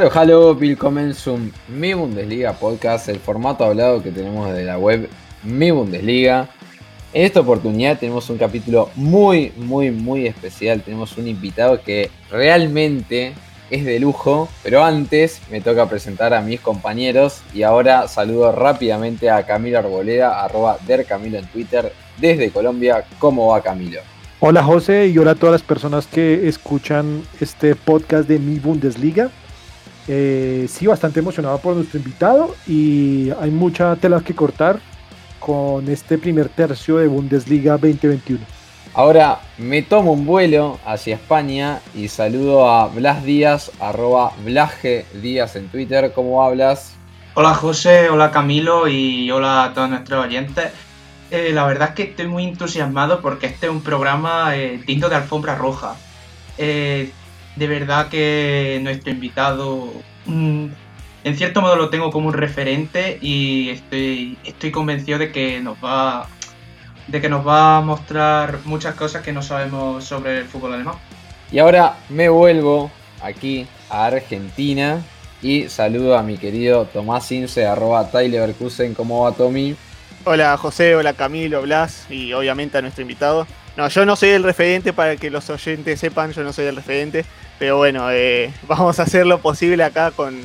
Halo, halo, willkommen zum Mi Bundesliga Podcast, el formato hablado que tenemos de la web Mi Bundesliga. En esta oportunidad tenemos un capítulo muy, muy, muy especial. Tenemos un invitado que realmente es de lujo, pero antes me toca presentar a mis compañeros y ahora saludo rápidamente a Camilo Arboleda, arroba dercamilo en Twitter, desde Colombia. ¿Cómo va Camilo? Hola José y hola a todas las personas que escuchan este podcast de Mi Bundesliga. Eh, sí, bastante emocionado por nuestro invitado y hay mucha tela que cortar con este primer tercio de Bundesliga 2021. Ahora me tomo un vuelo hacia España y saludo a Blas Díaz, arroba Blaje Díaz en Twitter. ¿Cómo hablas? Hola José, hola Camilo y hola a todos nuestros oyentes. Eh, la verdad es que estoy muy entusiasmado porque este es un programa eh, tinto de alfombra roja. Eh, de verdad que nuestro invitado, en cierto modo lo tengo como un referente y estoy, estoy convencido de que nos va de que nos va a mostrar muchas cosas que no sabemos sobre el fútbol alemán. Y ahora me vuelvo aquí a Argentina y saludo a mi querido Tomás Ince, arroba Tyler ¿Cómo va Tommy? Hola José, hola Camilo, Blas y obviamente a nuestro invitado. No, yo no soy el referente para que los oyentes sepan, yo no soy el referente. Pero bueno, eh, vamos a hacer lo posible acá con,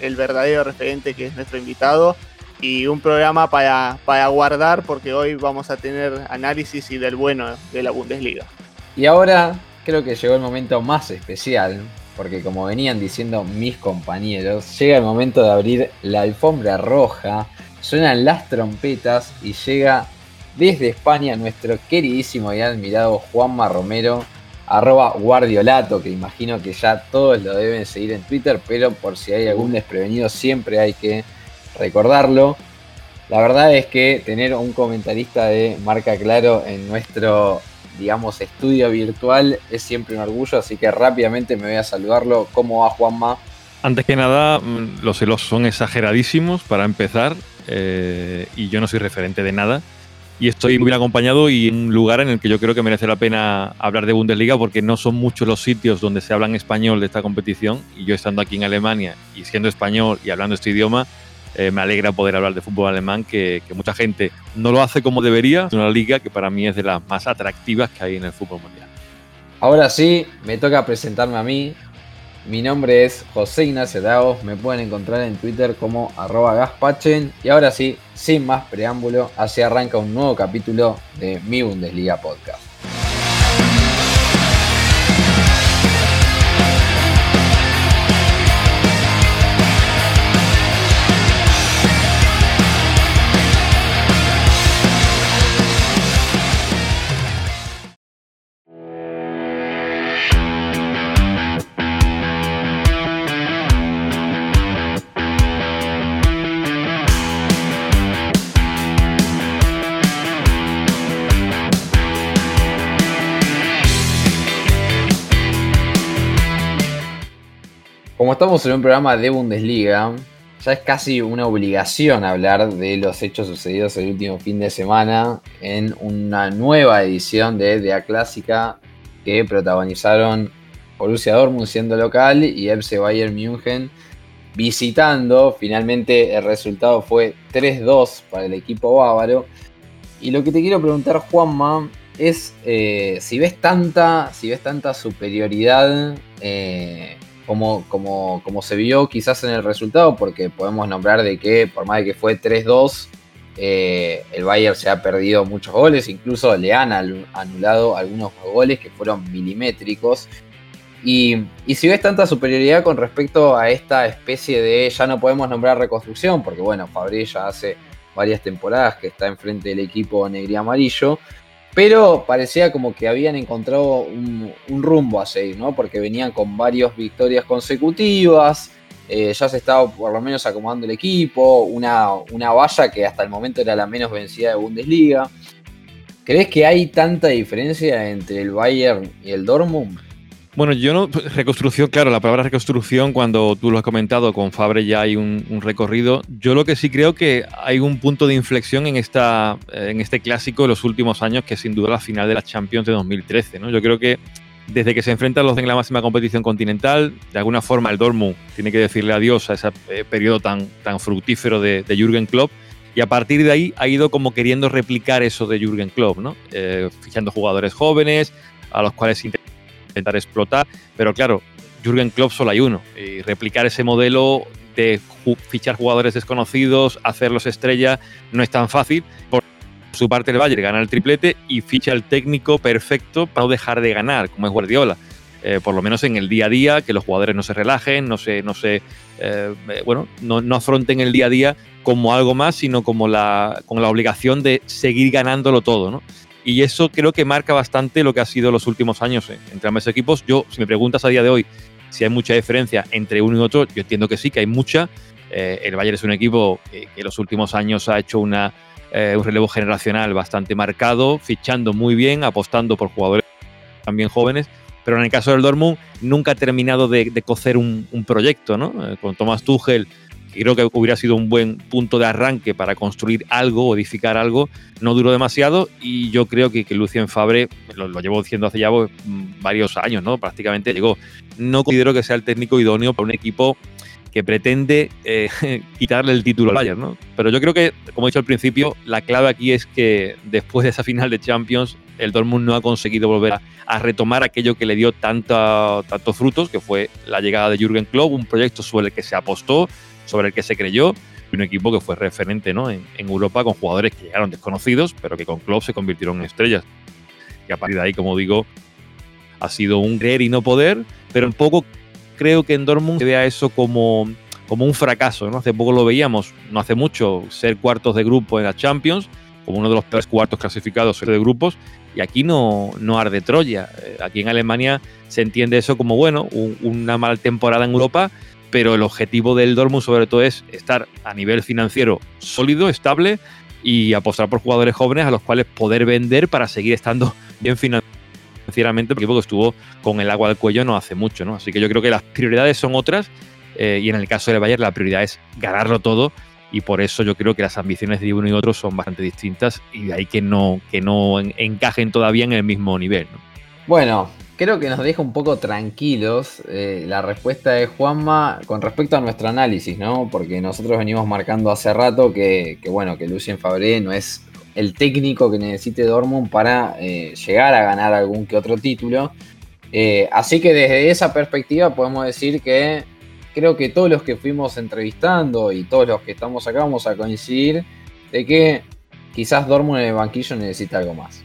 el verdadero referente que es nuestro invitado y un programa para, para guardar porque hoy vamos a tener análisis y del bueno de la Bundesliga. Y ahora creo que llegó el momento más especial, porque como venían diciendo mis compañeros, llega el momento de abrir la alfombra roja, suenan las trompetas y llega desde España nuestro queridísimo y admirado Juanma Romero arroba guardiolato, que imagino que ya todos lo deben seguir en Twitter, pero por si hay algún desprevenido siempre hay que recordarlo. La verdad es que tener un comentarista de marca claro en nuestro, digamos, estudio virtual es siempre un orgullo, así que rápidamente me voy a saludarlo. ¿Cómo va Juanma? Antes que nada, mm, los celos son exageradísimos para empezar, eh, y yo no soy referente de nada y estoy muy bien acompañado y en un lugar en el que yo creo que merece la pena hablar de Bundesliga porque no son muchos los sitios donde se habla en español de esta competición y yo estando aquí en Alemania y siendo español y hablando este idioma, eh, me alegra poder hablar de fútbol alemán que, que, mucha gente no lo hace como debería, es una liga que para mí es de las más atractivas que hay en el fútbol mundial. Ahora sí, me toca presentarme a mí. Mi nombre es José Ignacio Dagos, me pueden encontrar en Twitter como arroba gaspachen. Y ahora sí, sin más preámbulo, así arranca un nuevo capítulo de Mi Bundesliga Podcast. Estamos en un programa de Bundesliga, ya es casi una obligación hablar de los hechos sucedidos el último fin de semana en una nueva edición de DEA Clásica que protagonizaron Borussia Dortmund siendo local y FC Bayern München visitando. Finalmente el resultado fue 3-2 para el equipo bávaro. Y lo que te quiero preguntar, Juanma, es eh, si ves tanta, si ves tanta superioridad eh, como, como, como, se vio quizás en el resultado, porque podemos nombrar de que por más de que fue 3-2, eh, el Bayern se ha perdido muchos goles, incluso le han anulado algunos goles que fueron milimétricos. Y, y, si ves tanta superioridad con respecto a esta especie de, ya no podemos nombrar reconstrucción, porque bueno, Fabri ya hace varias temporadas que está enfrente del equipo negri amarillo, pero parecía como que habían encontrado un, rumbo a seguir, ¿no? Porque venían con varias victorias consecutivas, eh, ya se estaba por lo menos acomodando el equipo, una, una valla que hasta el momento era la menos vencida de Bundesliga. ¿Crees que hay tanta diferencia entre el Bayern y el Dortmund? Bueno, yo no. Reconstrucción, claro, la palabra reconstrucción, cuando tú lo has comentado, con Fabre ya hay un, recorrido. Yo lo que sí creo que hay un punto de inflexión en, esta, eh, en este clásico de los últimos años, que es sin duda la final de la Champions de 2013. ¿no? Yo creo que desde que se enfrentan los en la máxima competición continental, de alguna forma el Dortmund tiene que decirle adiós a ese eh, periodo tan, tan fructífero de, de Jürgen Klopp. Y a partir de ahí ha ido como queriendo replicar eso de Jürgen Klopp, ¿no? Eh, fichando jugadores jóvenes, a los cuales intentar explotar, pero claro, Jürgen Klopp solo hay uno, y replicar ese modelo de fichar jugadores desconocidos, hacerlos estrella, no es tan fácil. Por su parte, el Bayern gana el triplete y ficha el técnico perfecto para no dejar de ganar, como es Guardiola. Eh, por lo menos en el día a día, que los jugadores no se relajen, no se, no se eh, bueno, no, no, afronten el día a día como algo más, sino como la, con la obligación de seguir ganándolo todo, ¿no? Y eso creo que marca bastante lo que ha sido los últimos años eh, entre ambos equipos. Yo, si me preguntas a día de hoy si hay mucha diferencia entre uno y otro, yo entiendo que sí, que hay mucha. Eh, el Bayern es un equipo que, en los últimos años ha hecho una, eh, un relevo generacional bastante marcado, fichando muy bien, apostando por jugadores también jóvenes. Pero en el caso del Dortmund nunca ha terminado de, cocer un, un, proyecto, ¿no? con Thomas Tuchel creo que hubiera sido un buen punto de arranque para construir algo edificar algo, no duró demasiado y yo creo que, que Lucien Fabre, lo, llevo diciendo hace ya pues, varios años, ¿no? Prácticamente llegó. No considero que sea el técnico idóneo para un equipo que pretende eh, quitarle el título al Bayern, ¿no? Pero yo creo que, como he dicho al principio, la clave aquí es que después de esa final de Champions, el Dortmund no ha conseguido volver a, retomar aquello que le dio tantos frutos, que fue la llegada de Jürgen Klopp, un proyecto sobre el que se apostó, sobre el que se creyó un equipo que fue referente ¿no? en, Europa con jugadores que llegaron desconocidos, pero que con Klopp se convirtieron en estrellas. Y a partir de ahí, como digo, ha sido un creer y no poder, pero un poco creo que en Dortmund se vea eso como, como un fracaso. ¿no? Hace poco lo veíamos, no hace mucho, ser cuartos de grupo en la Champions, como uno de los tres cuartos clasificados de grupos, y aquí no, no arde Troya. Eh, aquí en Alemania se entiende eso como, bueno, una mala temporada en Europa, pero el objetivo del Dortmund sobre todo es estar a nivel financiero sólido, estable y apostar por jugadores jóvenes a los cuales poder vender para seguir estando bien financieramente, porque estuvo con el agua al cuello no hace mucho, ¿no? Así que yo creo que las prioridades son otras eh, y en el caso de Bayern la prioridad es ganarlo todo y por eso yo creo que las ambiciones de uno y otro son bastante distintas y de ahí que no, que no encajen todavía en el mismo nivel. Bueno, creo que nos deja un poco tranquilos eh, la respuesta de Juanma con respecto a nuestro análisis, ¿no? Porque nosotros venimos marcando hace rato que, bueno, que Lucien Fabré no es el técnico que necesite Dortmund para eh, llegar a ganar algún que otro título. Eh, así que desde esa perspectiva podemos decir que creo que todos los que fuimos entrevistando y todos los que estamos acá vamos a coincidir de que quizás Dortmund en el banquillo necesita algo más.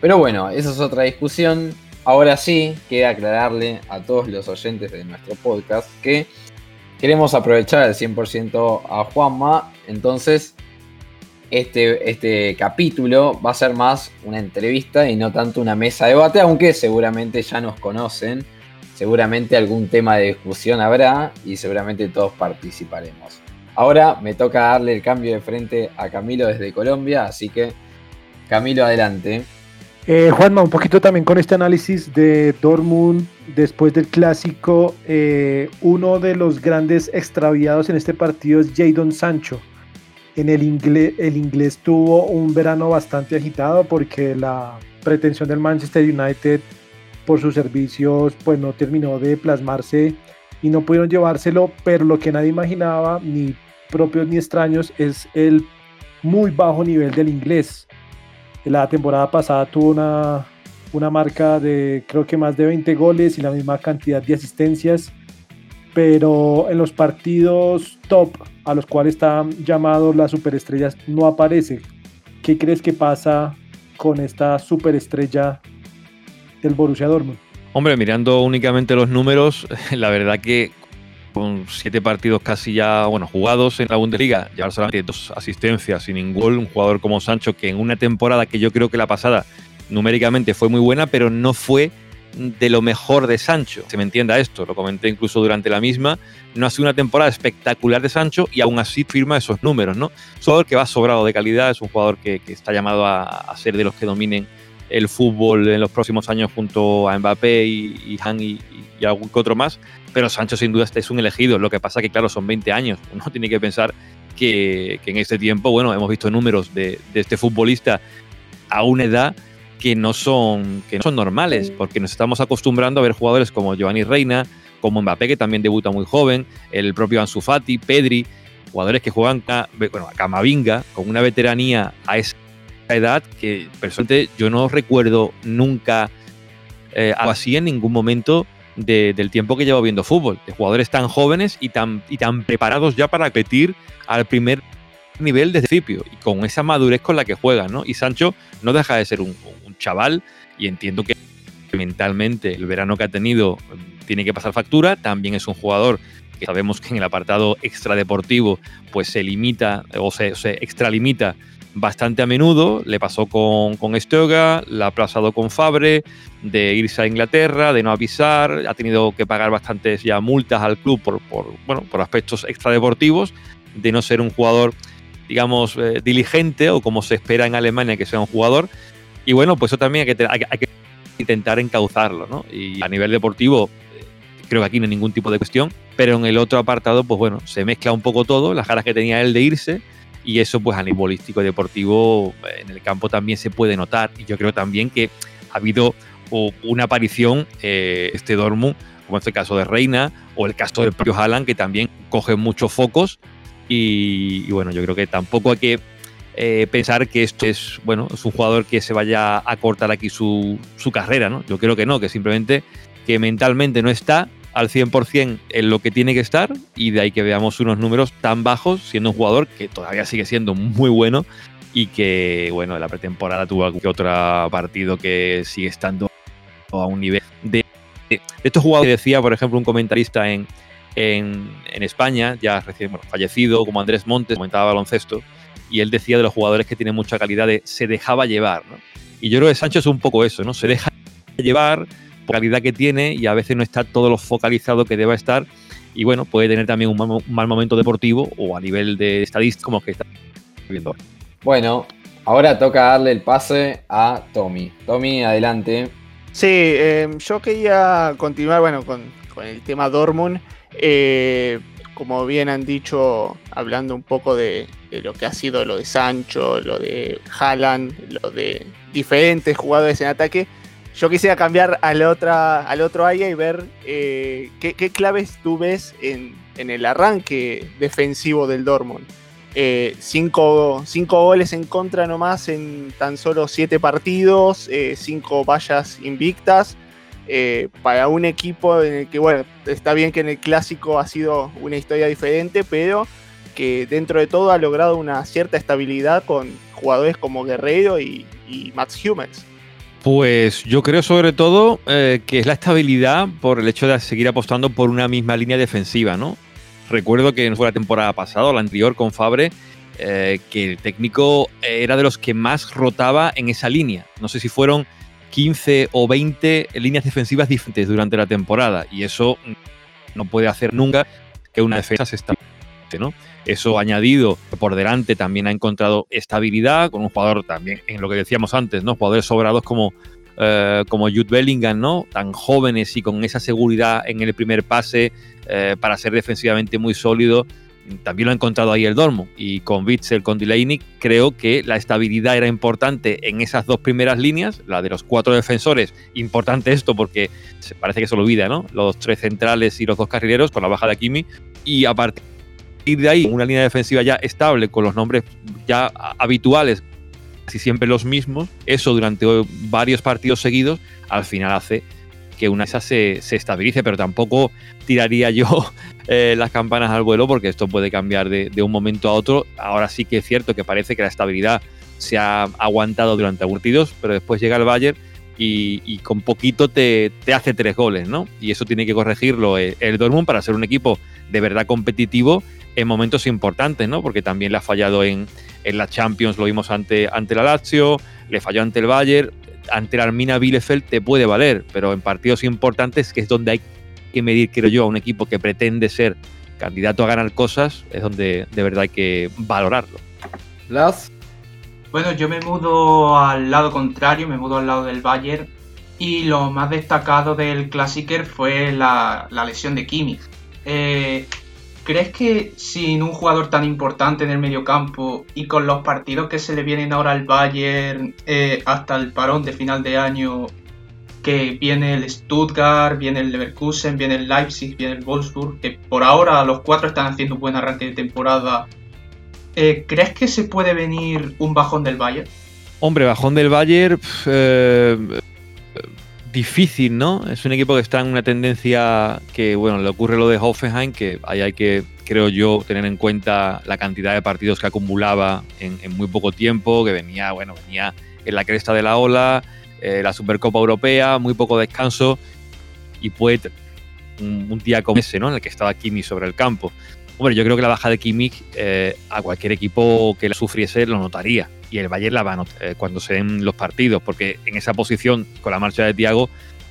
Pero bueno, esa es otra discusión. Ahora sí, queda aclararle a todos los oyentes de nuestro podcast que queremos aprovechar al 100% a Juanma. Entonces, este, este capítulo va a ser más una entrevista y no tanto una mesa de debate, aunque seguramente ya nos conocen. Seguramente algún tema de discusión habrá y seguramente todos participaremos. Ahora me toca darle el cambio de frente a Camilo desde Colombia, así que Camilo, adelante. Eh, Juanma, un poquito también con este análisis de Dortmund después del clásico. Eh, uno de los grandes extraviados en este partido es Jadon Sancho. En el inglés, el inglés tuvo un verano bastante agitado porque la pretensión del Manchester United por sus servicios pues no terminó de plasmarse y no pudieron llevárselo, pero lo que nadie imaginaba, ni propios ni extraños, es el muy bajo nivel del inglés la temporada pasada tuvo una, una marca de creo que más de 20 goles y la misma cantidad de asistencias, pero en los partidos top a los cuales están llamados las superestrellas no aparece. ¿Qué crees que pasa con esta superestrella del Borussia Dortmund? Hombre, mirando únicamente los números, la verdad que con siete partidos casi ya, bueno, jugados en la Bundesliga, llevar solamente dos asistencias y ningún gol, un jugador como Sancho que en una temporada que yo creo que la pasada numéricamente fue muy buena, pero no fue de lo mejor de Sancho. Se me entienda esto, lo comenté incluso durante la misma. No ha sido una temporada espectacular de Sancho y aún así firma esos números, ¿no? Es un jugador que va sobrado de calidad, es un jugador que, está llamado a, ser de los que dominen el fútbol en los próximos años junto a Mbappé y, y Han y, algún que otro más. Pero Sancho sin duda este es un elegido. Lo que pasa que, claro, son 20 años. Uno tiene que pensar que, en este tiempo, bueno, hemos visto números de, de este futbolista a una edad que no son, que no son normales, porque nos estamos acostumbrando a ver jugadores como Giovanni Reina, como Mbappé, que también debuta muy joven, el propio Ansu Fati, Pedri, jugadores que juegan a, bueno, a Camavinga, con una veteranía a esa edad que personalmente yo no recuerdo nunca eh, algo así en ningún momento del tiempo que llevo viendo fútbol, de jugadores tan jóvenes y tan, y tan preparados ya para competir al primer nivel desde el principio y con esa madurez con la que juegan, ¿no? Y Sancho no deja de ser un, chaval y entiendo que mentalmente el verano que ha tenido mm, tiene que pasar factura. También es un jugador que sabemos que en el apartado extradeportivo pues se limita o se, extralimita bastante a menudo. Le pasó con, con Stoga, le ha pasado con Fabre, de irse a Inglaterra, de no avisar, ha tenido que pagar bastantes ya multas al club por, por, bueno, por aspectos extradeportivos, de no ser un jugador digamos, eh, diligente o como se espera en Alemania que sea un jugador. Y bueno, pues eso también hay que, hay, que intentar encauzarlo, ¿no? Y a nivel deportivo, eh, creo que aquí no hay ningún tipo de cuestión, pero en el otro apartado, pues bueno, se mezcla un poco todo, las ganas que tenía él de irse, y eso pues a nivel y deportivo eh, en el campo también se puede notar. Y yo creo también que ha habido una aparición, eh, este Dortmund, como este caso de Reina, o el caso del propio Haaland, que también coge muchos focos, y, bueno, yo creo que tampoco hay que eh, pensar que esto es, bueno, es un jugador que se vaya a cortar aquí su, carrera, ¿no? Yo creo que no, que simplemente que mentalmente no está al 100% en lo que tiene que estar y de ahí que veamos unos números tan bajos siendo un jugador que todavía sigue siendo muy bueno y que, bueno, en la pretemporada tuvo algún otro partido que sigue estando a un nivel de, estos jugadores decía, por ejemplo, un comentarista en, en, España, ya recién fallecido, como Andrés Montes, comentaba baloncesto, y él decía de los jugadores que tienen mucha calidad de se dejaba llevar. Y yo creo que Sancho es un poco eso, ¿no? Se deja llevar por la calidad que tiene y a veces no está todo lo focalizado que deba estar y bueno, puede tener también un mal, momento deportivo o a nivel de estadística como que está viendo Bueno, ahora toca darle el pase a Tommy. Tommy, adelante. Sí, em, yo quería continuar, bueno, con, el tema Dortmund. Eh, como bien han dicho, hablando un poco de, lo que ha sido lo de Sancho, lo de Haaland, lo de diferentes jugadores en ataque, yo quisiera cambiar al, otra, al otro área y ver eh, qué, claves tú ves en, el arranque defensivo del Dortmund. Eh, cinco, goles en contra nomás en tan solo siete partidos, eh, cinco vallas invictas. Eh, para un equipo en el que, bueno, está bien que en el clásico ha sido una historia diferente, pero que dentro de todo ha logrado una cierta estabilidad con jugadores como Guerrero y, y Max Hummels. Pues yo creo sobre todo eh, que es la estabilidad por el hecho de seguir apostando por una misma línea defensiva, ¿no? Recuerdo que fue la temporada pasada, la anterior con Fabre, eh, que el técnico era de los que más rotaba en esa línea. No sé si fueron 15 o 20 líneas defensivas diferentes durante la temporada y eso no puede hacer nunca que una defensa se estabilice, ¿no? Eso añadido por delante también ha encontrado estabilidad con un jugador también, en lo que decíamos antes, ¿no? Jugadores sobrados como, eh, como Jude Bellingham, ¿no? Tan jóvenes y con esa seguridad en el primer pase eh, para ser defensivamente muy sólido también lo ha encontrado ahí el Dormo. Y con Witzel, con Delaney, creo que la estabilidad era importante en esas dos primeras líneas, la de los cuatro defensores. Importante esto porque parece que se olvida, ¿no? Los tres centrales y los dos carrileros con la baja de Kimi. Y a partir de ahí, una línea defensiva ya estable, con los nombres ya habituales, casi siempre los mismos, eso durante varios partidos seguidos, al final hace que una de esas se, se estabilice, pero tampoco tiraría yo eh, las campanas al vuelo porque esto puede cambiar de, un momento a otro. Ahora sí que es cierto que parece que la estabilidad se ha aguantado durante partidos, pero después llega el Bayern y, con poquito te, hace tres goles, ¿no? Y eso tiene que corregirlo el, Dortmund para ser un equipo de verdad competitivo en momentos importantes, ¿no? Porque también le ha fallado en, en la Champions, lo vimos ante, ante la Lazio, le falló ante el Bayern, ante la Armina Bielefeld te puede valer, pero en partidos importantes, que es donde hay que medir, creo yo, a un equipo que pretende ser candidato a ganar cosas, es donde de verdad hay que valorarlo. Las. Bueno, yo me mudo al lado contrario, me mudo al lado del Bayern. Y lo más destacado del Classicer fue la, la lesión de Kimmich. Eh, ¿Crees que sin un jugador tan importante en el mediocampo y con los partidos que se le vienen ahora al Bayern eh, hasta el parón de final de año, que viene el Stuttgart, viene el Leverkusen, viene el Leipzig, viene el Wolfsburg, que por ahora los cuatro están haciendo un buen arranque de temporada, eh, ¿crees que se puede venir un bajón del Bayern? Hombre, bajón del Bayern... Eh, difícil, ¿no? Es un equipo que está en una tendencia que, bueno, le ocurre lo de Hoffenheim, que ahí hay que, creo yo, tener en cuenta la cantidad de partidos que acumulaba en, muy poco tiempo, que venía, bueno, venía en la cresta de la ola, eh, la Supercopa Europea, muy poco descanso, y puede un, día como ese, ¿no? En el que estaba Kimi sobre el campo. Hombre, yo creo que la baja de Kimmich eh, a cualquier equipo que la sufriese lo notaría y el Bayern la va a notar eh, cuando se den los partidos, porque en esa posición, con la marcha de Thiago,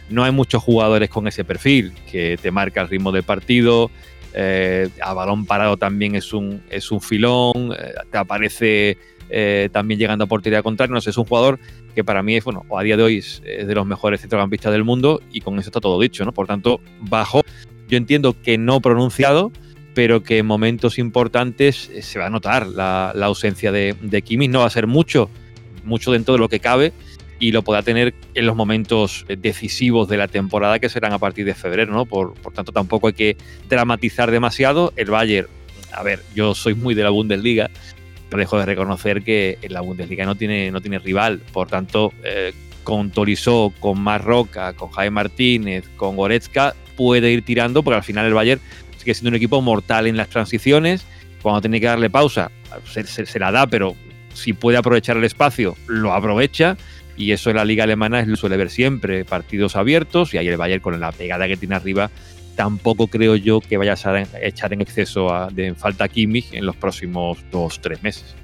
no hay muchos jugadores con ese perfil, que te marca el ritmo del partido, eh, a balón parado también es un, es un filón, te aparece también llegando a portería contraria, no sé, es un jugador que para mí es, bueno, a día de hoy es, de los mejores centrocampistas del mundo y con eso está todo dicho, ¿no? Por tanto, bajo, yo entiendo que no pronunciado, pero que en momentos importantes eh, se va a notar la, ausencia de, de No va a ser mucho, mucho dentro de lo que cabe y lo podrá tener en los momentos decisivos de la temporada que serán a partir de febrero, ¿no? Por, por tanto, tampoco hay que dramatizar demasiado. El Bayern, a ver, yo soy muy de la Bundesliga, pero dejo de reconocer que en la Bundesliga no tiene, no tiene rival. Por tanto, eh, con Torisó, con Marroca, con Jaime Martínez, con Goretzka, puede ir tirando, porque al final el Bayern sigue siendo un equipo mortal en las transiciones. Cuando tiene que darle pausa, se, la da, pero si puede aprovechar el espacio, lo aprovecha. Y eso en la liga alemana lo suele ver siempre, partidos abiertos. Y ahí el Bayern con la pegada que tiene arriba, tampoco creo yo que vaya a echar en exceso de falta Kimmich en los próximos dos, tres meses.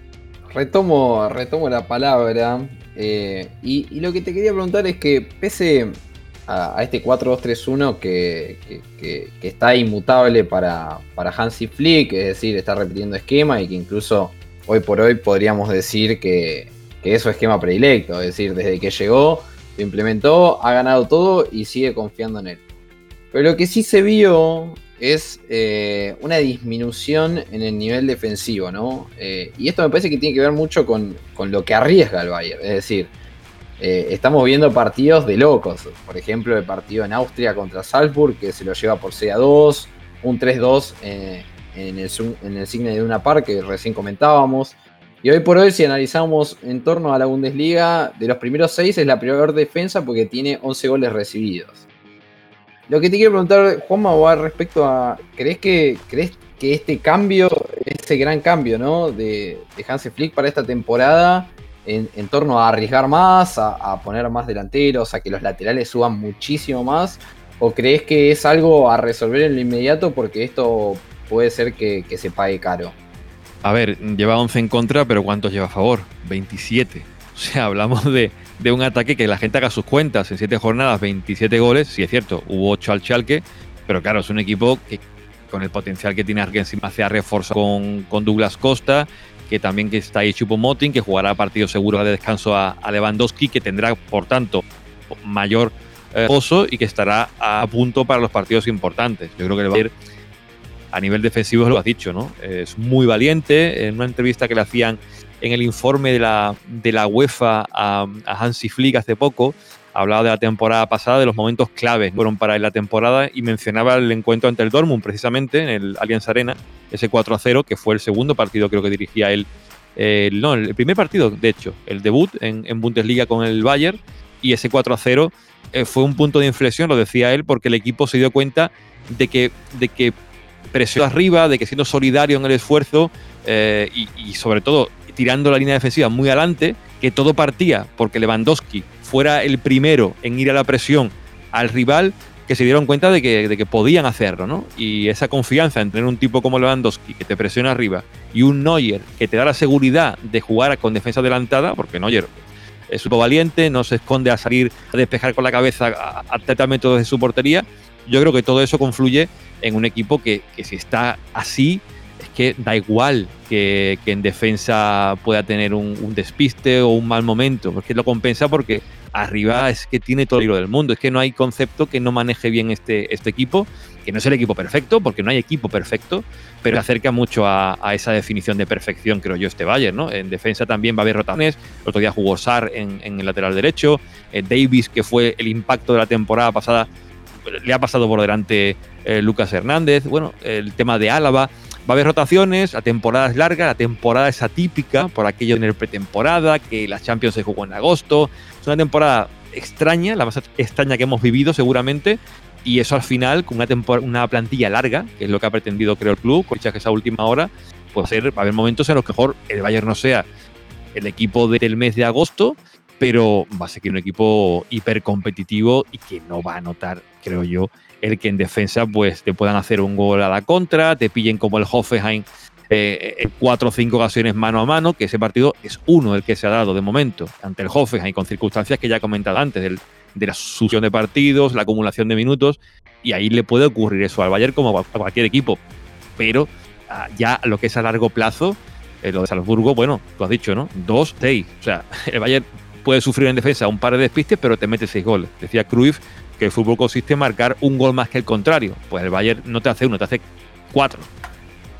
Retomo, retomo la palabra. Eh, y, y, lo que te quería preguntar es que, pese a, este 4-2-3-1 que, está inmutable para, para Hansi Flick, es decir, está repitiendo esquema y que incluso hoy por hoy podríamos decir que, es su esquema predilecto, es decir, desde que llegó, lo implementó, ha ganado todo y sigue confiando en él. Pero lo que sí se vio es eh, una disminución en el nivel defensivo, ¿no? Eh, y esto me parece que tiene que ver mucho con, con lo que arriesga el Bayern, es decir, eh, estamos viendo partidos de locos. Por ejemplo, el partido en Austria contra Salzburg, que se lo lleva por 6 a 2, un 3-2 eh, en, el, en signo de una par que recién comentábamos. Y hoy por hoy, si analizamos en torno a la Bundesliga, de los primeros 6 es la peor defensa porque tiene 11 goles recibidos. Lo que te quiero preguntar, Juanma, va respecto a. ¿Crees que, ¿Crees que este cambio, este gran cambio, ¿no? De, de Hansi Flick para esta temporada en, torno a arriesgar más, a, poner más delanteros, a que los laterales suban muchísimo más? ¿O crees que es algo a resolver en lo inmediato porque esto puede ser que, se pague caro? A ver, lleva 11 en contra, pero ¿cuántos lleva a favor? 27. O sea, hablamos de, un ataque que la gente haga sus cuentas. En 7 jornadas, 27 goles. Sí, es cierto, hubo 8 al Chalque, pero claro, es un equipo que con el potencial que tiene encima se ha reforzado con Douglas Costa que también está ahí Chupomotin, que jugará partido seguro de descanso a, Lewandowski, que tendrá, por tanto, mayor eh, y que estará a punto para los partidos importantes. Yo creo que va a ir a nivel defensivo, lo has dicho, ¿no? Es muy valiente. En una entrevista que le hacían en el informe de la, de la UEFA a, a Hansi Flick hace poco, hablaba de la temporada pasada, de los momentos claves fueron para la temporada y mencionaba el encuentro ante el Dortmund precisamente en el Allianz Arena, ese 4 a 0, que fue el segundo partido creo que dirigía él, no, el primer partido de hecho, el debut en, Bundesliga con el Bayern y ese 4 a 0 eh, fue un punto de inflexión, lo decía él, porque el equipo se dio cuenta de que, de que presionó arriba, de que siendo solidario en el esfuerzo eh, y sobre todo tirando la línea defensiva muy adelante, que todo partía porque Lewandowski fuera el primero en ir a la presión al rival, que se dieron cuenta de que, podían hacerlo, ¿no? Y esa confianza en tener un tipo como Lewandowski que te presiona arriba y un Neuer que te da la seguridad de jugar con defensa adelantada, porque Neuer es súper valiente, no se esconde a salir a despejar con la cabeza a, a 30 metros de su portería. Yo creo que todo eso confluye en un equipo que, que si está así, que da igual que, que en defensa pueda tener un, un, despiste o un mal momento, porque lo compensa porque arriba es que tiene todo el hilo del mundo, es que no hay concepto que no maneje bien este, este equipo, que no es el equipo perfecto, porque no hay equipo perfecto, pero acerca mucho a, a, esa definición de perfección, creo yo, este Bayern, ¿no? En defensa también va a haber rotaciones, el otro día jugó Sar en, en el lateral derecho, eh, Davis, que fue el impacto de la temporada pasada, le ha pasado por delante eh, Lucas Hernández, bueno, el tema de Álava, va a haber rotaciones, la temporada es larga, la temporada es atípica por aquello de tener pretemporada, que la Champions se jugó en agosto, es una temporada extraña, la más extraña que hemos vivido seguramente, y eso al final, con una, una plantilla larga, que es lo que ha pretendido creo el club, con que esa última hora, puede ser, va a haber momentos en los que mejor el Bayern no sea el equipo del mes de agosto, pero va a ser un equipo hipercompetitivo y que no va a notar, creo yo, el que en defensa pues te puedan hacer un gol a la contra, te pillen como el Hoffenheim eh, en cuatro o cinco ocasiones mano a mano, que ese partido es uno el que se ha dado de momento ante el Hoffenheim con circunstancias que ya he comentado antes, del, de la sucesión de partidos, la acumulación de minutos, y ahí le puede ocurrir eso al Bayern como a cualquier equipo. Pero uh, ya lo que es a largo plazo, eh, lo de Salzburgo, bueno, tú has dicho, ¿no? Dos, seis. O sea, el Bayern puede sufrir en defensa un par de despistes, pero te mete seis goles. Decía Cruyff que el fútbol consiste en marcar un gol más que el contrario. Pues el Bayern no te hace uno, te hace cuatro.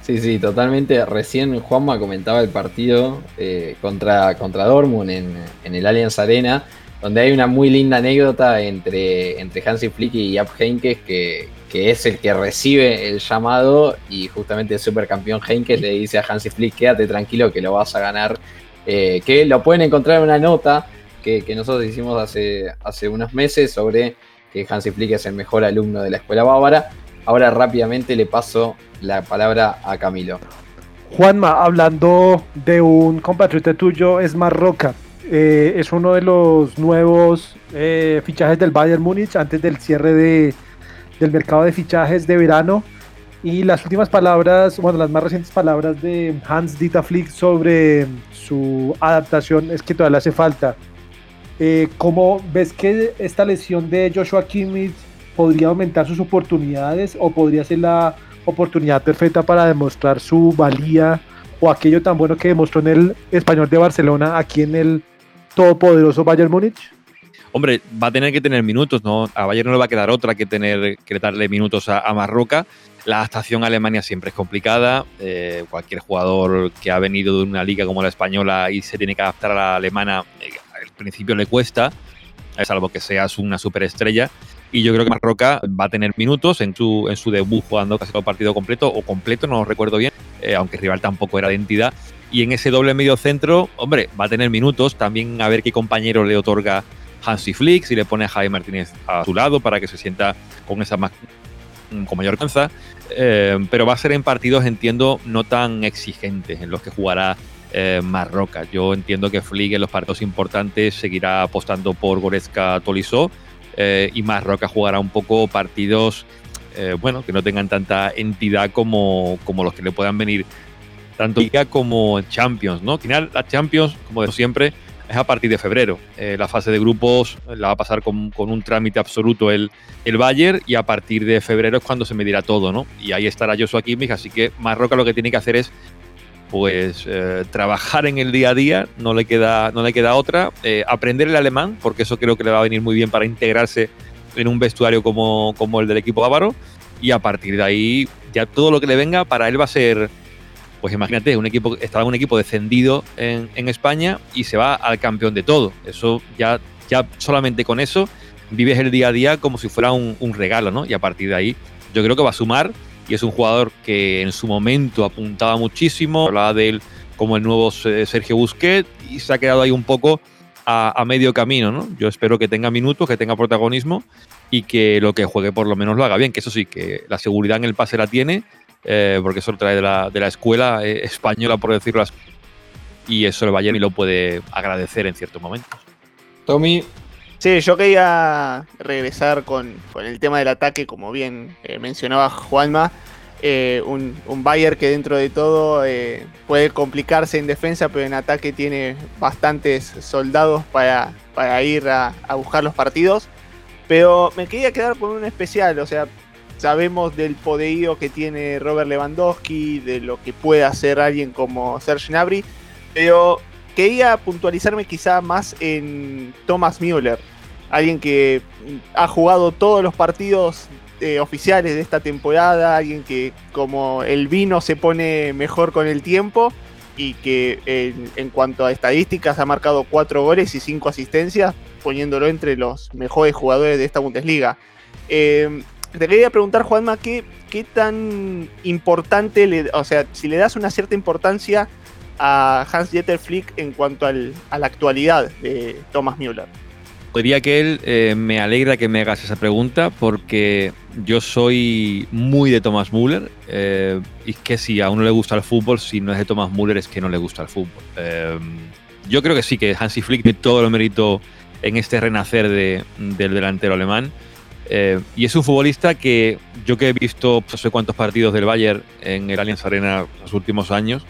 Sí, sí, totalmente. Recién Juanma comentaba el partido eh, contra, contra Dortmund en, en, el Allianz Arena, donde hay una muy linda anécdota entre, entre Hansi Flick y Japp Heynckes, que, que es el que recibe el llamado y justamente el supercampeón Heynckes le dice a Hansi Flick, quédate tranquilo que lo vas a ganar, eh, que lo pueden encontrar en una nota que, que nosotros hicimos hace, hace unos meses sobre que Hansi Flick es el mejor alumno de la escuela bávara. Ahora rápidamente le paso la palabra a Camilo. Juanma, hablando de un compatriota tuyo, es Marroca. Eh, es uno de los nuevos eh, fichajes del Bayern Múnich antes del cierre de, del mercado de fichajes de verano. Y las últimas palabras, bueno, las más recientes palabras de Hans Dieter Flick sobre su adaptación es que todavía hace falta. Eh, ¿Cómo ves que esta lesión de Joshua Kimmich podría aumentar sus oportunidades o podría ser la oportunidad perfecta para demostrar su valía o aquello tan bueno que demostró en el español de Barcelona aquí en el todopoderoso Bayern Múnich? Hombre, va a tener que tener minutos, ¿no? A Bayern no le va a quedar otra que tener que darle minutos a, a Marroca. La adaptación a Alemania siempre es complicada. Eh, cualquier jugador que ha venido de una liga como la española y se tiene que adaptar a la alemana, eh, principio le cuesta, salvo que seas una superestrella. Y yo creo que Marroca va a tener minutos en su, en su debut jugando casi todo partido completo, o completo, no recuerdo bien, eh, aunque el rival tampoco era de entidad. Y en ese doble medio centro, hombre, va a tener minutos. También a ver qué compañero le otorga Hansi Flick, si le pone a Javi Martínez a su lado para que se sienta con esa más, con mayor alcanza. Eh, pero va a ser en partidos, entiendo, no tan exigentes, en los que jugará eh. Yo entiendo que Flick en los partidos importantes seguirá apostando por Goretzka Tolisso eh, y Marroca jugará un poco partidos, eh, bueno, que no tengan tanta entidad como, como los que le puedan venir tanto Liga como Champions, ¿no? Al final, la Champions, como de siempre, es a partir de febrero. Eh, la fase de grupos la va a pasar con, con, un trámite absoluto el, el Bayern y a partir de febrero es cuando se medirá todo, ¿no? Y ahí estará Joshua Kimmich, así que Marroca lo que tiene que hacer es pues eh, trabajar en el día a día, no le queda, no le queda otra, eh, aprender el alemán, porque eso creo que le va a venir muy bien para integrarse en un vestuario como, como el del equipo bávaro, y a partir de ahí ya todo lo que le venga para él va a ser pues imagínate, un equipo, estaba un equipo descendido en, en, España y se va al campeón de todo. Eso ya, ya solamente con eso vives el día a día como si fuera un, un, regalo, ¿no? Y a partir de ahí yo creo que va a sumar y es un jugador que en su momento apuntaba muchísimo, hablaba de él como el nuevo Sergio Busquets y se ha quedado ahí un poco a, medio camino, ¿no? Yo espero que tenga minutos, que tenga protagonismo y que lo que juegue por lo menos lo haga bien, que eso sí, que la seguridad en el pase la tiene eh, porque eso lo trae de la, de la escuela eh, española, por decirlo así. Y eso el Bayern lo puede agradecer en ciertos momentos. Tommy. Sí, yo quería regresar con, el tema del ataque, como bien eh, mencionaba Juanma. Eh, un, un, Bayer que dentro de todo eh, puede complicarse en defensa, pero en ataque tiene bastantes soldados para, para ir a, buscar los partidos. Pero me quería quedar con un especial, o sea, sabemos del poderío que tiene Robert Lewandowski, de lo que puede hacer alguien como Serge Gnabry, pero quería puntualizarme quizá más en Thomas Müller alguien que ha jugado todos los partidos eh, oficiales de esta temporada, alguien que como el vino se pone mejor con el tiempo y que en, cuanto a estadísticas ha marcado cuatro goles y cinco asistencias, poniéndolo entre los mejores jugadores de esta Bundesliga. Eh, te quería preguntar, Juanma, ¿qué, qué tan importante, le, o sea, si le das una cierta importancia a Hans Jeter Flick en cuanto a la actualidad de Thomas Müller? Diría que él eh, me alegra que me hagas esa pregunta porque yo soy muy de Thomas Müller eh, y que si a uno le gusta el fútbol, si no es de Thomas Müller es que no le gusta el fútbol. Eh, yo creo que sí, que Hansi Flick tiene todo el mérito en este renacer del delantero alemán. y es un futbolista que yo que he visto no sé cuántos partidos del Bayern en el Allianz Arena los últimos años,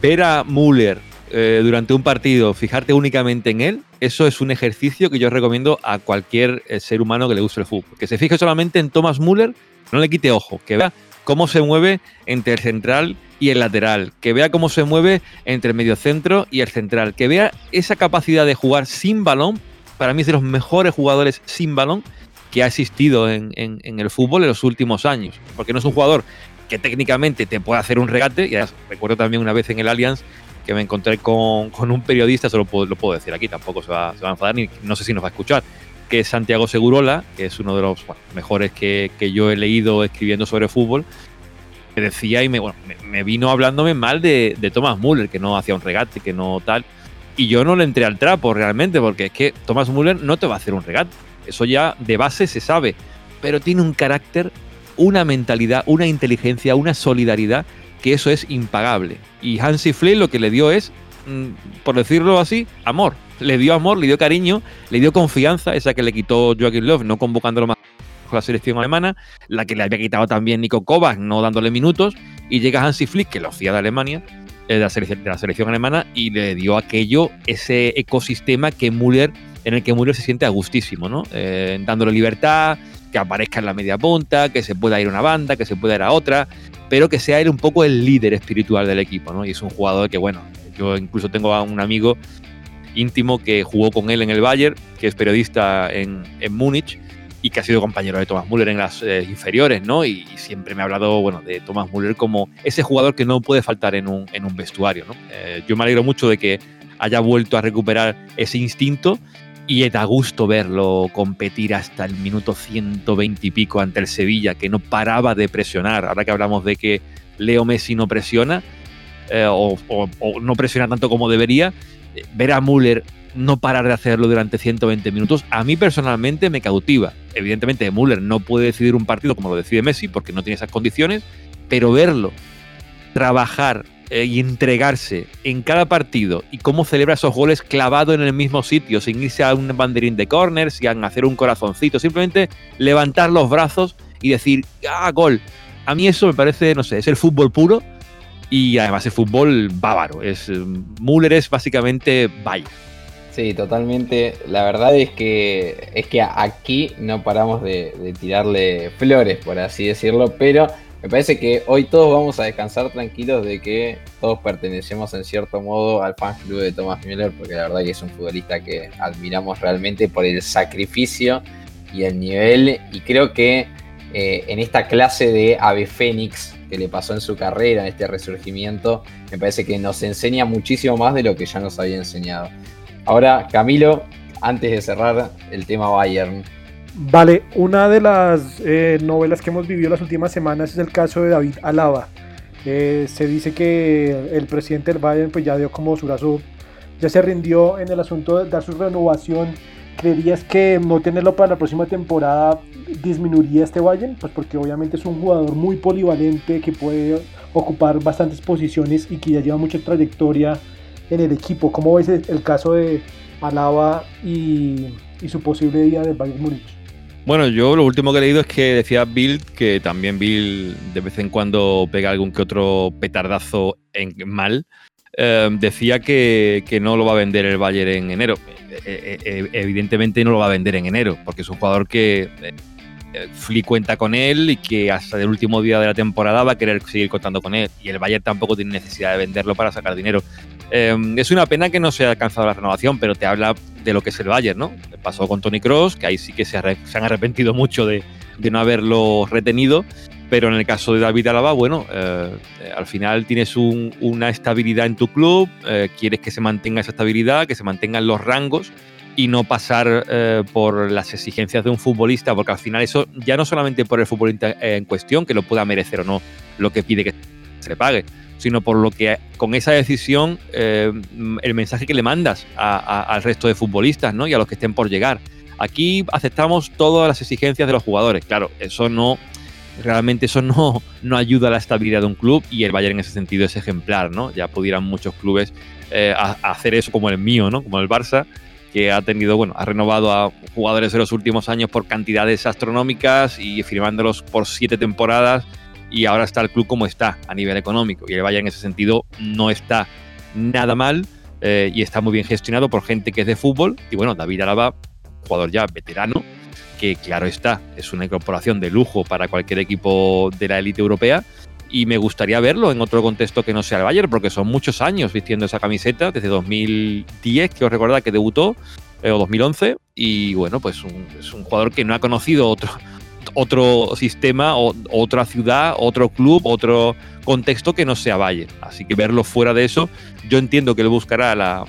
ver a Müller eh, durante un partido, fijarte únicamente en él, eso es un ejercicio que yo recomiendo a cualquier eh, ser humano que le guste el fútbol. Que se fije solamente en Thomas Müller, no le quite ojo, que vea cómo se mueve entre el central y el lateral, que vea cómo se mueve entre el mediocentro y el central, que vea esa capacidad de jugar sin balón. Para mí es de los mejores jugadores sin balón que ha existido en, el fútbol en los últimos años, porque no es un jugador que técnicamente te puede hacer un regate, y recuerdo también una vez en el Allianz que me encontré con, un periodista, solo lo lo puedo, decir aquí, tampoco se va, a enfadar, ni no sé si nos va a escuchar, que es Santiago Segurola, que es uno de los mejores que, yo he leído escribiendo sobre fútbol, que decía y me, me, vino hablándome mal de, de, Thomas Müller, que no hacía un regate, que no tal. Y yo no le entré al trapo realmente, porque es que Thomas Müller no te va a hacer un regate. Eso ya de base se sabe. Pero tiene un carácter, una mentalidad, una inteligencia, una solidaridad que eso es impagable. Y Hansi Flick lo que le dio es, mm, por decirlo así, amor. Le dio amor, le dio cariño, le dio confianza, esa que le quitó Joachim Löw, no convocándolo más con la selección alemana, la que le había quitado también Nico Kovac, no dándole minutos, y llega Hansi Flick, que lo hacía de Alemania, eh, de la, selección, de la selección alemana, y le dio aquello, ese ecosistema que Müller, en el que Müller se siente a gustísimo, ¿no? Eh, dándole libertad, que aparezca en la media punta, que se pueda ir a una banda, que se pueda ir a otra, pero que sea él un poco el líder espiritual del equipo, ¿no? Y es un jugador que, bueno, yo incluso tengo a un amigo íntimo que jugó con él en el Bayern, que es periodista en, en Múnich y que ha sido compañero de Thomas Müller en las eh, inferiores, ¿no? Y, siempre me ha hablado, bueno, de Thomas Müller como ese jugador que no puede faltar en un, en un vestuario, ¿no? Eh, yo me alegro mucho de que haya vuelto a recuperar ese instinto y da gusto verlo competir hasta el minuto 120 y pico ante el Sevilla, que no paraba de presionar. Ahora que hablamos de que Leo Messi no presiona, eh, o, no presiona tanto como debería, eh, ver a Müller no parar de hacerlo durante 120 minutos, a mí personalmente me cautiva. Evidentemente, Müller no puede decidir un partido como lo decide Messi, porque no tiene esas condiciones, pero verlo trabajar eh, y entregarse en cada partido y cómo celebra esos goles clavado en el mismo sitio, sin irse a un banderín de corner, sin hacer un corazoncito, simplemente levantar los brazos y decir, ah, gol. A mí eso me parece, no sé, es el fútbol puro y además el fútbol bávaro. Es, Müller es básicamente vaya. Sí, totalmente. La verdad es que es que aquí no paramos de tirarle flores, por así decirlo, pero me parece que hoy todos vamos a descansar tranquilos de que todos pertenecemos en cierto modo al fan club de Thomas Müller, porque la verdad que es un futbolista que admiramos realmente por el sacrificio y el nivel. Y creo que eh, en esta clase de ave fénix que le pasó en su carrera, en este resurgimiento, me parece que nos enseña muchísimo más de lo que ya nos había enseñado. Ahora, Camilo, antes de cerrar el tema Bayern, Vale, una de las eh, novelas que hemos vivido las últimas semanas es el caso de David Alaba. Eh, se dice que el presidente del Bayern pues ya dio como su brazo, ya se rindió en el asunto de dar su renovación. ¿Creerías que no tenerlo para la próxima temporada disminuiría este Bayern? Pues porque obviamente es un jugador muy polivalente que puede ocupar bastantes posiciones y que ya lleva mucha trayectoria en el equipo. ¿Cómo ves el caso de Alaba y su posible día del Bayern Múnich. Bueno, yo lo último que he leído es que decía Bill que también Bill de vez en cuando pega algún que otro petardazo en mal. Eh, decía que, que, no lo va a vender el Bayern en enero. Eh, eh, evidentemente no lo va a vender en enero, porque es un jugador que Flick cuenta con él y que hasta el último día de la temporada va a querer seguir contando con él. Y el Bayern tampoco tiene necesidad de venderlo para sacar dinero. es una pena que no se haya alcanzado la renovación, pero te habla de lo que es el Bayern, ¿no? Pasó con Tony Cross, que ahí sí que se, han arrepentido mucho de, no haberlo retenido. Pero en el caso de David Alaba, bueno, eh, al final tienes una estabilidad en tu club, eh, quieres que se mantenga esa estabilidad, que se mantengan los rangos y no pasar eh, por las exigencias de un futbolista, porque al final eso ya no solamente por el futbolista en cuestión, que lo pueda merecer o no, lo que pide que se le pague, sino por lo que con esa decisión eh, el mensaje que le mandas al resto de futbolistas ¿no? y a los que estén por llegar. Aquí aceptamos todas las exigencias de los jugadores. Claro, eso no, realmente eso no, no ayuda a la estabilidad de un club y el Bayern en ese sentido es ejemplar, ¿no? Ya pudieran muchos clubes eh, hacer eso como el mío, ¿no? Como el Barça, que ha tenido, bueno, ha renovado a jugadores de los últimos años por cantidades astronómicas y firmándolos por siete temporadas y ahora está el club como está a nivel económico. Y el Bayern en ese sentido no está nada mal eh, y está muy bien gestionado por gente que es de fútbol. Y bueno, David Alaba, jugador ya veterano, que claro está, es una incorporación de lujo para cualquier equipo de la élite europea. Y me gustaría verlo en otro contexto que no sea el Bayern, porque son muchos años vistiendo esa camiseta, desde 2010, que os recuerda que debutó, eh, o 2011. Y bueno, pues es un jugador que no ha conocido otro, otro sistema, o, otra ciudad, otro club, otro contexto que no sea Valle. Así que verlo fuera de eso, yo entiendo que él buscará la,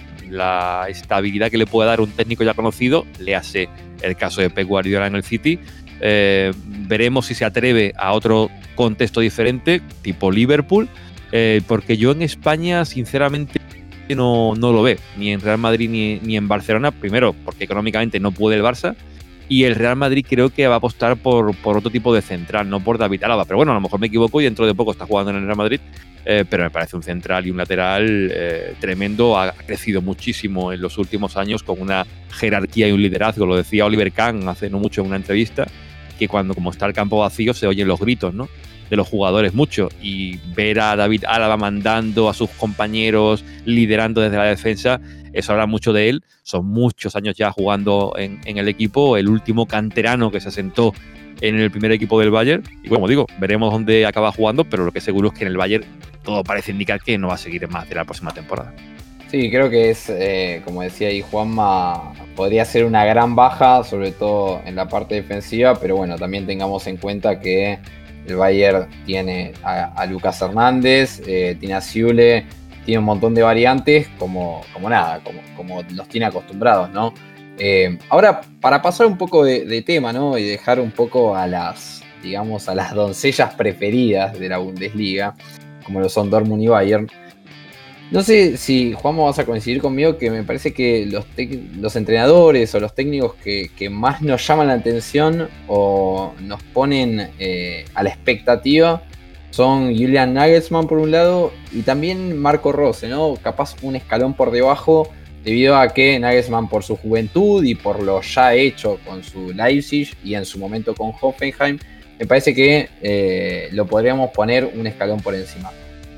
estabilidad que le pueda dar un técnico ya conocido, le hace el caso de Pep Guardiola en el City. Eh, veremos si se atreve a otro contexto diferente, tipo Liverpool, eh, porque yo en España, sinceramente, no, no, lo ve, ni en Real Madrid ni, ni en Barcelona. Primero, porque económicamente no puede el Barça y el Real Madrid creo que va a apostar por, por, otro tipo de central, no por David Alaba. Pero bueno, a lo mejor me equivoco y dentro de poco está jugando en el Real Madrid. Eh, pero me parece un central y un lateral eh, tremendo. Ha crecido muchísimo en los últimos años con una jerarquía y un liderazgo. Lo decía Oliver Kahn hace no mucho en una entrevista, que cuando como está el campo vacío se oyen los gritos, ¿no? de los jugadores mucho y ver a David Álava mandando a sus compañeros, liderando desde la defensa, eso habla mucho de él. Son muchos años ya jugando en, el equipo, el último canterano que se asentó en el primer equipo del Bayern. Y como digo, veremos dónde acaba jugando, pero lo que seguro es que en el Bayern todo parece indicar que no va a seguir más de la próxima temporada. Sí, creo que es, eh, como decía ahí Juanma, podría ser una gran baja, sobre todo en la parte defensiva, pero bueno, también tengamos en cuenta que el Bayern tiene a, Lucas Hernández, eh, tiene a Siule, tiene un montón de variantes como, como nada, como, como los tiene acostumbrados, ¿no? Eh, ahora, para pasar un poco de, tema, ¿no? Y dejar un poco a las, digamos, a las doncellas preferidas de la Bundesliga, como lo son Dortmund y Bayern. No sé si, Juanmo, vas a coincidir conmigo que me parece que los, los entrenadores o los técnicos que, más nos llaman la atención o nos ponen eh, a la expectativa son Julian Nagelsmann por un lado y también Marco Rose, ¿no? Capaz un escalón por debajo debido a que Nagelsmann por su juventud y por lo ya hecho con su Leipzig y en su momento con Hoffenheim, me parece que eh, lo podríamos poner un escalón por encima.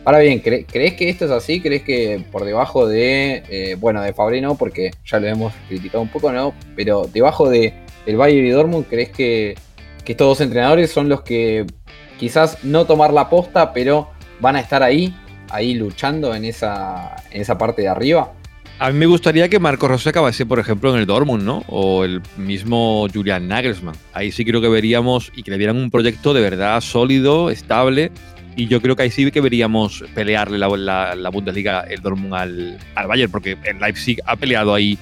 Ahora bien, ¿crees que esto es así? ¿Crees que por debajo de, eh, bueno, de Fabre no, porque ya lo hemos criticado un poco, ¿no? Pero debajo de el Bayern y Dortmund, ¿crees que, que estos dos entrenadores son los que quizás no tomar la posta, pero van a estar ahí, ahí luchando en esa, en esa parte de arriba. A mí me gustaría que Marco Rossi acabase, por ejemplo, en el Dortmund, ¿no? O el mismo Julian Nagelsmann. Ahí sí creo que veríamos y que le dieran un proyecto de verdad sólido, estable. Y yo creo que ahí sí que veríamos pelearle la, la, Bundesliga, el Dortmund al, al, Bayern, porque el Leipzig ha peleado ahí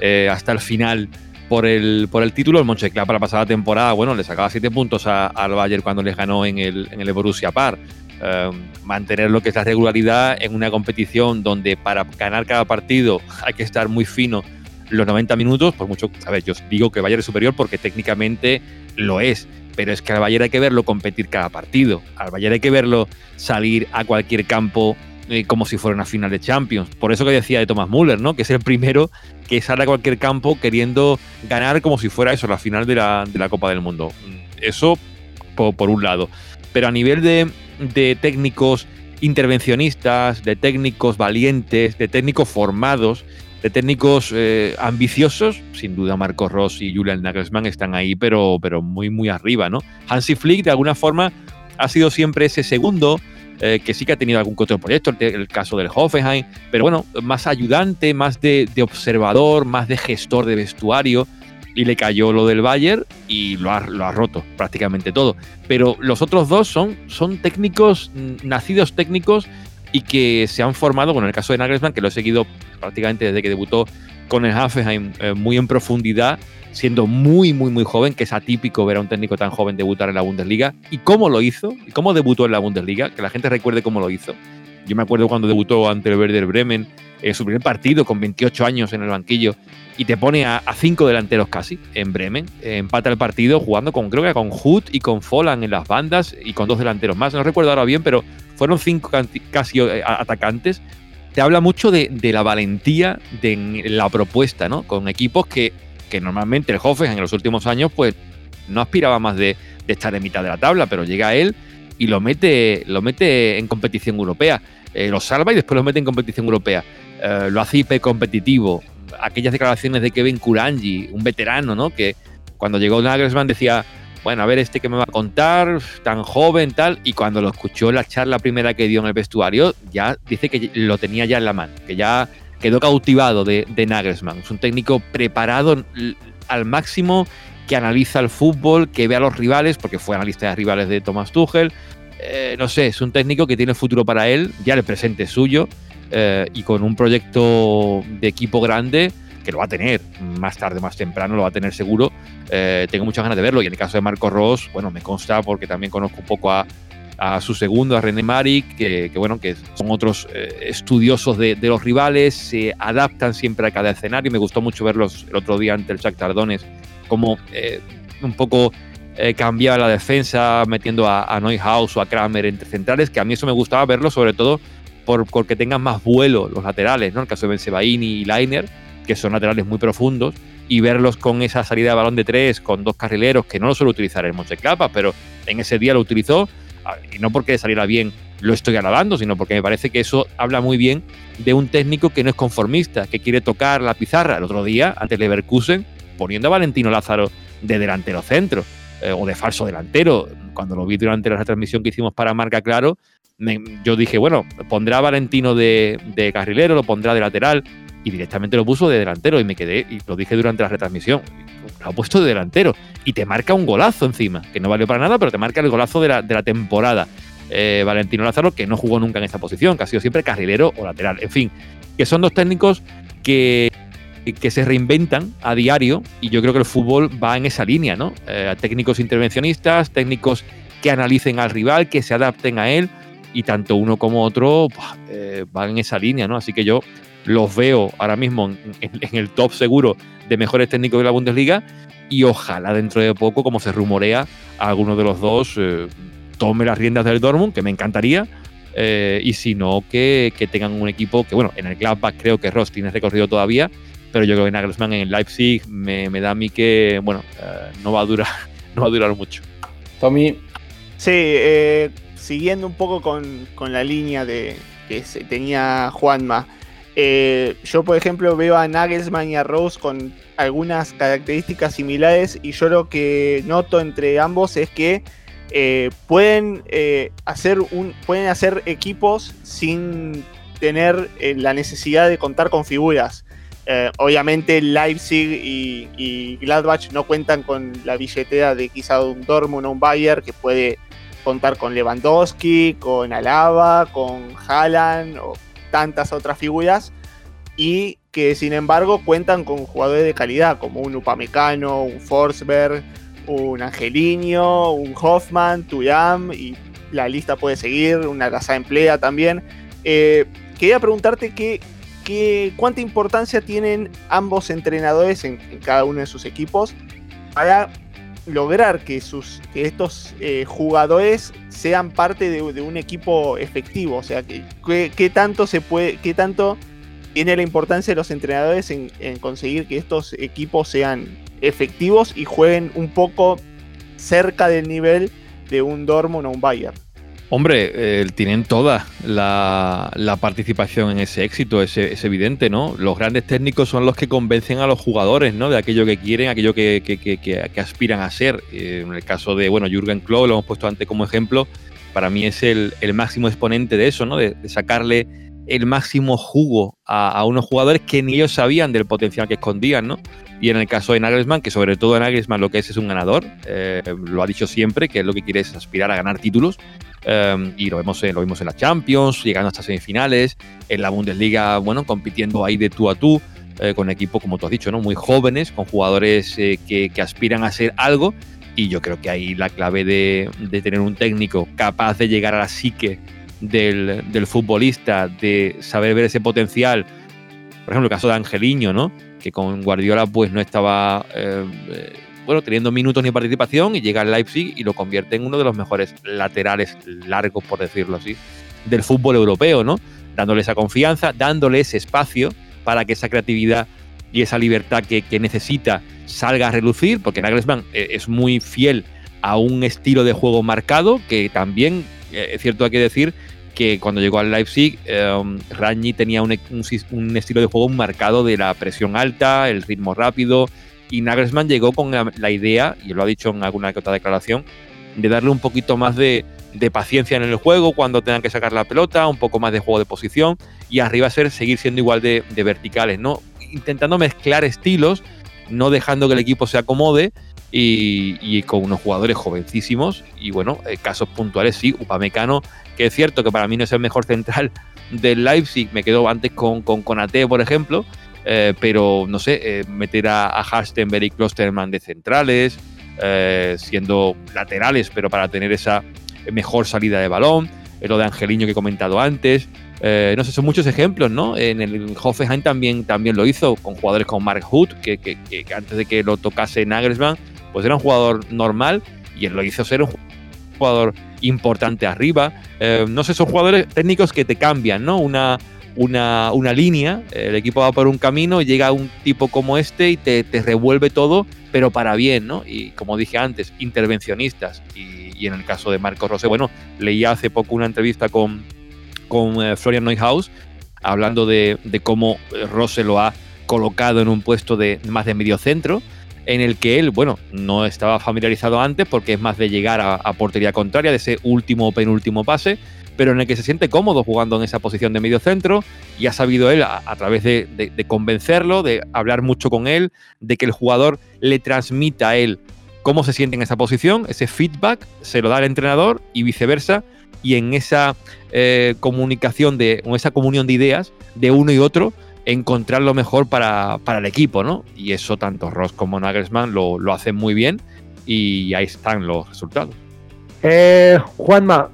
eh, hasta el final por el, por el título. El Moncheclá para la pasada temporada, bueno, le sacaba siete puntos al Bayern cuando les ganó en el, en el Borussia Par. Em, mantener lo que es la regularidad en una competición donde para ganar cada partido hay que estar muy fino los 90 minutos, por mucho, a ver, yo digo que Bayern es superior porque técnicamente lo es, pero es que al Bayern hay que verlo competir cada partido, al Bayern hay que verlo salir a cualquier campo eh, como si fuera una final de Champions. Por eso que decía de Thomas Müller, ¿no? Que es el primero que sale a cualquier campo queriendo ganar como si fuera eso, la final de la, de la Copa del Mundo. Eso por, un lado. Pero a nivel de, de técnicos intervencionistas, de técnicos valientes, de técnicos formados, de técnicos eh, ambiciosos, sin duda Marcos Ross y Julian Nagelsmann están ahí, pero, pero muy, muy arriba, ¿no? Hansi Flick, de alguna forma, ha sido siempre ese segundo, eh, que sí que ha tenido algún otro proyecto, el, caso del Hoffenheim, pero bueno, más ayudante, más de, observador, más de gestor de vestuario, y le cayó lo del Bayern y lo ha, lo ha, roto prácticamente todo. Pero los otros dos son, son técnicos, nacidos técnicos y que se han formado, con el caso de Nagelsmann, que lo he seguido prácticamente desde que debutó con el Hoffenheim eh, muy en profundidad, siendo muy, muy, muy joven, que es atípico ver a un técnico tan joven debutar en la Bundesliga. ¿Y cómo lo hizo? ¿Y cómo debutó en la Bundesliga? Que la gente recuerde cómo lo hizo. Yo me acuerdo cuando debutó ante el Werder Bremen, en su primer partido con 28 años en el banquillo, y te pone a, cinco delanteros casi en Bremen. empata el partido jugando con, creo que con Hood y con Follan en las bandas y con dos delanteros más. No recuerdo ahora bien, pero fueron cinco casi eh, atacantes. Te habla mucho de, la valentía de la propuesta, ¿no? Con equipos que, que normalmente el Hoffenheim en los últimos años, pues no aspiraba más de, estar en mitad de la tabla, pero llega él y lo mete, lo mete en competición europea. Eh, lo salva y después lo mete en competición europea. Eh, lo hace hipercompetitivo. Aquellas declaraciones de Kevin Kurangi, un veterano, ¿no? Que cuando llegó Nagelsmann decía, bueno, a ver este que me va a contar, tan joven, tal, y cuando lo escuchó la charla primera que dio en el vestuario, ya dice que lo tenía ya en la mano, que ya quedó cautivado de, Nagelsmann. Es un técnico preparado al máximo, que analiza el fútbol, que ve a los rivales, porque fue analista de rivales de Thomas Tuchel. Eh, no sé, es un técnico que tiene futuro para él, ya el presente es suyo, eh, y con un proyecto de equipo grande que lo va a tener más tarde, más temprano, lo va a tener seguro. Eh, tengo muchas ganas de verlo. Y en el caso de Marco Ross, bueno, me consta porque también conozco un poco a, su segundo, a René Maric, que, bueno, que son otros eh, estudiosos de, los rivales, se adaptan siempre a cada escenario. Me gustó mucho verlos el otro día ante el Chuck Tardones, como eh, un poco cambiaba la defensa, metiendo a, a, Neuhaus o a Kramer entre centrales, que a mí eso me gustaba verlo, sobre todo por, porque tengan más vuelo los laterales, ¿no? El caso de Benzebaini y Leiner que son laterales muy profundos, y verlos con esa salida de balón de tres, con dos carrileros, que no lo suele utilizar en Moncheclapa, pero en ese día lo utilizó, y no porque saliera bien lo estoy alabando, sino porque me parece que eso habla muy bien de un técnico que no es conformista, que quiere tocar la pizarra. El otro día, ante Leverkusen, poniendo a Valentino Lázaro de delantero centro eh, o de falso delantero. Cuando lo vi durante la retransmisión que hicimos para Marca Claro, yo dije, bueno, pondrá Valentino de carrilero, lo pondrá de lateral, y directamente lo puso de delantero y me quedé, y lo dije durante la retransmisión, lo ha puesto de delantero y te marca un golazo encima, que no valió para nada, pero te marca el golazo de la, de la temporada. Eh, Valentino Lázaro, que no jugó nunca en esta posición, que ha sido siempre carrilero o lateral. En fin, que son dos técnicos que, que se reinventan a diario y yo creo que el fútbol va en esa línea, ¿no? Eh, técnicos intervencionistas, técnicos que analicen al rival, que se adapten a él y tanto uno como otro eh, van en esa línea, ¿no? Así que yo los veo ahora mismo en, el top seguro de mejores técnicos de la Bundesliga y ojalá dentro de poco, como se rumorea, alguno de los dos eh, tome las riendas del Dortmund, que me encantaría, eh, y si no, que, tengan un equipo que, bueno, en el Gladbach creo que Ross tiene recorrido todavía, pero yo creo que Nagelsmann en el Leipzig me, da a mí que, bueno, eh, no, va a durar, no va a durar mucho. Tommy. Sí, siguiendo un poco con, con la línea de que se tenía Juanma. Eh, yo, por ejemplo, veo a Nagelsmann y a Rose con algunas características similares y yo lo que noto entre ambos es que eh, pueden, eh, hacer pueden hacer equipos sin tener la necesidad de contar con figuras. obviamente Leipzig y, y, Gladbach no cuentan con la billetera de quizá un Dortmund o un Bayern que puede contar con Lewandowski, con Alaba, con Haaland o tantas otras figuras y que sin embargo cuentan con jugadores de calidad como un Upamecano, un Forsberg, un Angelino, un Hoffman, Tuyam y la lista puede seguir, una casa emplea también. Eh, quería preguntarte qué, cuánta importancia tienen ambos entrenadores en, cada uno de sus equipos para lograr que, sus, que estos eh, jugadores sean parte de, un equipo efectivo. O sea, ¿qué, tanto se puede, tanto tiene la importancia de los entrenadores en, conseguir que estos equipos sean efectivos y jueguen un poco cerca del nivel de un Dortmund o un Bayern. Hombre, eh, tienen toda la, participación en ese éxito, es, evidente, ¿no? Los grandes técnicos son los que convencen a los jugadores, ¿no? De aquello que quieren, aquello que, aspiran a ser. Eh, en el caso de, bueno, Jürgen Klopp, lo hemos puesto antes como ejemplo, para mí es el, máximo exponente de eso, ¿no? De, sacarle el máximo jugo a, unos jugadores que ni ellos sabían del potencial que escondían, ¿no? Y en el caso de Nagelsmann, que sobre todo Nagelsmann lo que es es un ganador, eh, lo ha dicho siempre, que lo que quiere es aspirar a ganar títulos Em, y lo vemos, lo vimos en la Champions, llegando hasta semifinales, en la Bundesliga, bueno, compitiendo ahí de tú a tú, eh, con equipos, como tú has dicho, ¿no? muy jóvenes, con jugadores eh, que, aspiran a ser algo. Y yo creo que ahí la clave de, tener un técnico capaz de llegar a la psique del, del, futbolista, de saber ver ese potencial. Por ejemplo, el caso de Angeliño, ¿no? Que con Guardiola pues no estaba eh, bueno, teniendo minutos ni participación y llega al Leipzig y lo convierte en uno de los mejores laterales largos, por decirlo así, del fútbol europeo, ¿no? Dándole esa confianza, dándole ese espacio para que esa creatividad y esa libertad que, necesita salga a relucir, porque Nagelsmann eh, es muy fiel a un estilo de juego marcado, que también, eh, es cierto, hay que decir que cuando llegó al Leipzig, Ragni tenía un, estilo de juego marcado de la presión alta, el ritmo rápido, y Nagelsmann llegó con la, idea, y lo ha dicho en alguna que otra declaración, de darle un poquito más de, paciencia en el juego cuando tengan que sacar la pelota, un poco más de juego de posición y arriba ser seguir siendo igual de, verticales, ¿no? Intentando mezclar estilos, no dejando que el equipo se acomode y, con unos jugadores jovencísimos y bueno, eh, casos puntuales sí, Upamecano, que es cierto que para mí no es el mejor central del Leipzig, me quedo antes con, con por ejemplo, eh, pero no sé, eh, meter a, a Hastenberg y Klosterman de centrales, siendo laterales, pero para tener esa mejor salida de balón, lo de Angeliño que he comentado antes. no sé, son muchos ejemplos, ¿no? En el Hoffenheim también, también lo hizo con jugadores como Mark Hood, que, que, que, antes de que lo tocase Nagelsmann, pues era un jugador normal y él lo hizo ser un jugador importante arriba. no sé, son jugadores técnicos que te cambian, ¿no? Una, una, línea, el equipo va por un camino, llega un tipo como este y te, revuelve todo, pero para bien, ¿no? Y como dije antes, intervencionistas. Y, en el caso de Marcos Rose, bueno, leía hace poco una entrevista con, con eh, Florian Neuhaus hablando de, cómo Rose lo ha colocado en un puesto de más de medio centro, en el que él, bueno, no estaba familiarizado antes porque es más de llegar a, portería contraria, de ese último o penúltimo pase, pero en el que se siente cómodo jugando en esa posición de medio centro y ha sabido él, a, través de, convencerlo, de hablar mucho con él, de que el jugador le transmita a él cómo se siente en esa posición, ese feedback se lo da al entrenador y viceversa, y en esa eh, comunicación, de, o esa comunión de ideas de uno y otro, encontrar lo mejor para, el equipo, ¿no? Y eso tanto Ross como Nagelsmann lo, lo hacen muy bien y ahí están los resultados. Eh, Juanma,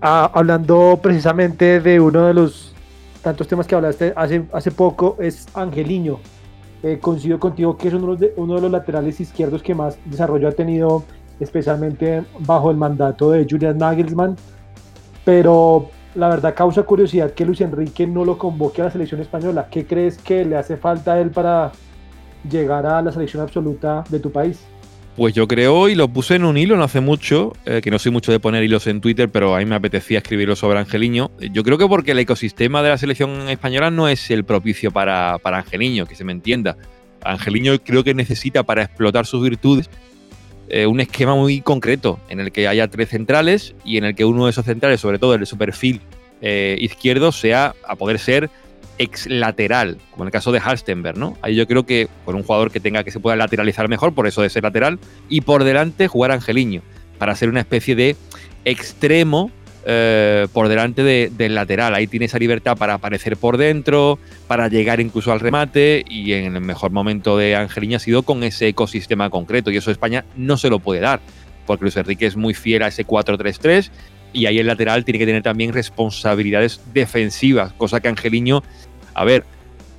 hablando precisamente de uno de los tantos temas que hablaste hace, hace poco, es Angeliño. Eh, coincido contigo que es uno de, uno de los laterales izquierdos que más desarrollo ha tenido, especialmente bajo el mandato de Julian Nagelsmann. Pero la verdad causa curiosidad que Luis Enrique no lo convoque a la selección española. ¿Qué crees que le hace falta a él para llegar a la selección absoluta de tu país? Pues yo creo, y lo puse en un hilo no hace mucho, eh, que no soy mucho de poner hilos en Twitter, pero a mí me apetecía escribirlo sobre Angeliño. Yo creo que porque el ecosistema de la selección española no es el propicio para, para Angeliño, que se me entienda. Angeliño creo que necesita para explotar sus virtudes eh, un esquema muy concreto, en el que haya tres centrales y en el que uno de esos centrales, sobre todo el de su perfil eh, izquierdo, sea a poder ser ex lateral, como en el caso de Halstenberg, ¿no? Ahí yo creo que con un jugador que tenga que se pueda lateralizar mejor, por eso de ser lateral, y por delante jugar Angeliño, para ser una especie de extremo eh, por delante del lateral. Ahí tiene esa libertad para aparecer por dentro, para llegar incluso al remate, y en el mejor momento de Angeliño ha sido con ese ecosistema concreto, y eso España no se lo puede dar, porque Luis Enrique es muy fiel a ese 4-3-3 y ahí el lateral tiene que tener también responsabilidades defensivas, cosa que Angeliño, a ver,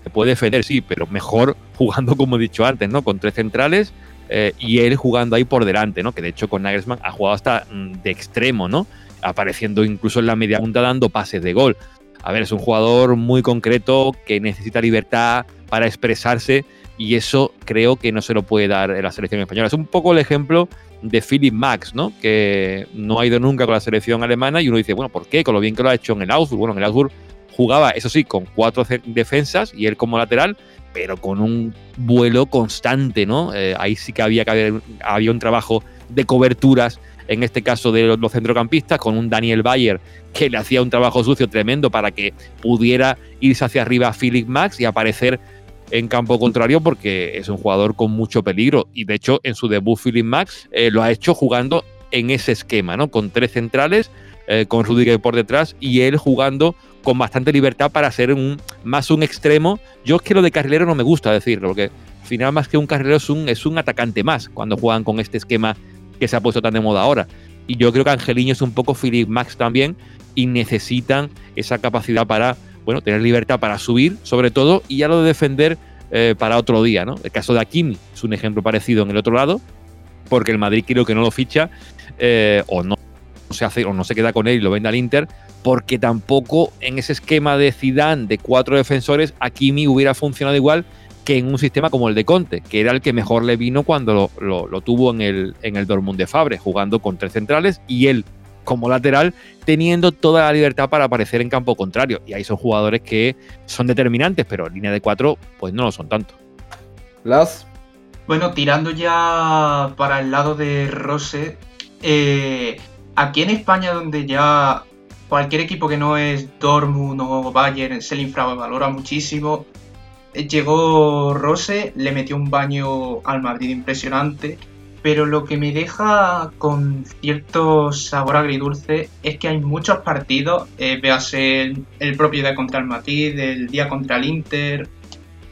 se puede defender, sí, pero mejor jugando como he dicho antes, ¿no? Con tres centrales eh, y él jugando ahí por delante, ¿no? Que de hecho con Nagelsmann ha jugado hasta mm, de extremo, ¿no? Apareciendo incluso en la media punta dando pases de gol. A ver, es un jugador muy concreto que necesita libertad para expresarse y eso creo que no se lo puede dar en la selección española. Es un poco el ejemplo de Philip Max, ¿no? Que no ha ido nunca con la selección alemana y uno dice, bueno, ¿por qué? Con lo bien que lo ha hecho en el Augsburg. Bueno, en el Augsburg jugaba, eso sí, con cuatro defensas y él como lateral, pero con un vuelo constante, ¿no? Eh, ahí sí que había, que haber, había un trabajo de coberturas, en este caso de los, centrocampistas, con un Daniel Bayer que le hacía un trabajo sucio tremendo para que pudiera irse hacia arriba a Philip Max y aparecer en campo contrario porque es un jugador con mucho peligro y de hecho en su debut Philip Max eh, lo ha hecho jugando en ese esquema, ¿no? Con tres centrales, eh, con Rudiger por detrás y él jugando con bastante libertad para ser un, más un extremo. Yo es que lo de carrilero no me gusta decirlo, porque al final más que un carrilero es un, es un atacante más cuando juegan con este esquema que se ha puesto tan de moda ahora. Y yo creo que Angeliño es un poco Philip Max también y necesitan esa capacidad para bueno, tener libertad para subir, sobre todo, y ya lo de defender eh, para otro día, ¿no? El caso de Akimi es un ejemplo parecido en el otro lado, porque el Madrid creo que no lo ficha eh, o no se hace o no se queda con él y lo vende al Inter, porque tampoco en ese esquema de Zidane de cuatro defensores Akimi hubiera funcionado igual que en un sistema como el de Conte, que era el que mejor le vino cuando lo, lo tuvo en el, en el Dortmund de Fabre, jugando con tres centrales y él como lateral, teniendo toda la libertad para aparecer en campo contrario. Y ahí son jugadores que son determinantes, pero en línea de cuatro, pues no lo son tanto. Las. Bueno, tirando ya para el lado de Rose, eh, aquí en España, donde ya cualquier equipo que no es Dortmund o Bayern se le infravalora muchísimo, llegó Rose, le metió un baño al Madrid impresionante pero lo que me deja con cierto sabor agridulce es que hay muchos partidos, eh, véase el, propio día contra el Madrid, el día contra el Inter,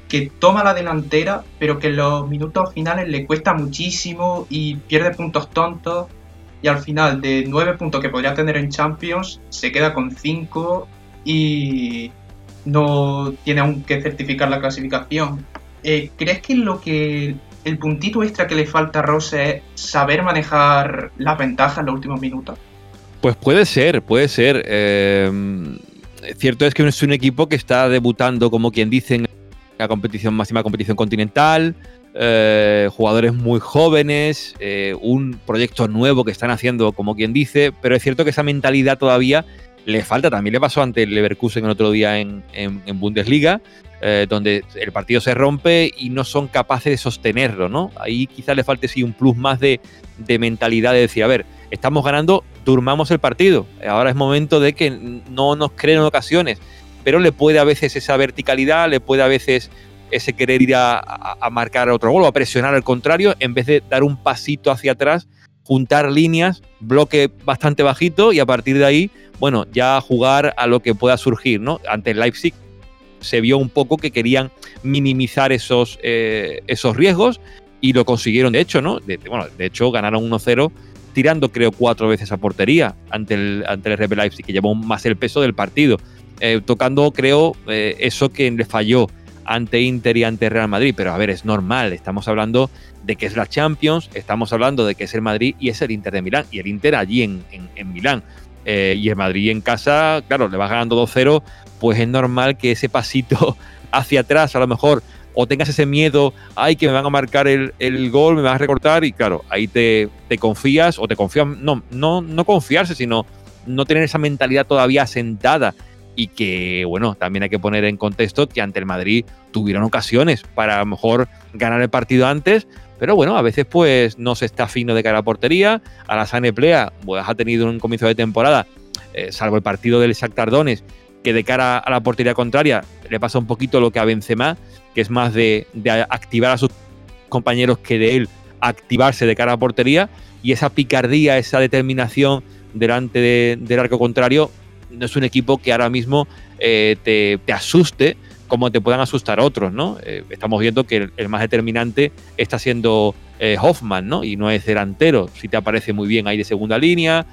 que toma la delantera, pero que en los minutos finales le cuesta muchísimo y pierde puntos tontos. Y al final, de nueve puntos que podría tener en Champions, se queda con cinco y no tiene aún que certificar la clasificación. Eh, ¿Crees que lo que el puntito extra que le falta a Rose es saber manejar las ventajas en los últimos minutos. Pues puede ser, puede ser. Eh, cierto es que es un equipo que está debutando, como quien dice, en la competición máxima competición continental. Eh, jugadores muy jóvenes, eh, un proyecto nuevo que están haciendo, como quien dice, pero es cierto que esa mentalidad todavía le falta. También le pasó ante el Leverkusen el otro día en Bundesliga. Eh, donde el partido se rompe y no son capaces de sostenerlo, ¿no? Ahí quizás le falte un plus más de, mentalidad de decir, a ver, estamos ganando, durmamos el partido. Ahora es momento de que no nos creen ocasiones, pero le puede a veces esa verticalidad, le puede a veces ese querer ir a, marcar otro gol o a presionar al contrario, en vez de dar un pasito hacia atrás, juntar líneas, bloque bastante bajito y a partir de ahí, bueno, ya jugar a lo que pueda surgir, ¿no? Ante el Leipzig se vio un poco que querían minimizar esos, eh, esos riesgos y lo consiguieron de hecho, ¿no? De, bueno, de hecho ganaron 1-0 tirando creo cuatro veces a portería ante el, ante el RB Leipzig, que llevó más el peso del partido, eh, tocando creo eh, eso que le falló ante Inter y ante Real Madrid, pero a ver, es normal, estamos hablando de que es la Champions, estamos hablando de que es el Madrid y es el Inter de Milán, y el Inter allí en, en, Milán. y el Madrid en casa, claro, le vas ganando 2-0, pues es normal que ese pasito hacia atrás, a lo mejor, o tengas ese miedo, ay, que me van a marcar el, gol, me van a recortar, y claro, ahí te, confías, o te confías, no, no, no confiarse, sino no tener esa mentalidad todavía asentada. Y que, bueno, también hay que poner en contexto que ante el Madrid tuvieron ocasiones para a lo mejor ganar el partido antes, pero bueno, a veces pues no se está fino de cara a portería. A la Sane Plea pues, ha tenido un comienzo de temporada, eh, salvo el partido del Shakhtar Tardones que de cara a la portería contraria le pasa un poquito lo que a Benzema, que es más de, activar a sus compañeros que de él activarse de cara a portería y esa picardía, esa determinación delante del arco contrario no es un equipo que ahora mismo eh, te, asuste como te puedan asustar otros, ¿no? Eh, estamos viendo que el, más determinante está siendo eh, Hoffman, ¿no? Y no es delantero, si te aparece muy bien ahí de segunda línea,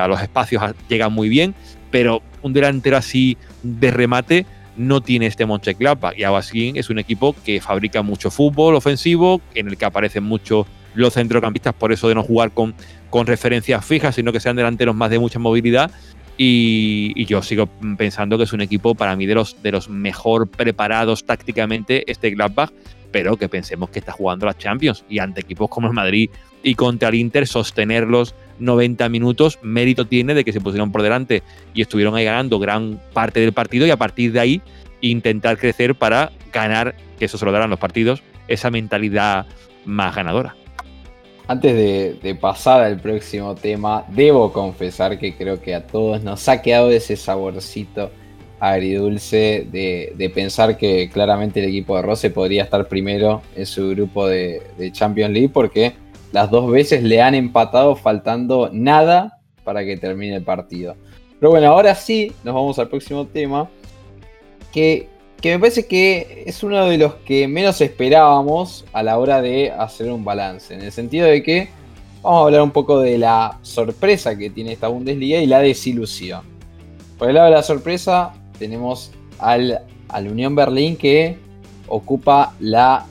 a los espacios llega muy bien, pero un delantero así de remate no tiene este Mönchengladbach y así es un equipo que fabrica mucho fútbol ofensivo, en el que aparecen mucho los centrocampistas, por eso de no jugar con, con referencias fijas, sino que sean delanteros más de mucha movilidad. Y, yo sigo pensando que es un equipo para mí de los, de los mejor preparados tácticamente, este Gladbach, pero que pensemos que está jugando las Champions y ante equipos como el Madrid y contra el Inter, sostenerlos 90 minutos, mérito tiene de que se pusieron por delante y estuvieron ahí ganando gran parte del partido y a partir de ahí intentar crecer para ganar, que eso se lo darán los partidos, esa mentalidad más ganadora. Antes de, pasar al próximo tema, debo confesar que creo que a todos nos ha quedado ese saborcito agridulce de, de pensar que claramente el equipo de Rose podría estar primero en su grupo de, de, Champions League porque las dos veces le han empatado faltando nada para que termine el partido. Pero bueno, ahora sí nos vamos al próximo tema que que me parece que es uno de los que menos esperábamos a la hora de hacer un balance, en el sentido de que vamos a hablar un poco de la sorpresa que tiene esta Bundesliga y la desilusión. Por el lado de la sorpresa tenemos al, al Unión Berlín que ocupa la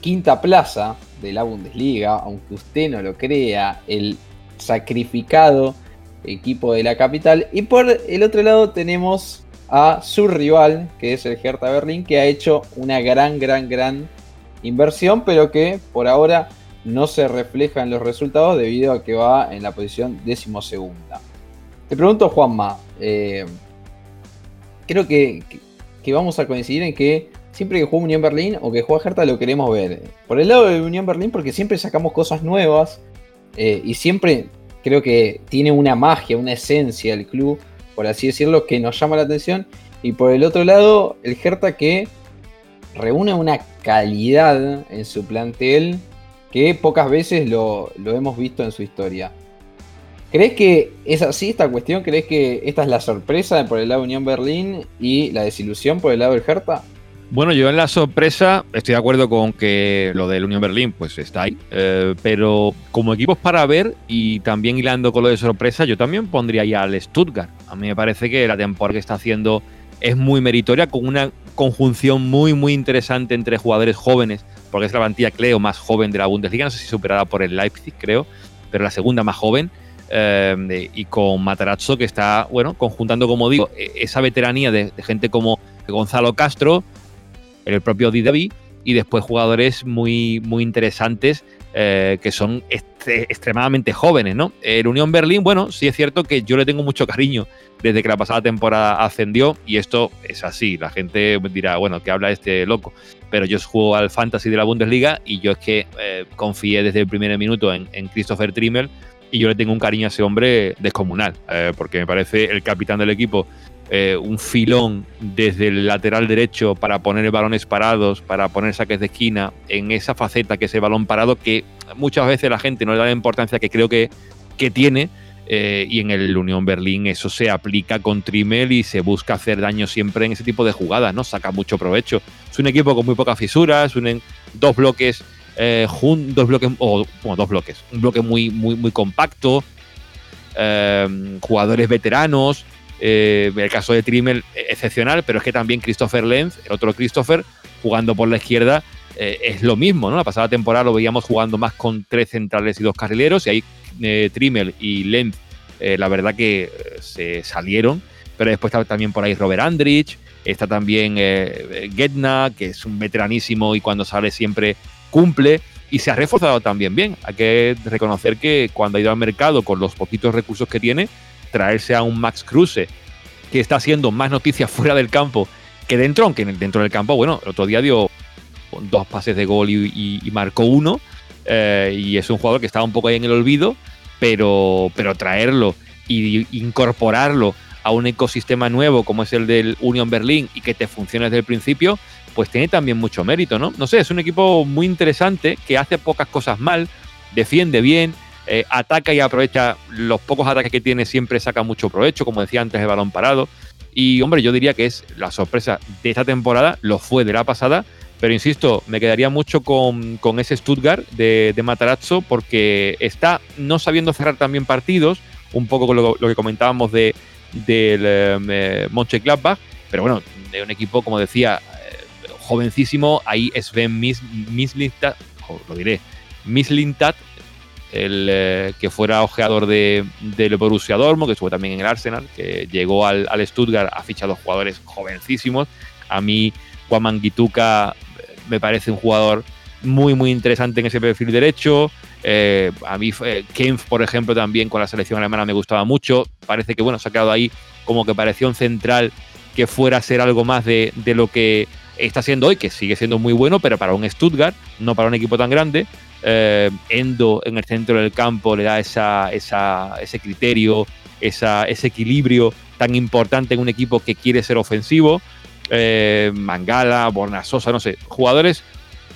quinta plaza de la Bundesliga, aunque usted no lo crea, el sacrificado equipo de la capital. Y por el otro lado tenemos a su rival, que es el Hertha Berlín, que ha hecho una gran, gran, gran inversión, pero que por ahora no se refleja en los resultados debido a que va en la posición decimosegunda. Te pregunto, Juanma, eh, creo que, vamos a coincidir en que siempre que juega Unión Berlín o que juega Hertha lo queremos ver. Por el lado de Unión Berlín, porque siempre sacamos cosas nuevas eh, y siempre creo que tiene una magia, una esencia el club por así decirlo, que nos llama la atención. Y por el otro lado, el Hertha que reúne una calidad en su plantel que pocas veces lo, hemos visto en su historia. ¿Crees que es así esta cuestión? ¿Crees que esta es la sorpresa por el lado de Unión Berlín y la desilusión por el lado del Hertha? Bueno, yo en la sorpresa estoy de acuerdo con que lo del Unión Berlín pues está ahí, eh, pero como equipos para ver y también hilando con lo de sorpresa, yo también pondría ya al Stuttgart. A mí me parece que la temporada que está haciendo es muy meritoria, con una conjunción muy, muy interesante entre jugadores jóvenes, porque es la plantilla, creo, más joven de la Bundesliga, no sé si superada por el Leipzig, creo, pero la segunda más joven. Eh, y con Matarazzo que está, bueno, conjuntando, como digo, e-, esa veteranía de gente como Gonzalo Castro, el propio Didavi y después jugadores muy, muy interesantes eh, que son extremadamente jóvenes, ¿no? El Unión Berlín, bueno, sí es cierto que yo le tengo mucho cariño desde que la pasada temporada ascendió y esto es así, la gente dirá, bueno, que habla este loco, pero yo juego al Fantasy de la Bundesliga y yo es que eh, confié desde el primer minuto en, Christopher Trimmel y yo le tengo un cariño a ese hombre descomunal, eh, porque me parece el capitán del equipo eh, un filón desde el lateral derecho para poner balones parados, para poner saques de esquina, en esa faceta que es el balón parado, que muchas veces la gente no le da la importancia que creo que, que tiene. Eh, y en el Unión Berlín eso se aplica con Trimel y se busca hacer daño siempre en ese tipo de jugadas, ¿no? Saca mucho provecho. Es un equipo con muy pocas fisuras, unen dos bloques, eh, dos bloques, o dos bloques, un bloque muy, muy, muy compacto, jugadores veteranos, eh, el caso de Trimmel, eh, excepcional, pero es que también Christopher Lenz, el otro Christopher, jugando por la izquierda, eh, es lo mismo, ¿no? La pasada temporada lo veíamos jugando más con tres centrales y dos carrileros, y ahí eh, Trimmel y Lenz, la verdad que se salieron, pero después está también por ahí Robert Andrich, está también Getna, que es un veteranísimo y cuando sale siempre cumple. Y se ha reforzado también bien. Hay que reconocer que cuando ha ido al mercado con los poquitos recursos que tiene, traerse a un Max Kruse que está haciendo más noticias fuera del campo que dentro, aunque dentro del campo, bueno, el otro día dio dos pases de gol y, marcó uno. Eh, y es un jugador que estaba un poco ahí en el olvido, pero, pero traerlo y incorporarlo a un ecosistema nuevo como es el del Union Berlin y que te funcione desde el principio, pues tiene también mucho mérito, ¿no? No sé, es un equipo muy interesante que hace pocas cosas mal, defiende bien, eh, ataca y aprovecha los pocos ataques que tiene, siempre saca mucho provecho, como decía antes, el balón parado. Y hombre, yo diría que es la sorpresa de esta temporada, lo fue de la pasada, pero insisto, me quedaría mucho con, ese Stuttgart de, de, Matarazzo porque está no sabiendo cerrar también partidos, un poco con lo, que comentábamos de, del eh, Gladbach, pero bueno, de un equipo, como decía, eh, jovencísimo. Ahí Sven Mis, Mislintat, lo diré, Mislintat, el eh, que fuera ojeador de, del Borussia Dortmund, que estuvo también en el Arsenal, que llegó al, al Stuttgart, ha fichado jugadores jovencísimos. A mí, Juan Manguituca me parece un jugador muy, muy interesante en ese perfil derecho. Eh, a mí, eh, Kempf, por ejemplo, también con la selección alemana me gustaba mucho. Parece que, bueno, se ha quedado ahí como que parecía un central que fuera a ser algo más de, lo que está siendo hoy, que sigue siendo muy bueno, pero para un Stuttgart, no para un equipo tan grande. Eh, Endo en el centro del campo le da esa, ese criterio, esa, ese equilibrio tan importante en un equipo que quiere ser ofensivo. Mangala, Bornasosa, no sé, jugadores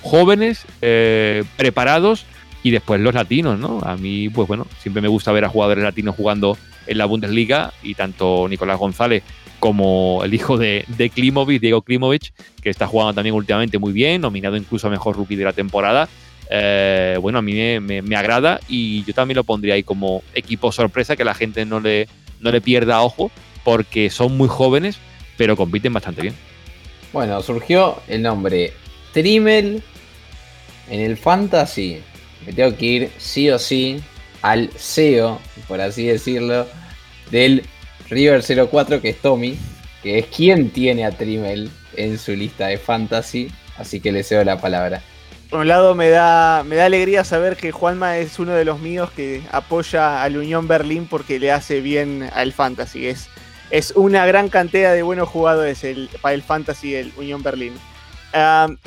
jóvenes, eh, preparados y después los latinos, ¿no? A mí, pues bueno, siempre me gusta ver a jugadores latinos jugando en la Bundesliga y tanto Nicolás González como el hijo de, de Klimovic, Diego Klimovic, que está jugando también últimamente muy bien, nominado incluso a mejor rookie de la temporada. Eh, bueno, a mí me, agrada y yo también lo pondría ahí como equipo sorpresa, que la gente no le, no le pierda ojo, porque son muy jóvenes, pero compiten bastante bien. Bueno, surgió el nombre Trimel en el fantasy. Me tengo que ir sí o sí al CEO, por así decirlo, del River 04 que es Tommy, que es quien tiene a Trimel en su lista de fantasy, así que le cedo la palabra. Por un lado me da, me da alegría saber que Juanma es uno de los míos que apoya al Unión Berlín porque le hace bien al fantasy. Es, es una gran cantidad de buenos jugadores para el fantasy del Unión Berlín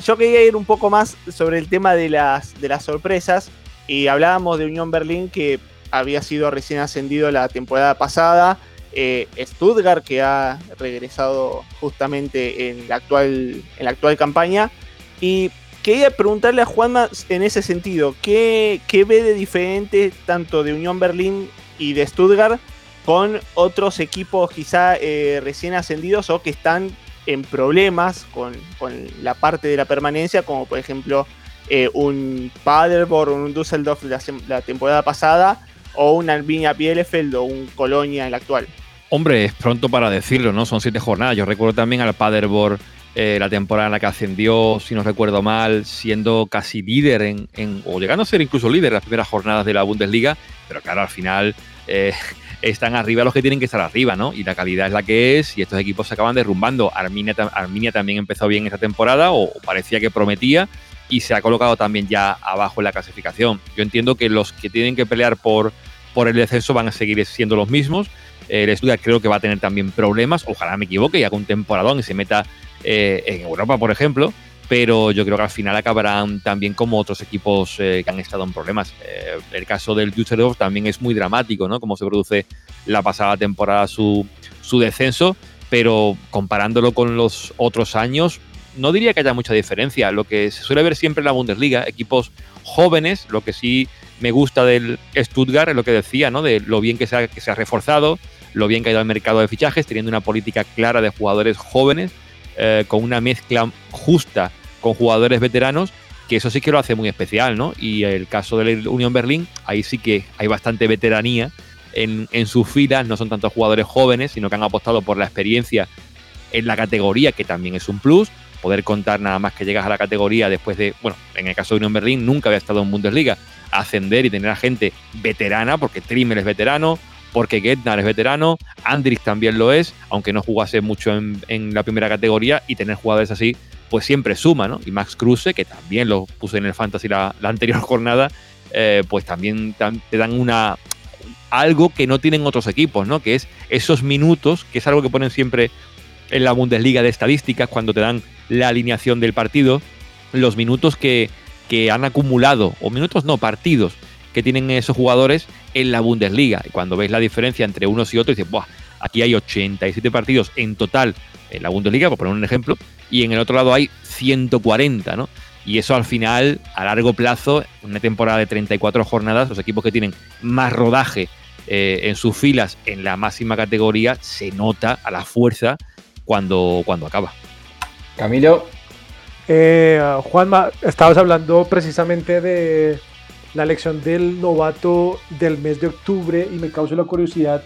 yo quería ir un poco más sobre el tema de las, de las sorpresas. Y hablábamos de Unión Berlín que había sido recién ascendido la temporada pasada. Eh, Stuttgart que ha regresado justamente en la actual, en la actual campaña. Y quería preguntarle a Juanma en ese sentido, ¿qué, qué ve de diferente tanto de Unión Berlín y de Stuttgart con otros equipos quizá eh, recién ascendidos o que están en problemas con, la parte de la permanencia, como por ejemplo eh, un Paderborn un Düsseldorf la, temporada pasada, o un Albinia Bielefeld o un Colonia en la actual. Hombre, es pronto para decirlo, ¿no? Son siete jornadas. Yo recuerdo también al Paderborn eh, la temporada en la que ascendió, si no recuerdo mal, siendo casi líder en, o llegando a ser incluso líder en las primeras jornadas de la Bundesliga, pero claro, al final eh, están arriba los que tienen que estar arriba, ¿no? Y la calidad es la que es y estos equipos se acaban derrumbando. Arminia, Arminia también empezó bien esa temporada o, parecía que prometía y se ha colocado también ya abajo en la clasificación. Yo entiendo que los que tienen que pelear por, por el descenso van a seguir siendo los mismos. El estudio creo que va a tener también problemas, ojalá me equivoque y haga un temporadón y se meta eh, en Europa, por ejemplo pero yo creo que al final acabarán también como otros equipos eh, que han estado en problemas. Eh, el caso del Düsseldorf también es muy dramático, ¿no? Como se produce la pasada temporada su, su descenso, pero comparándolo con los otros años, no diría que haya mucha diferencia. Lo que se suele ver siempre en la Bundesliga, equipos jóvenes, lo que sí me gusta del Stuttgart es lo que decía, ¿no? De lo bien que se ha, que se ha reforzado, lo bien que ha ido al mercado de fichajes, teniendo una política clara de jugadores jóvenes eh, con una mezcla justa con jugadores veteranos, que eso sí que lo hace muy especial, ¿no? Y el caso del Unión Berlín, ahí sí que hay bastante veteranía en, sus filas, no son tantos jugadores jóvenes, sino que han apostado por la experiencia en la categoría, que también es un plus, poder contar nada más que llegas a la categoría después de, bueno, en el caso de Unión Berlín nunca había estado en Bundesliga, ascender y tener a gente veterana, porque Trimmer es veterano, porque Getnar es veterano, Andrix también lo es, aunque no jugase mucho en, la primera categoría, y tener jugadores así, pues siempre suma, ¿no? Y Max Kruse, que también lo puse en el Fantasy la, anterior jornada, eh, pues también te dan una algo que no tienen otros equipos, ¿no? Que es esos minutos, que es algo que ponen siempre en la Bundesliga de estadísticas cuando te dan la alineación del partido, los minutos que, que han acumulado, o minutos no, partidos que tienen esos jugadores en la Bundesliga. Y cuando veis la diferencia entre unos y otros, dices, Buah, aquí hay 87 partidos en total en la Bundesliga, por poner un ejemplo, y en el otro lado hay 140, ¿no? Y eso al final, a largo plazo, una temporada de 34 jornadas, los equipos que tienen más rodaje eh, en sus filas en la máxima categoría, se nota a la fuerza cuando, cuando acaba. Camilo. Eh, Juanma, estabas hablando precisamente de, la elección del novato del mes de octubre y me causa la curiosidad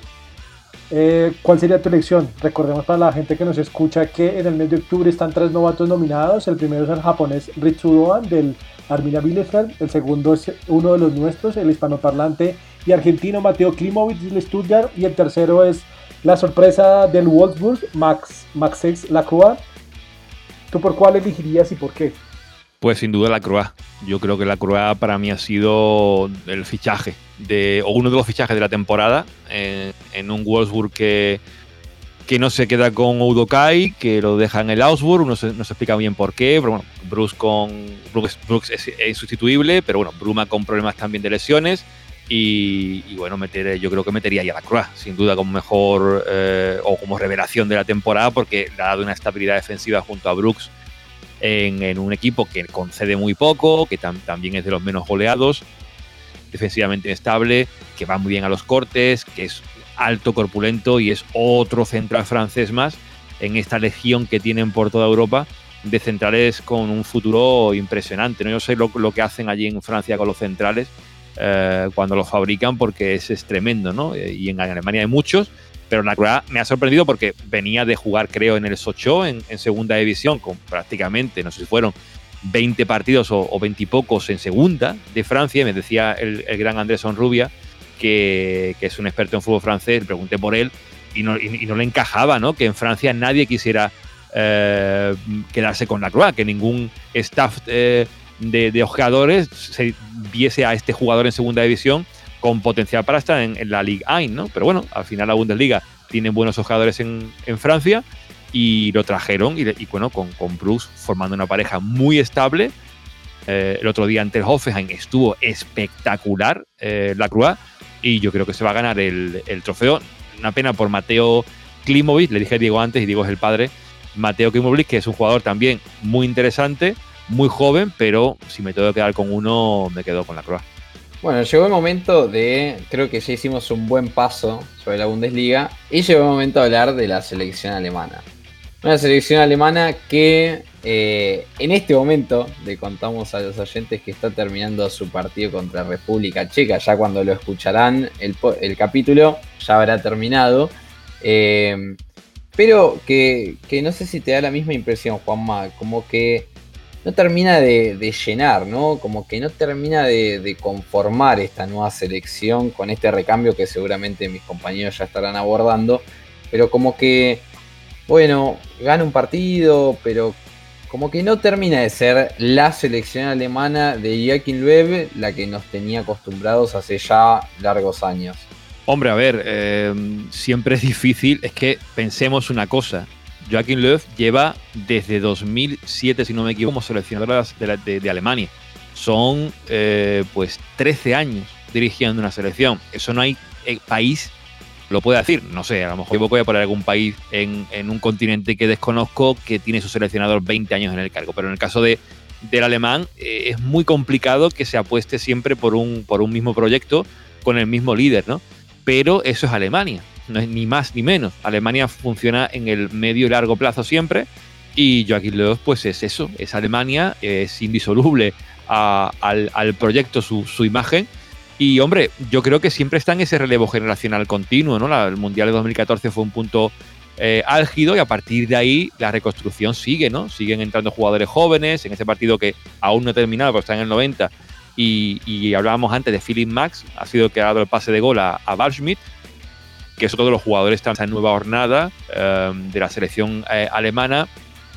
Eh, ¿Cuál sería tu elección? Recordemos para la gente que nos escucha que en el mes de octubre están tres novatos nominados. El primero es el japonés Ritsu Doan del Arminia Bielefeld. El segundo es uno de los nuestros, el hispanoparlante y argentino Mateo Klimovic del Stuttgart. Y el tercero es la sorpresa del Wolfsburg, Max, Max Lacroix. ¿Tú por cuál elegirías y por qué? Pues sin duda la Croix. Yo creo que la Croix para mí ha sido el fichaje, de, o uno de los fichajes de la temporada, en, un Wolfsburg que, que no se queda con Udokai, que lo deja en el Augsburg, no se, no se explica bien por qué, pero bueno, Bruce, con, Brooks, es, insustituible, pero bueno, Bruma con problemas también de lesiones, y, bueno, meter, yo creo que metería ya la Croix, sin duda como mejor eh, o como revelación de la temporada, porque le ha dado una estabilidad defensiva junto a Brooks en, un equipo que concede muy poco, que también es de los menos goleados, defensivamente estable, que va muy bien a los cortes, que es alto, corpulento y es otro central francés más en esta legión que tienen por toda Europa de centrales con un futuro impresionante. ¿no? Yo sé lo, que hacen allí en Francia con los centrales eh, cuando los fabrican porque es, tremendo, ¿no? Eh, y en Alemania hay muchos, pero la verdad me ha sorprendido porque venía de jugar, creo, en el Sochaux, en, segunda división, con prácticamente, no sé si fueron 20 partidos o, o 20 y pocos en segunda de Francia. Me decía el, gran Andrés Onrubia, que, es un experto en fútbol francés, pregunté por él y no, y, no le encajaba, ¿no? Que en Francia nadie quisiera eh, quedarse con la que ningún staff de, de ojeadores se viese a este jugador en segunda división con potencial para estar en, la Ligue 1, ¿no? Pero bueno, al final la Bundesliga tiene buenos jugadores en, francia y lo trajeron y, bueno, con, con, Bruce formando una pareja muy estable. Eh, el otro día ante el Hoffenheim estuvo espectacular eh, la Cruz y yo creo que se va a ganar el, trofeo. Una pena por Mateo Klimovic, le dije a Diego antes y Diego es el padre. Mateo Klimovic, que es un jugador también muy interesante, muy joven, pero si me tengo que quedar con uno, me quedo con la Cruz. Bueno, llegó el momento de, creo que ya hicimos un buen paso sobre la Bundesliga y llegó el momento de hablar de la selección alemana. Una selección alemana que eh, en este momento le contamos a los oyentes que está terminando su partido contra República Checa. Ya cuando lo escucharán el, capítulo ya habrá terminado. Eh, pero que, que no sé si te da la misma impresión, Juanma, como que no termina de, llenar, ¿no? Como que no termina de, conformar esta nueva selección con este recambio que seguramente mis compañeros ya estarán abordando, pero como que, bueno, gana un partido, pero como que no termina de ser la selección alemana de Joachim Löw, la que nos tenía acostumbrados hace ya largos años. Hombre, a ver, eh, siempre es difícil, es que pensemos una cosa, Joachim Löw lleva desde 2007, si no me equivoco, como seleccionador de, Alemania. Son eh, pues 13 años dirigiendo una selección. Eso no hay eh, país lo puede decir. No sé, a lo mejor voy a poner algún país en, un continente que desconozco que tiene su seleccionador 20 años en el cargo. Pero en el caso de, del alemán eh, es muy complicado que se apueste siempre por un, por un mismo proyecto con el mismo líder, ¿no? Pero eso es Alemania no es ni más ni menos. Alemania funciona en el medio y largo plazo siempre y Joaquín Löw pues es eso, es Alemania, es indisoluble al, proyecto su, imagen y hombre, yo creo que siempre está en ese relevo generacional continuo, ¿no? el Mundial de 2014 fue un punto eh, álgido y a partir de ahí la reconstrucción sigue, ¿no? Siguen entrando jugadores jóvenes en ese partido que aún no ha terminado, pero está en el 90 y, hablábamos antes de Philip Max, ha sido que ha dado el pase de gol a, a que es otro de los jugadores en esta nueva jornada em, de la selección eh, alemana,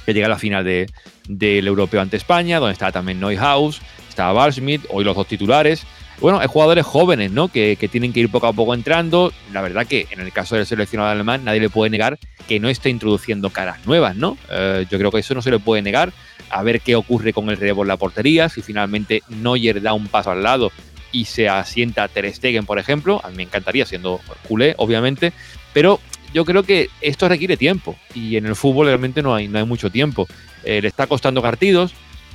que llega a la final del europeo ante España, donde está también Neuhaus, está Waldschmidt, hoy los dos titulares. Bueno, hay jugadores jóvenes, ¿no? Que, tienen que ir poco a poco entrando. La verdad que en el caso del seleccionado alemán nadie le puede negar que no está introduciendo caras nuevas, ¿no? Eh, yo creo que eso no se le puede negar. A ver qué ocurre con el relevo en la portería, si finalmente Neuer da un paso al lado y se asienta Ter Stegen, por ejemplo. A mí me encantaría, siendo culé, obviamente, pero yo creo que esto requiere tiempo y en el fútbol realmente no hay, no hay mucho tiempo. Eh, le está costando partidos.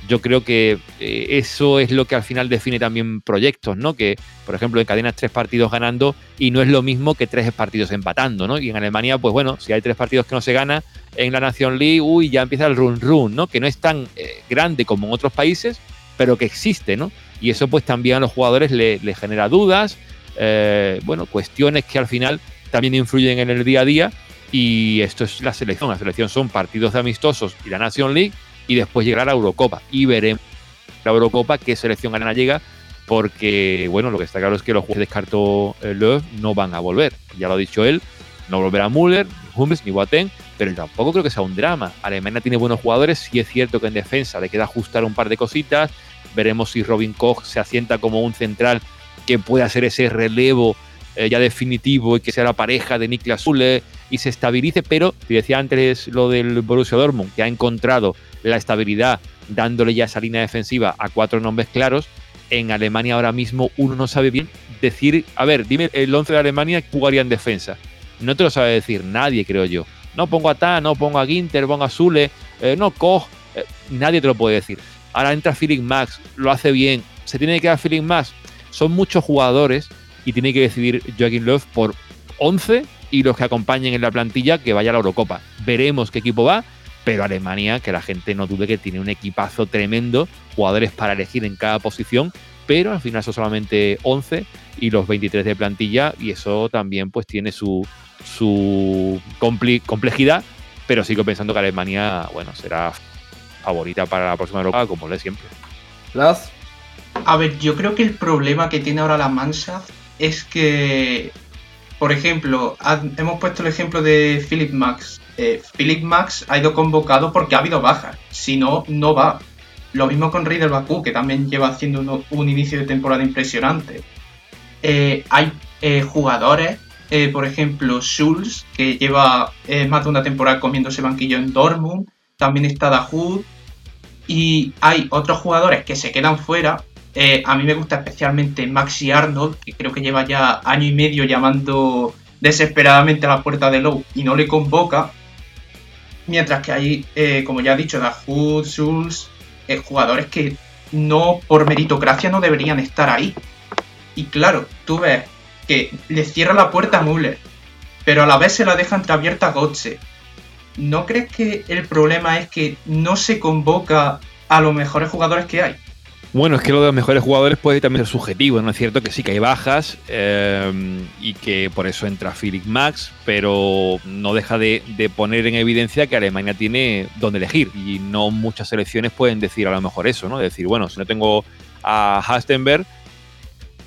Yo creo que eh, eso es lo que al final define también proyectos, ¿no? Que, por ejemplo, encadenas tres partidos ganando y no es lo mismo que tres partidos empatando, ¿no? Y en Alemania, pues bueno, si hay tres partidos que no se gana en la Nation League, uy, ya empieza el run run, ¿no? Que no es tan eh, grande como en otros países, pero que existe, ¿no? Y eso pues también a los jugadores le, genera dudas, eh, bueno, cuestiones que al final también influyen en el día a día. Y esto es la selección. La selección son partidos de amistosos y la Nation League y después llegará la Eurocopa. Y veremos la Eurocopa qué selección arena llega porque, bueno, lo que está claro es que los jugadores descartó Löw no van a volver. Ya lo ha dicho él, no volverá Müller, ni Hummels, ni Boateng, pero tampoco creo que sea un drama. Alemania tiene buenos jugadores, sí es cierto que en defensa le queda ajustar un par de cositas. Veremos si Robin Koch se asienta como un central que puede hacer ese relevo eh, ya definitivo y que sea la pareja de Niklas Zule y se estabilice, pero te decía antes lo del Borussia Dortmund, que ha encontrado la estabilidad dándole ya esa línea defensiva a cuatro nombres claros, en Alemania ahora mismo uno no sabe bien decir, a ver, dime el 11 de Alemania jugaría en defensa. No te lo sabe decir nadie, creo yo. No pongo a Ta, no pongo a Ginter, pongo a Zule, eh, no Koch, eh, nadie te lo puede decir. Ahora entra Philip Max, lo hace bien, se tiene que quedar Philip Max. Son muchos jugadores y tiene que decidir Joaquín Löw por 11 y los que acompañen en la plantilla que vaya a la Eurocopa. Veremos qué equipo va, pero Alemania, que la gente no dude que tiene un equipazo tremendo, jugadores para elegir en cada posición, pero al final son solamente 11 y los 23 de plantilla y eso también pues tiene su, su complejidad, pero sigo pensando que Alemania, bueno, será favorita para la próxima Europa como le siempre. ¿Las? A ver, yo creo que el problema que tiene ahora la Mannschaft es que, por ejemplo, hemos puesto el ejemplo de Philip Max. Eh, Philip Max ha ido convocado porque ha habido bajas, si no, no va. Lo mismo con Rey del Bakú, que también lleva haciendo un, inicio de temporada impresionante. Eh, hay eh, jugadores, por ejemplo, Schulz, que lleva más de una temporada comiéndose banquillo en Dortmund. También está Dahoud. Y hay otros jugadores que se quedan fuera eh, a mí me gusta especialmente Maxi Arnold, que creo que lleva ya año y medio llamando desesperadamente a la puerta de Lowe y no le convoca. Mientras que hay, eh, como ya he dicho, Dahoud, Schulz, eh, jugadores que no, por meritocracia, no deberían estar ahí. Y claro, tú ves que le cierra la puerta a Müller, pero a la vez se la deja entreabierta a Gotze. ¿No crees que el problema es que no se convoca a los mejores jugadores que hay? Bueno, es que lo de los mejores jugadores puede también ser subjetivo, ¿no? Es cierto que sí que hay bajas eh, y que por eso entra Philip Max, pero no deja de, poner en evidencia que Alemania tiene donde elegir y no muchas selecciones pueden decir a lo mejor eso, ¿no? Decir, bueno, si no tengo a Hastenberg,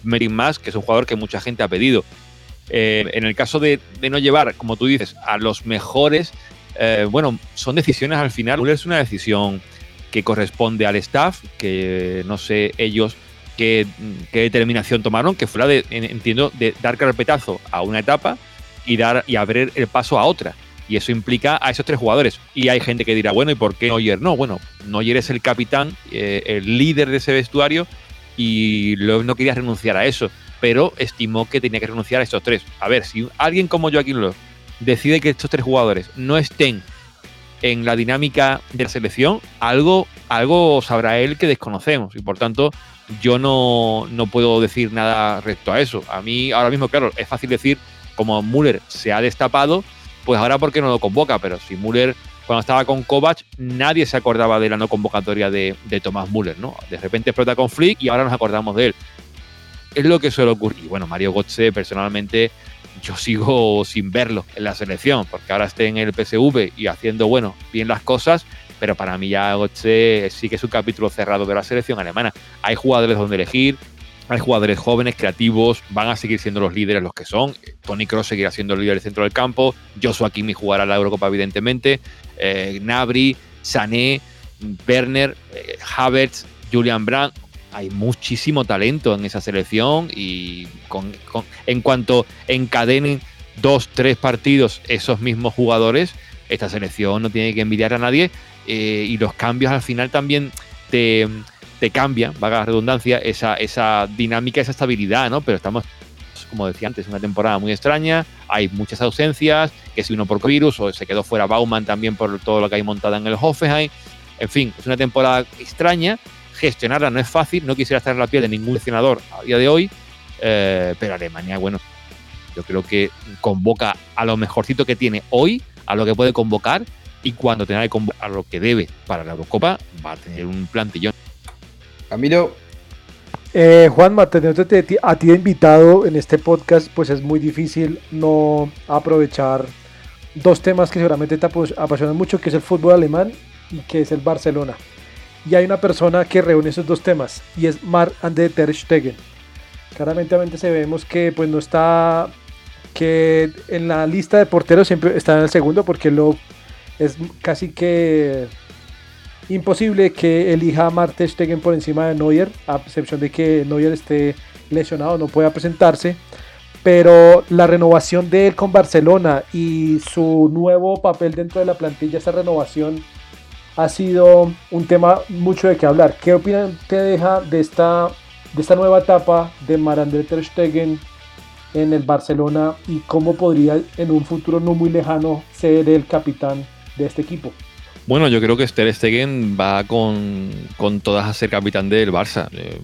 Merin Max, que es un jugador que mucha gente ha pedido. Eh, en el caso de, no llevar, como tú dices, a los mejores, eh, bueno, son decisiones al final, es una decisión que corresponde al staff, que no sé ellos qué, determinación tomaron, que fue la de, entiendo, de dar carpetazo a una etapa y dar y abrir el paso a otra. Y eso implica a esos tres jugadores. Y hay gente que dirá, bueno, ¿y por qué Neuer? No, bueno, Neuer es el capitán, eh, el líder de ese vestuario y no quería renunciar a eso, pero estimó que tenía que renunciar a estos tres. A ver, si alguien como Joaquín Löw decide que estos tres jugadores no estén en la dinámica de la selección, algo, algo sabrá él que desconocemos y por tanto yo no, puedo decir nada respecto a eso. A mí ahora mismo, claro, es fácil decir, como Müller se ha destapado, pues ahora por qué no lo convoca, pero si Müller cuando estaba con Kovac nadie se acordaba de la no convocatoria de, de Tomás Müller, ¿no? De repente explota con Flick y ahora nos acordamos de él. Es lo que suele ocurrir. Bueno, Mario Götze personalmente yo sigo sin verlo en la selección, porque ahora esté en el PSV y haciendo, bueno, bien las cosas, pero para mí ya Götze sí que es un capítulo cerrado de la selección alemana. Hay jugadores donde elegir, hay jugadores jóvenes, creativos, van a seguir siendo los líderes los que son. Tony Kroos seguirá siendo el líder del centro del campo, Joshua Kimi jugará la Eurocopa evidentemente, eh, Nabri, Sané, Werner, eh, Havertz, Julian Brandt, hay muchísimo talento en esa selección y en cuanto encadenen dos, tres partidos esos mismos jugadores, esta selección no tiene que envidiar a nadie eh, y los cambios al final también te, te cambian, vaga la redundancia, esa, esa dinámica, esa estabilidad, ¿no? Pero estamos, como decía antes, una temporada muy extraña, hay muchas ausencias, que si uno por virus o se quedó fuera Bauman también por todo lo que hay montada en el Hoffenheim, en fin, es una temporada extraña gestionarla no es fácil, no quisiera estar en la piel de ningún seleccionador a día de hoy, eh, pero Alemania, bueno, yo creo que convoca a lo mejorcito que tiene hoy, a lo que puede convocar, y cuando tenga que convocar a lo que debe para la Eurocopa, va a tener un plantillón. Camilo. Eh, Juanma, teniéndote a ti invitado en este podcast, pues es muy difícil no aprovechar dos temas que seguramente te apasionan mucho, que es el fútbol alemán y que es el Barcelona. Y hay una persona que reúne esos dos temas y es Marc André Ter Stegen. Claramente se vemos que pues no está que en la lista de porteros siempre está en el segundo porque lo es casi que imposible que elija a Mark Stegen por encima de Neuer, a excepción de que Neuer esté lesionado, no pueda presentarse. Pero la renovación de él con Barcelona y su nuevo papel dentro de la plantilla, esa renovación ha sido un tema mucho de qué hablar. ¿Qué opinión te deja de esta, de esta nueva etapa de Marandre Ter Stegen en el Barcelona y cómo podría en un futuro no muy lejano ser el capitán de este equipo? Bueno, yo creo que Ter Stegen va con, todas a ser capitán del Barça. Eh,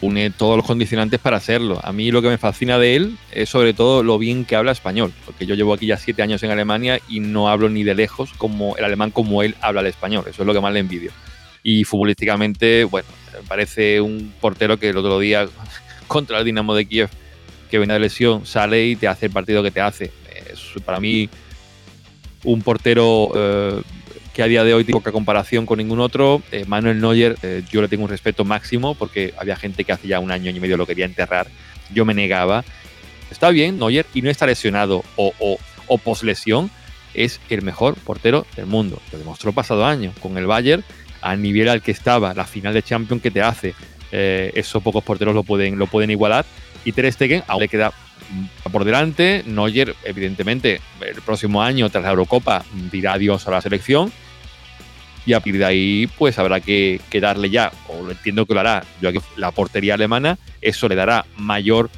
reúne todos los condicionantes para hacerlo. A mí lo que me fascina de él es sobre todo lo bien que habla español, porque yo llevo aquí ya siete años en Alemania y no hablo ni de lejos como el alemán como él habla el español. Eso es lo que más le envidio. Y futbolísticamente, bueno, me parece un portero que el otro día contra el Dinamo de Kiev, que viene de lesión, sale y te hace el partido que te hace. Es para mí un portero eh, que a día de hoy tiene poca comparación con ningún otro. Eh, Manuel Neuer, eh, yo le tengo un respeto máximo porque había gente que hace ya un año y medio lo quería enterrar. Yo me negaba. Está bien, Neuer, y no está lesionado o, o, o poslesión, es el mejor portero del mundo. Lo demostró pasado año con el Bayern, al nivel al que estaba, la final de Champions que te hace. Eh, esos pocos porteros lo pueden, lo pueden igualar. Y Ter Stegen aún le queda por delante. Neuer, evidentemente, el próximo año, tras la Eurocopa, dirá adiós a la selección. Y a partir de ahí, pues habrá que, darle ya, o lo entiendo que lo hará, yo aquí la portería alemana, eso le dará mayor,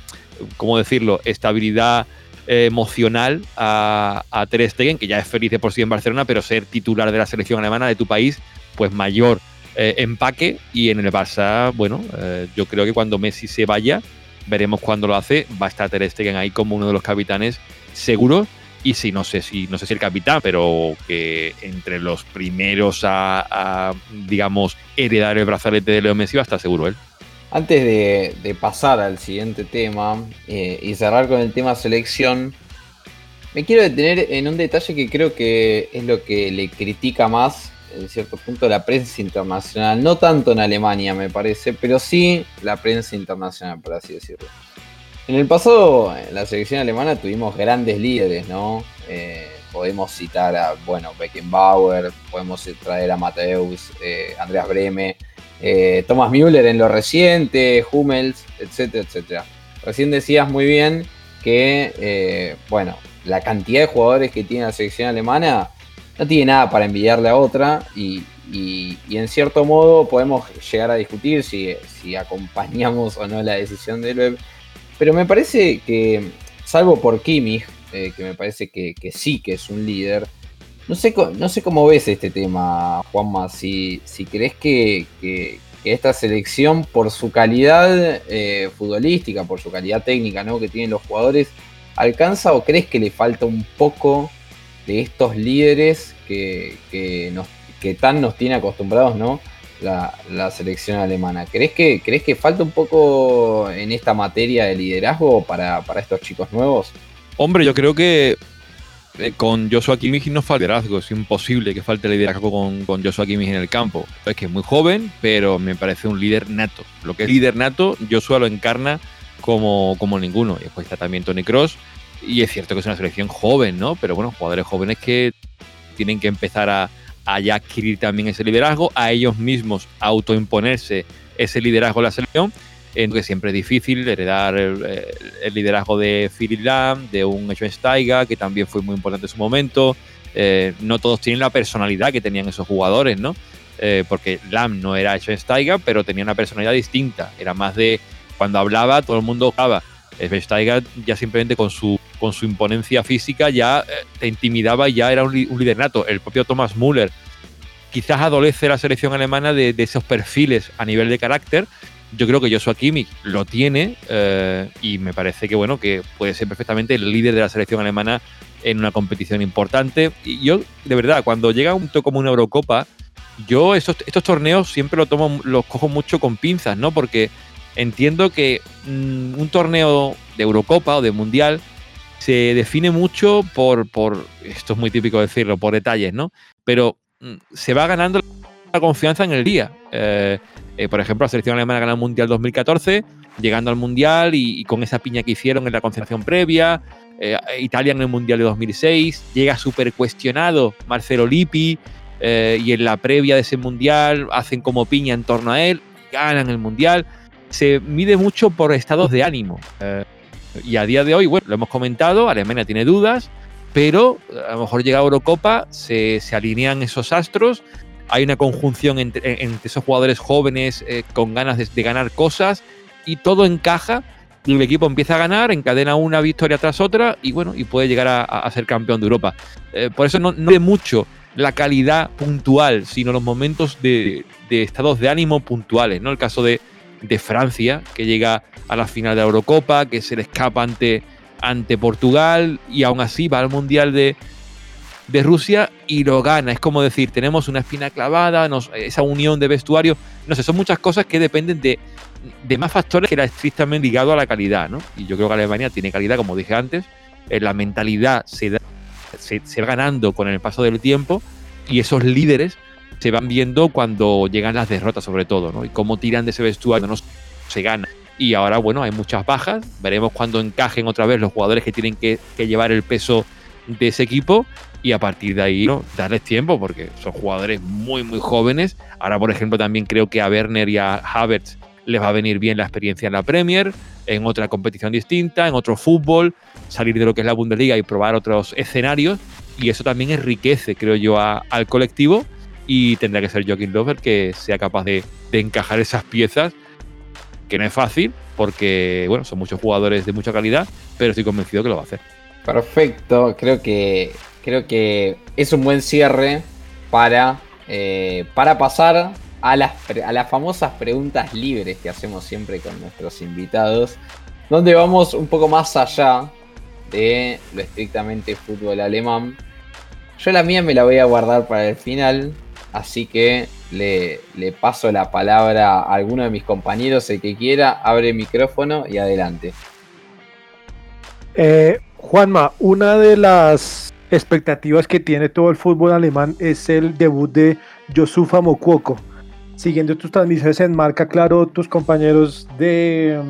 ¿cómo decirlo?, estabilidad eh, emocional a, a Ter Stegen, que ya es feliz de por sí en Barcelona, pero ser titular de la selección alemana de tu país, pues mayor eh, empaque. Y en el Barça, bueno, eh, yo creo que cuando Messi se vaya, veremos cuándo lo hace. Va a estar Ter Stegen ahí como uno de los capitanes seguros. Y si no sé si no sé si el capitán, pero que entre los primeros a, digamos, heredar el brazalete de Leo Messi va a estar seguro él. Antes de, pasar al siguiente tema eh, y cerrar con el tema selección, me quiero detener en un detalle que creo que es lo que le critica más en cierto punto la prensa internacional, no tanto en Alemania me parece, pero sí la prensa internacional, por así decirlo. En el pasado, en la selección alemana tuvimos grandes líderes, ¿no? Eh, podemos citar a, bueno, Beckenbauer, podemos traer a Mateus, eh, Andreas Breme, eh, Thomas Müller en lo reciente, Hummels, etcétera, etcétera. Recién decías muy bien que, bueno, la cantidad de jugadores que tiene la selección alemana no tiene nada para envidiarle a otra y, en cierto modo podemos llegar a discutir si, si acompañamos o no la decisión del web. Pero me parece que, salvo por Kimmich, eh, que me parece que, sí que es un líder, no sé, no sé cómo ves este tema, Juanma, si, si crees que, esta selección, por su calidad eh, futbolística, por su calidad técnica ¿no? que tienen los jugadores, alcanza o crees que le falta un poco de estos líderes que, que, que tan nos tiene acostumbrados, ¿no? La, selección alemana. ¿Crees que, ¿Crees que falta un poco en esta materia de liderazgo para, estos chicos nuevos? Hombre, yo creo que eh, con Joshua Kimmich no falta liderazgo. Es imposible que falte liderazgo con, con Joshua Kimmich en el campo. Es que es muy joven, pero me parece un líder nato. Lo que es líder nato, Joshua lo encarna como, como ninguno. Y después está también Tony Cross, y es cierto que es una selección joven, ¿no? Pero bueno, jugadores jóvenes que tienen que empezar a, ya adquirir también ese liderazgo, a ellos mismos autoimponerse ese liderazgo de la selección, en que siempre es difícil heredar el, liderazgo de Philip Lam, de un Steiger, que también fue muy importante en su momento. Eh, no todos tienen la personalidad que tenían esos jugadores, ¿no? Eh, porque Lam no era Steiger, pero tenía una personalidad distinta. Era más de cuando hablaba, todo el mundo hablaba. Steiger ya simplemente con su, con su imponencia física ya eh, te intimidaba y ya era un, líder nato. El propio Thomas Müller quizás adolece la selección alemana de, esos perfiles a nivel de carácter. Yo creo que Joshua Kimmich lo tiene eh, y me parece que bueno que puede ser perfectamente el líder de la selección alemana en una competición importante. Y yo, de verdad, cuando llega un como una Eurocopa, yo estos, estos torneos siempre lo tomo, los cojo mucho con pinzas, ¿no? Porque entiendo que mm, un torneo de Eurocopa o de Mundial se define mucho por, por, esto es muy típico decirlo, por detalles, ¿no? Pero mm, se va ganando la confianza en el día. Eh, eh, por ejemplo, la selección alemana ganó el Mundial 2014, llegando al Mundial y, con esa piña que hicieron en la concentración previa. Eh, Italia en el Mundial de 2006, llega súper cuestionado Marcelo Lippi y en la previa de ese Mundial hacen como piña en torno a él, ganan el Mundial. Se mide mucho por estados de ánimo. y a día de hoy, bueno, lo hemos comentado, Alemania tiene dudas, pero a lo mejor llega a Eurocopa, se, se alinean esos astros hay una conjunción entre, esos jugadores jóvenes eh, con ganas de, ganar cosas y todo encaja el equipo empieza a ganar, encadena una victoria tras otra y bueno, y puede llegar a, ser campeón de Europa. Eh, por eso no, no mucho la calidad puntual, sino los momentos de, estados de ánimo puntuales, ¿no? El caso de, Francia, que llega a la final de la Eurocopa, que se le escapa ante, ante Portugal y aún así va al Mundial de, de Rusia y lo gana. Es como decir, tenemos una espina clavada, esa unión de vestuario. No sé, son muchas cosas que dependen de, más factores que era estrictamente ligado a la calidad, ¿no? Y yo creo que Alemania tiene calidad, como dije antes. Eh, la mentalidad se, da, se, va ganando con el paso del tiempo y esos líderes se van viendo cuando llegan las derrotas, sobre todo, ¿no? Y cómo tiran de ese vestuario, no se gana. Y ahora, bueno, hay muchas bajas. Veremos cuando encajen otra vez los jugadores que tienen que, que llevar el peso de ese equipo y a partir de ahí ¿no? darles tiempo porque son jugadores muy muy jóvenes. Ahora por ejemplo también creo que a Werner y a Havertz les va a venir bien la experiencia en la Premier, en otra competición distinta, en otro fútbol, salir de lo que es la Bundesliga y probar otros escenarios y eso también enriquece creo yo al colectivo y tendrá que ser Joaquín Lover que sea capaz de, de encajar esas piezas que no es fácil porque bueno son muchos jugadores de mucha calidad pero estoy convencido que lo va a hacer. Perfecto, creo que, creo que es un buen cierre para, eh, para pasar a las, a las famosas preguntas libres que hacemos siempre con nuestros invitados, donde vamos un poco más allá de lo estrictamente fútbol alemán. Yo la mía me la voy a guardar para el final, así que le, le paso la palabra a alguno de mis compañeros, el que quiera, abre el micrófono y adelante. Eh, Juanma, una de las expectativas que tiene todo el fútbol alemán es el debut de Yosufa Mokuoko. Siguiendo tus transmisiones en marca, claro, tus compañeros de,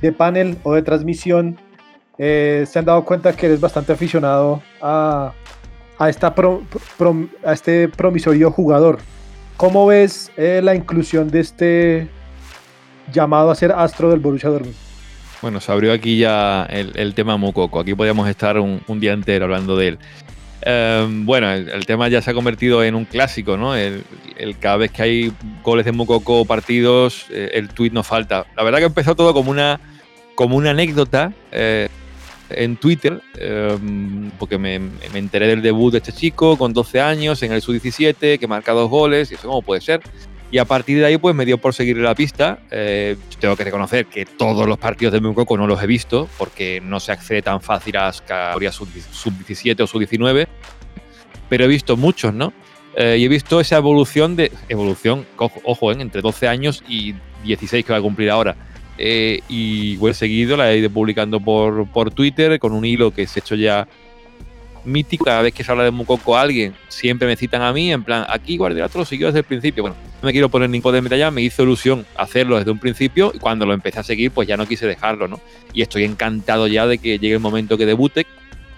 de panel o de transmisión eh, se han dado cuenta que eres bastante aficionado a, a, este promisorio jugador. ¿Cómo ves eh, la inclusión de este llamado a ser astro del Borussia Dortmund? Bueno, se abrió aquí ya el, tema Mococo. Aquí podríamos estar un, día entero hablando de él. Em, bueno, el, tema ya se ha convertido en un clásico, ¿no? El, cada vez que hay goles de Mococo partidos, eh, el tuit no falta. La verdad que empezó todo como una, como una anécdota eh, en Twitter, em, porque me, me, enteré del debut de este chico con 12 años en el Sub-17, que marca dos goles, y eso cómo puede ser. Y a partir de ahí, pues me dio por seguir la pista. Eh, tengo que reconocer que todos los partidos de Mucoco no los he visto, porque no se accede tan fácil a las categorías sub-17 o sub-19. Pero he visto muchos, ¿no? Eh, y he visto esa evolución de. Evolución, ojo, ¿eh? entre 12 años y 16 que va a cumplir ahora. Y bueno, seguido la he ido publicando por, por Twitter con un hilo que se ha hecho ya mítico. Cada vez que se habla de Mucoco a alguien, siempre me citan a mí, en plan, aquí Guardiola lo siguió desde el principio. Bueno, no me quiero poner ningún de medalla, me hizo ilusión hacerlo desde un principio y cuando lo empecé a seguir, pues ya no quise dejarlo, ¿no? Y estoy encantado ya de que llegue el momento que debute,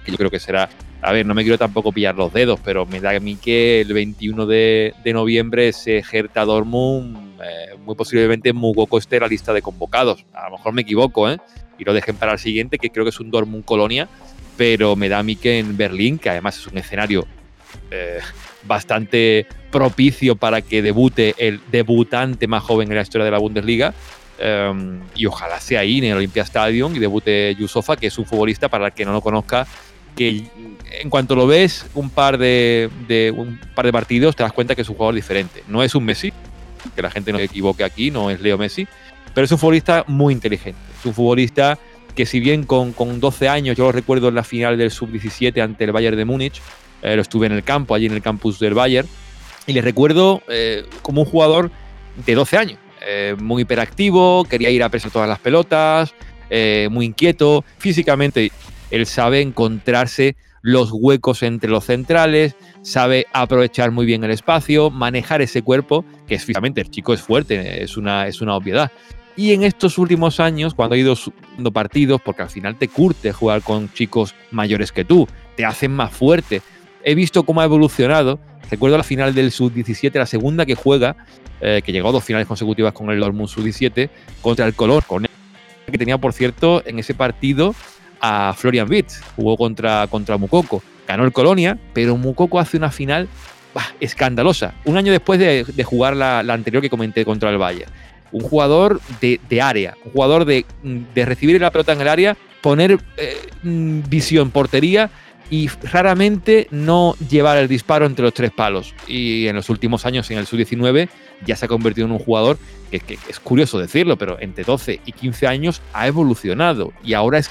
que yo creo que será. A ver, no me quiero tampoco pillar los dedos, pero me da a mí que el 21 de, noviembre ese Hertha Dortmund, eh, muy posiblemente Mucoco esté en la lista de convocados. A lo mejor me equivoco, ¿eh? Y lo dejen para el siguiente, que creo que es un Dortmund Colonia pero me da a mí que en Berlín, que además es un escenario eh, bastante propicio para que debute el debutante más joven en la historia de la Bundesliga, em, y ojalá sea ahí en el Olympia Stadium y debute Yusofa, que es un futbolista para el que no lo conozca, que en cuanto lo ves un par de, un par de partidos te das cuenta que es un jugador diferente. No es un Messi, que la gente no se equivoque aquí, no es Leo Messi, pero es un futbolista muy inteligente. Es un futbolista que si bien con, con 12 años, yo lo recuerdo en la final del Sub-17 ante el Bayern de Múnich, eh, lo estuve en el campo, allí en el campus del Bayern, y le recuerdo eh, como un jugador de 12 años. eh, muy hiperactivo, quería ir a presar todas las pelotas, muy inquieto. Físicamente, él sabe encontrarse los huecos entre los centrales, sabe aprovechar muy bien el espacio, manejar ese cuerpo, que es físicamente, el chico es fuerte, es una, es una obviedad. Y en estos últimos años, cuando ha ido subiendo partidos, porque al final te curte jugar con chicos mayores que tú, te hacen más fuerte. He visto cómo ha evolucionado. Recuerdo la final del Sub-17, la segunda que juega, eh, que llegó a dos finales consecutivas con el Dortmund Sub-17, contra el Color, con que tenía, por cierto, en ese partido a Florian Wirtz. Jugó contra, contra Mukoko. Ganó el Colonia, pero Mukoko hace una final escandalosa. Un año después de, jugar la, la, anterior que comenté contra el Valle un jugador de, área, un jugador de, recibir la pelota en el área, poner eh, mm, visión, portería y raramente no llevar el disparo entre los tres palos. Y en los últimos años, en el sub-19, ya se ha convertido en un jugador que, es curioso decirlo, pero entre 12 y 15 años ha evolucionado. Y ahora es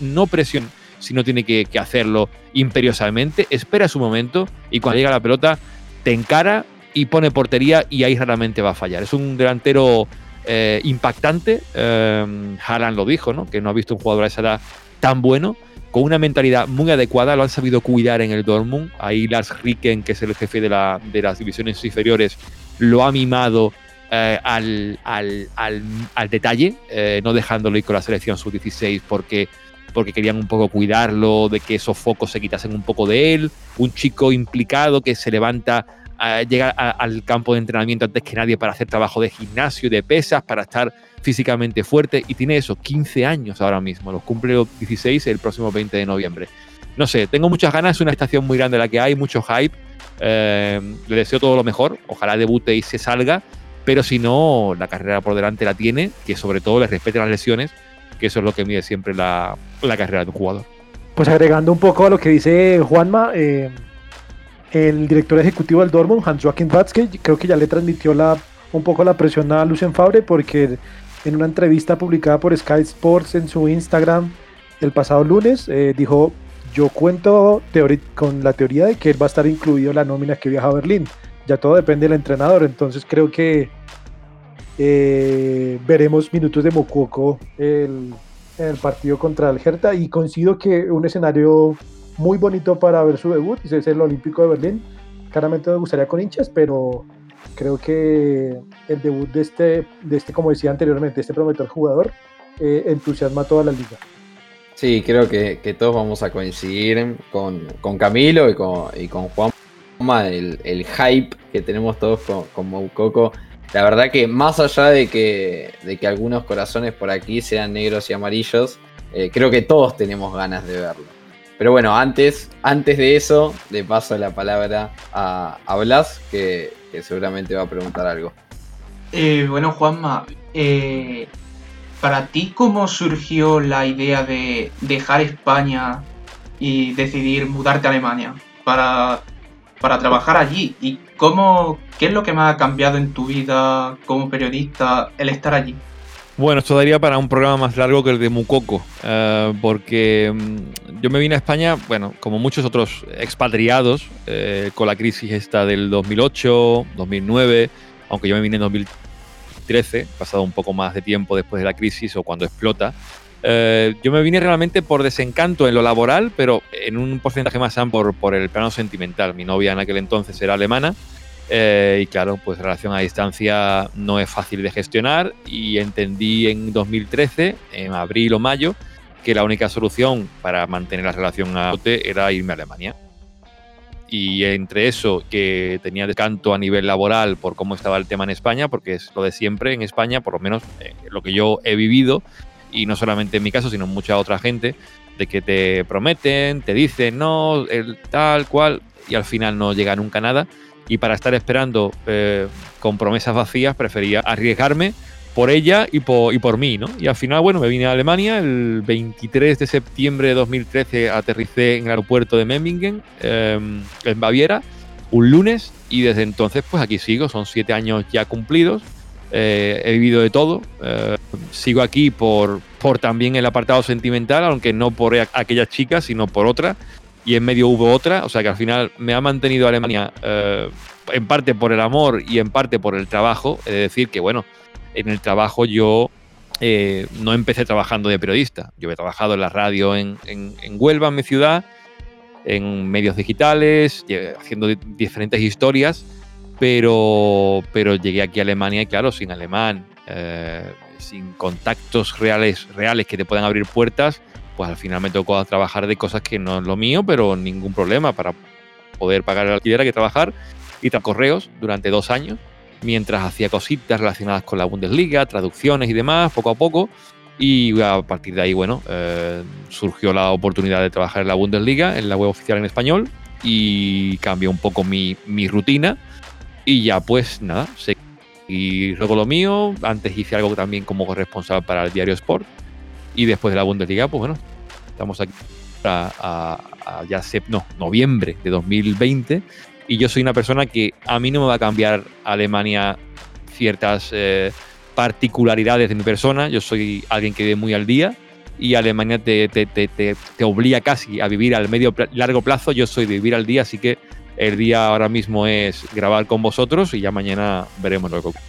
no presiona si no tiene que, hacerlo imperiosamente, espera su momento y cuando llega la pelota te encara y pone portería y ahí raramente va a fallar. Es un delantero eh, impactante. Eh, lo dijo, ¿no? que no ha visto un jugador a esa edad tan bueno, con una mentalidad muy adecuada. Lo han sabido cuidar en el Dortmund. Ahí Lars Ricken, que es el jefe de, la, de las divisiones inferiores, lo ha mimado eh, al, al, al, detalle, eh, no dejándolo ir con la selección sub-16 porque porque querían un poco cuidarlo, de que esos focos se quitasen un poco de él, un chico implicado que se levanta llegar al campo de entrenamiento antes que nadie para hacer trabajo de gimnasio, de pesas, para estar físicamente fuerte. Y tiene eso, 15 años ahora mismo, los cumple los 16 el próximo 20 de noviembre. No sé, tengo muchas ganas, es una estación muy grande la que hay, mucho hype, eh, le deseo todo lo mejor, ojalá debute y se salga, pero si no, la carrera por delante la tiene, que sobre todo le respete las lesiones, que eso es lo que mide siempre la, la carrera de un jugador. Pues agregando un poco a lo que dice Juanma, eh, el director ejecutivo del Dortmund, Hans-Joachim Watzke, creo que ya le transmitió la, un poco la presión a Lucien Fabre porque en una entrevista publicada por Sky Sports en su Instagram el pasado lunes eh, dijo, yo cuento con la teoría de que él va a estar incluido en la nómina que viaja a Berlín. Ya todo depende del entrenador, entonces creo que eh, veremos minutos de Mococo en el partido contra el Hertha y coincido que un escenario muy bonito para ver su debut, es el Olímpico de Berlín. Claramente me gustaría con hinchas, pero creo que el debut de este, de este como decía anteriormente, este prometedor jugador, eh, entusiasma a toda la liga. Sí, creo que, todos vamos a coincidir con, Camilo y con, y con Juanma, el, el hype que tenemos todos con, con Moukoko. La verdad que más allá de que, de que algunos corazones por aquí sean negros y amarillos, eh, creo que todos tenemos ganas de verlo. Pero bueno, antes, antes de eso, le paso la palabra a, a Blas, que, seguramente va a preguntar algo. Eh, bueno, Juanma, eh, ¿para ti cómo surgió la idea de dejar España y decidir mudarte a Alemania para, para trabajar allí? ¿Y cómo, qué es lo que más ha cambiado en tu vida como periodista el estar allí? Bueno, esto daría para un programa más largo que el de Mucoco, eh, porque mm, yo me vine a España, bueno, como muchos otros expatriados, eh, con la crisis esta del 2008, 2009, aunque yo me vine en 2013, pasado un poco más de tiempo después de la crisis o cuando explota. Eh, yo me vine realmente por desencanto en lo laboral, pero en un porcentaje más por, por el plano sentimental. Mi novia en aquel entonces era alemana eh, y claro, pues relación a distancia no es fácil de gestionar y entendí en 2013, en abril o mayo, que la única solución para mantener la relación a bote era irme a Alemania. Y entre eso, que tenía descanto a nivel laboral por cómo estaba el tema en España, porque es lo de siempre en España, por lo menos eh, lo que yo he vivido, y no solamente en mi caso, sino mucha otra gente, de que te prometen, te dicen, no, el tal cual, y al final no llega nunca nada y para estar esperando eh, con promesas vacías prefería arriesgarme por ella y por, y por mí, ¿no? Y al final, bueno, me vine a Alemania, el 23 de septiembre de 2013 aterricé en el aeropuerto de Memmingen, em, en Baviera, un lunes, y desde entonces, pues aquí sigo, son siete años ya cumplidos, eh, he vivido de todo, eh, sigo aquí por, por también el apartado sentimental, aunque no por aquella chica, sino por otra, y en medio hubo otra, o sea que al final me ha mantenido Alemania eh, en parte por el amor y en parte por el trabajo, es decir que bueno, en el trabajo yo eh, no empecé trabajando de periodista. Yo he trabajado en la radio en, Huelva, en mi ciudad, en medios digitales, haciendo diferentes historias, pero, pero llegué aquí a Alemania y claro, sin alemán, eh, sin contactos reales, reales que te puedan abrir puertas, pues al final me tocó trabajar de cosas que no es lo mío, pero ningún problema para poder pagar el alquiler hay que trabajar y correos durante dos años mientras hacía cositas relacionadas con la Bundesliga, traducciones y demás, poco a poco. Y a partir de ahí, bueno, eh, surgió la oportunidad de trabajar en la Bundesliga, en la web oficial en español, y cambió un poco mi, rutina. Y ya, pues nada, seguí luego lo mío. Antes hice algo también como corresponsal para el diario Sport. Y después de la Bundesliga, pues bueno, estamos aquí a, ya sé, no, noviembre de 2020 y yo soy una persona que a mí no me va a cambiar Alemania ciertas eh, particularidades de mi persona. Yo soy alguien que vive muy al día y Alemania te, te, te, te, obliga casi a vivir al medio largo plazo. Yo soy de vivir al día, así que el día ahora mismo es grabar con vosotros y ya mañana veremos lo que ocurre.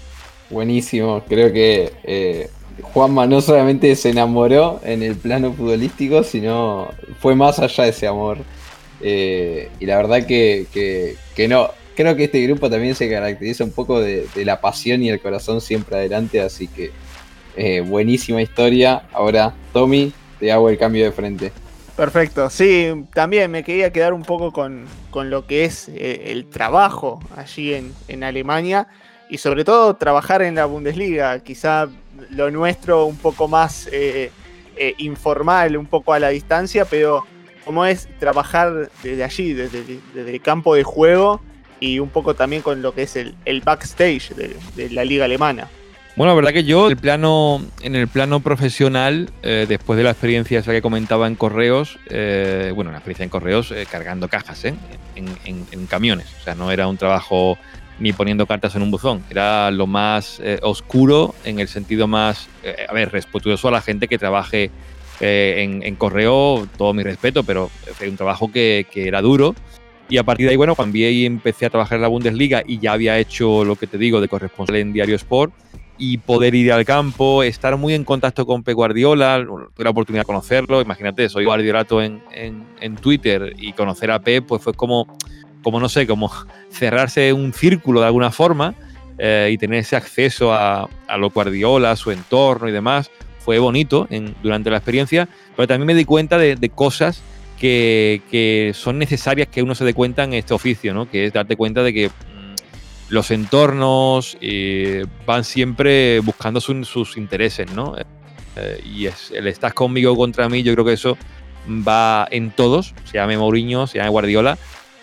Buenísimo, creo que eh, Juanma no solamente se enamoró en el plano futbolístico, sino fue más allá de ese amor eh, y la verdad que, no. Creo que este grupo también se caracteriza un poco de, la pasión y el corazón siempre adelante, así que eh, buenísima historia. Ahora, Tommy, te hago el cambio de frente. Perfecto, sí, también me quería quedar un poco con, lo que es eh, el trabajo allí en, Alemania y sobre todo trabajar en la Bundesliga, quizá lo nuestro un poco más informal, un poco a la distancia, pero cómo es trabajar desde allí, desde, el campo de juego y un poco también con lo que es el, backstage de, la liga alemana. Bueno, la verdad que yo, el plano, en el plano profesional, eh, después de la experiencia esa que comentaba en correos, eh, bueno, la experiencia en correos eh, cargando cajas en, en, camiones, o sea, no era un trabajo ni poniendo cartas en un buzón, era lo más oscuro en el sentido más, a ver, respetuoso a la gente que trabaje eh, en, correo, todo mi respeto, pero fue un trabajo que, era duro. Y a partir de ahí, bueno, cambié y empecé a trabajar en la Bundesliga y ya había hecho lo que te digo de corresponsal en Diario Sport y poder ir al campo, estar muy en contacto con Pep Guardiola, tuve la oportunidad de conocerlo, imagínate, soy Guardiolato en, en, Twitter y conocer a Pep pues fue como, como, no sé, como cerrarse un círculo de alguna forma eh, y tener ese acceso a, a lo Guardiola, a su entorno y demás, fue bonito durante la experiencia, pero también me di cuenta de, cosas que, son necesarias que uno se dé cuenta en este oficio, ¿no? que es darte cuenta de que los entornos eh, van siempre buscando sus intereses, ¿no? Eh, y es, el estás conmigo contra mí, yo creo que eso va en todos, se llame Mourinho, se llame Guardiola,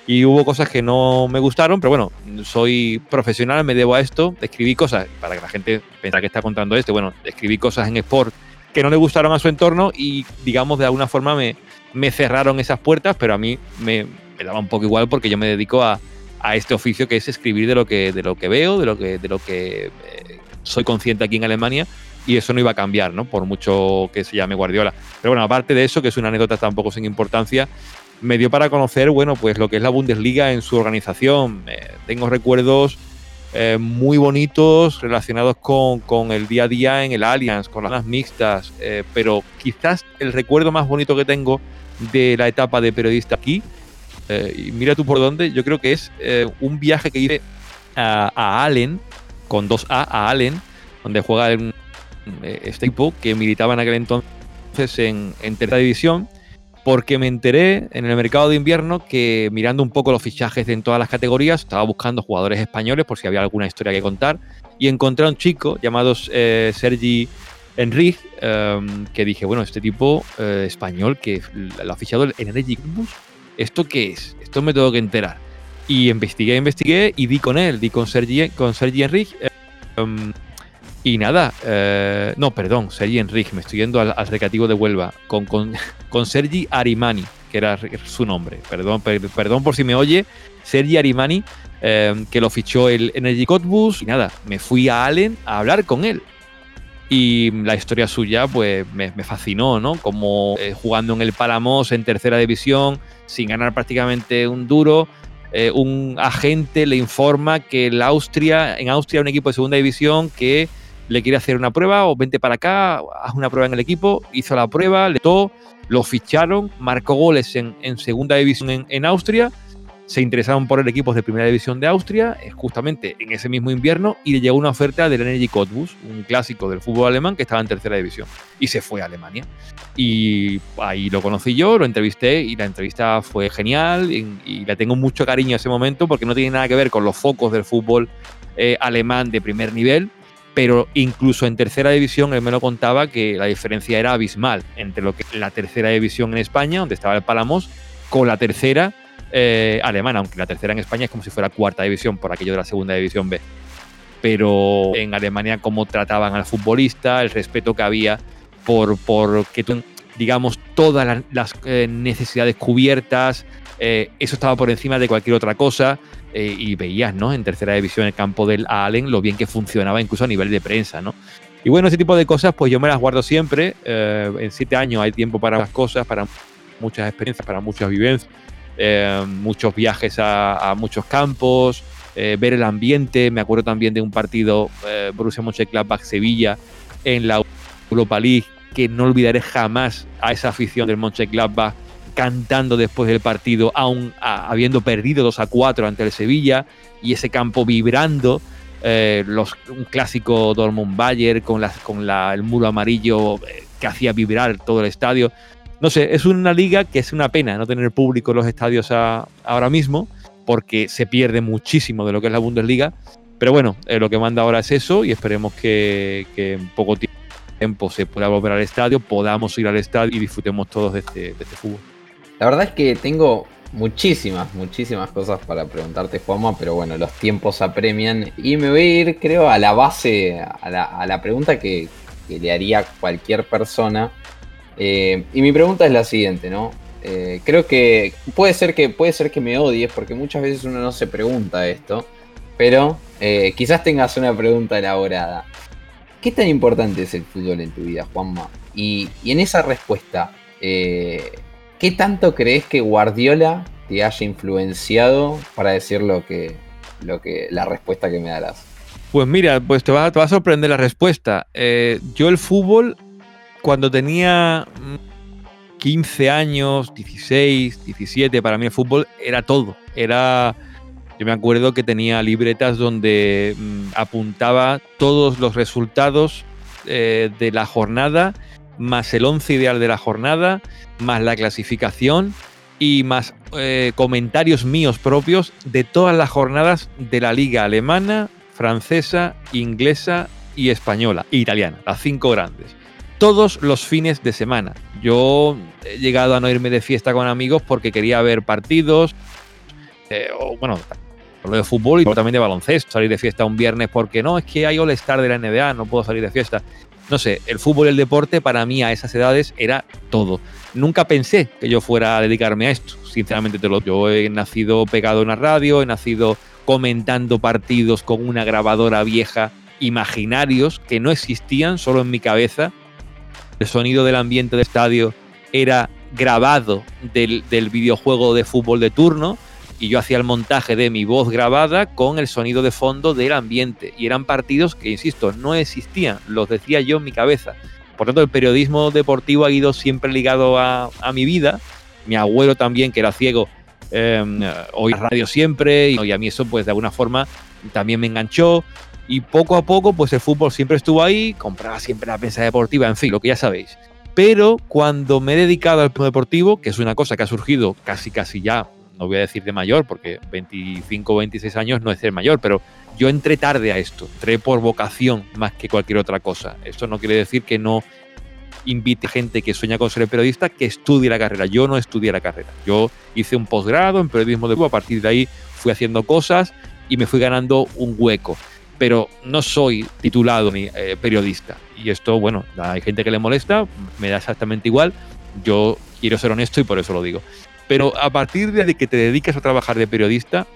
y hubo cosas que no me gustaron, pero bueno, soy profesional, me debo a esto, escribí cosas, para que la gente piensa que está contando esto, bueno, escribí cosas en Sport que no le gustaron a su entorno y digamos de alguna forma me, me cerraron esas puertas, pero a mí me, daba un poco igual porque yo me dedico a, a, este oficio que es escribir de lo que, de lo que veo, de lo que, de lo que eh, soy consciente aquí en Alemania y eso no iba a cambiar, ¿no? Por mucho que se llame Guardiola. Pero bueno, aparte de eso, que es una anécdota tampoco sin importancia, me dio para conocer, bueno, pues lo que es la Bundesliga en su organización. Eh, tengo recuerdos eh, muy bonitos relacionados con, el día a día en el Allianz, con las mixtas, eh, pero quizás el recuerdo más bonito que tengo de la etapa de periodista aquí, y mira tú por dónde, yo creo que es un viaje que hice a, Allen, con dos A, a Allen, donde juega este equipo que militaba en aquel entonces en, tercera división porque me enteré en el mercado de invierno que mirando un poco los fichajes en todas las categorías, estaba buscando jugadores españoles por si había alguna historia que contar y encontré a un chico llamado eh, Sergi Enrich em, que dije, bueno, este tipo eh, español que lo ha fichado en Energy Bus, ¿esto qué es? Esto me tengo que enterar. Y investigué, investigué y di con él, di con Sergi, con Sergi Enrich. Em, y nada, eh, no, perdón, Sergi Enrique, me estoy yendo al, recreativo de Huelva, con, con, con, Sergi Arimani, que era su nombre, perdón, perdón por si me oye, Sergi Arimani, eh, que lo fichó el Energy Codbus, y nada, me fui a Allen a hablar con él. Y la historia suya, pues me, fascinó, ¿no? Como eh, jugando en el Palamos en tercera división, sin ganar prácticamente un duro, un agente le informa que el Austria, en Austria un equipo de segunda división que le quiere hacer una prueba o vente para acá, haz una prueba en el equipo, hizo la prueba, le tocó, lo ficharon, marcó goles en, segunda división en, Austria, se interesaron por el equipo de primera división de Austria, eh, justamente en ese mismo invierno, y le llegó una oferta del Energy Cottbus, un clásico del fútbol alemán que estaba en tercera división, y se fue a Alemania. Y ahí lo conocí yo, lo entrevisté, y la entrevista fue genial, y, le tengo mucho cariño a ese momento porque no tiene nada que ver con los focos del fútbol eh, alemán de primer nivel, pero incluso en tercera división él me lo contaba que la diferencia era abismal entre lo que la tercera división en España, donde estaba el Palamos, con la tercera eh, alemana, aunque la tercera en España es como si fuera cuarta división por aquello de la segunda división B. Pero en Alemania cómo trataban al futbolista, el respeto que había por, por que digamos, todas las, eh, necesidades cubiertas, eh, eso estaba por encima de cualquier otra cosa. Eh, y veías, ¿no? En tercera división el campo del Allen, lo bien que funcionaba incluso a nivel de prensa, ¿no? Y bueno, ese tipo de cosas, pues yo me las guardo siempre. Eh, en siete años hay tiempo para las cosas, para muchas experiencias, para muchas vivencias, eh, muchos viajes a, muchos campos, ver el ambiente. Me acuerdo también de un partido Borussia Mönchengladbach-Sevilla en la Europa League, que no olvidaré jamás a esa afición del Mönchengladbach cantando después del partido, aún habiendo perdido 2 a 4 ante el Sevilla y ese campo vibrando. Eh, los, un clásico Dortmund Bayer con, con el muro amarillo eh, que hacía vibrar todo el estadio. No sé, es una liga que es una pena no tener público en los estadios ahora mismo, porque se pierde muchísimo de lo que es la Bundesliga. Pero bueno, eh, lo que manda ahora es eso y esperemos que, en poco tiempo se pueda volver al estadio, podamos ir al estadio y disfrutemos todos de este, de este fútbol. La verdad es que tengo muchísimas, muchísimas cosas para preguntarte, Juanma, pero bueno, los tiempos apremian y me voy a ir, creo, a la base, a la, pregunta que, le haría cualquier persona. Eh, y mi pregunta es la siguiente, ¿no? Eh, creo que puede ser que puede ser que me odies porque muchas veces uno no se pregunta esto, pero eh, quizás tengas una pregunta elaborada. ¿Qué tan importante es el fútbol en tu vida, Juanma? Y, en esa respuesta, ¿Qué tanto crees que Guardiola te haya influenciado para decir lo que, lo que, la respuesta que me darás? Pues mira, pues te va, a sorprender la respuesta. Yo el fútbol, cuando tenía 15 años, 16, 17, para mí el fútbol era todo. Era, yo me acuerdo que tenía libretas donde mm, apuntaba todos los resultados eh, de la jornada más el 11 ideal de la jornada, más la clasificación y más eh, comentarios míos propios de todas las jornadas de la liga alemana, francesa, inglesa y española, e italiana, las cinco grandes. Todos los fines de semana. Yo he llegado a no irme de fiesta con amigos porque quería ver partidos, eh, o bueno, lo de fútbol y también de baloncesto, salir de fiesta un viernes porque no, es que hay All-Star de la NBA, no puedo salir de fiesta no sé, el fútbol y el deporte para mí a esas edades era todo. Nunca pensé que yo fuera a dedicarme a esto, sinceramente te lo Yo he nacido pegado en la radio, he nacido comentando partidos con una grabadora vieja, imaginarios que no existían, solo en mi cabeza. El sonido del ambiente del estadio era grabado del, del videojuego de fútbol de turno y yo hacía el montaje de mi voz grabada con el sonido de fondo del ambiente. Y eran partidos que, insisto, no existían, los decía yo en mi cabeza. Por tanto, el periodismo deportivo ha ido siempre ligado a, mi vida. Mi abuelo también, que era ciego, eh, oía radio siempre y, a mí eso, pues de alguna forma, también me enganchó. Y poco a poco, pues el fútbol siempre estuvo ahí, compraba siempre la prensa deportiva, en fin, lo que ya sabéis. Pero cuando me he dedicado al deportivo, que es una cosa que ha surgido casi casi ya no voy a decir de mayor, porque 25 o 26 años no es ser mayor, pero yo entré tarde a esto, entré por vocación más que cualquier otra cosa. Esto no quiere decir que no invite gente que sueña con ser periodista que estudie la carrera. Yo no estudié la carrera. Yo hice un posgrado en periodismo de a partir de ahí fui haciendo cosas y me fui ganando un hueco. Pero no soy titulado ni eh, periodista. Y esto, bueno, hay gente que le molesta, me da exactamente igual. Yo quiero ser honesto y por eso lo digo. Pero a partir de que te dedicas a trabajar de periodista,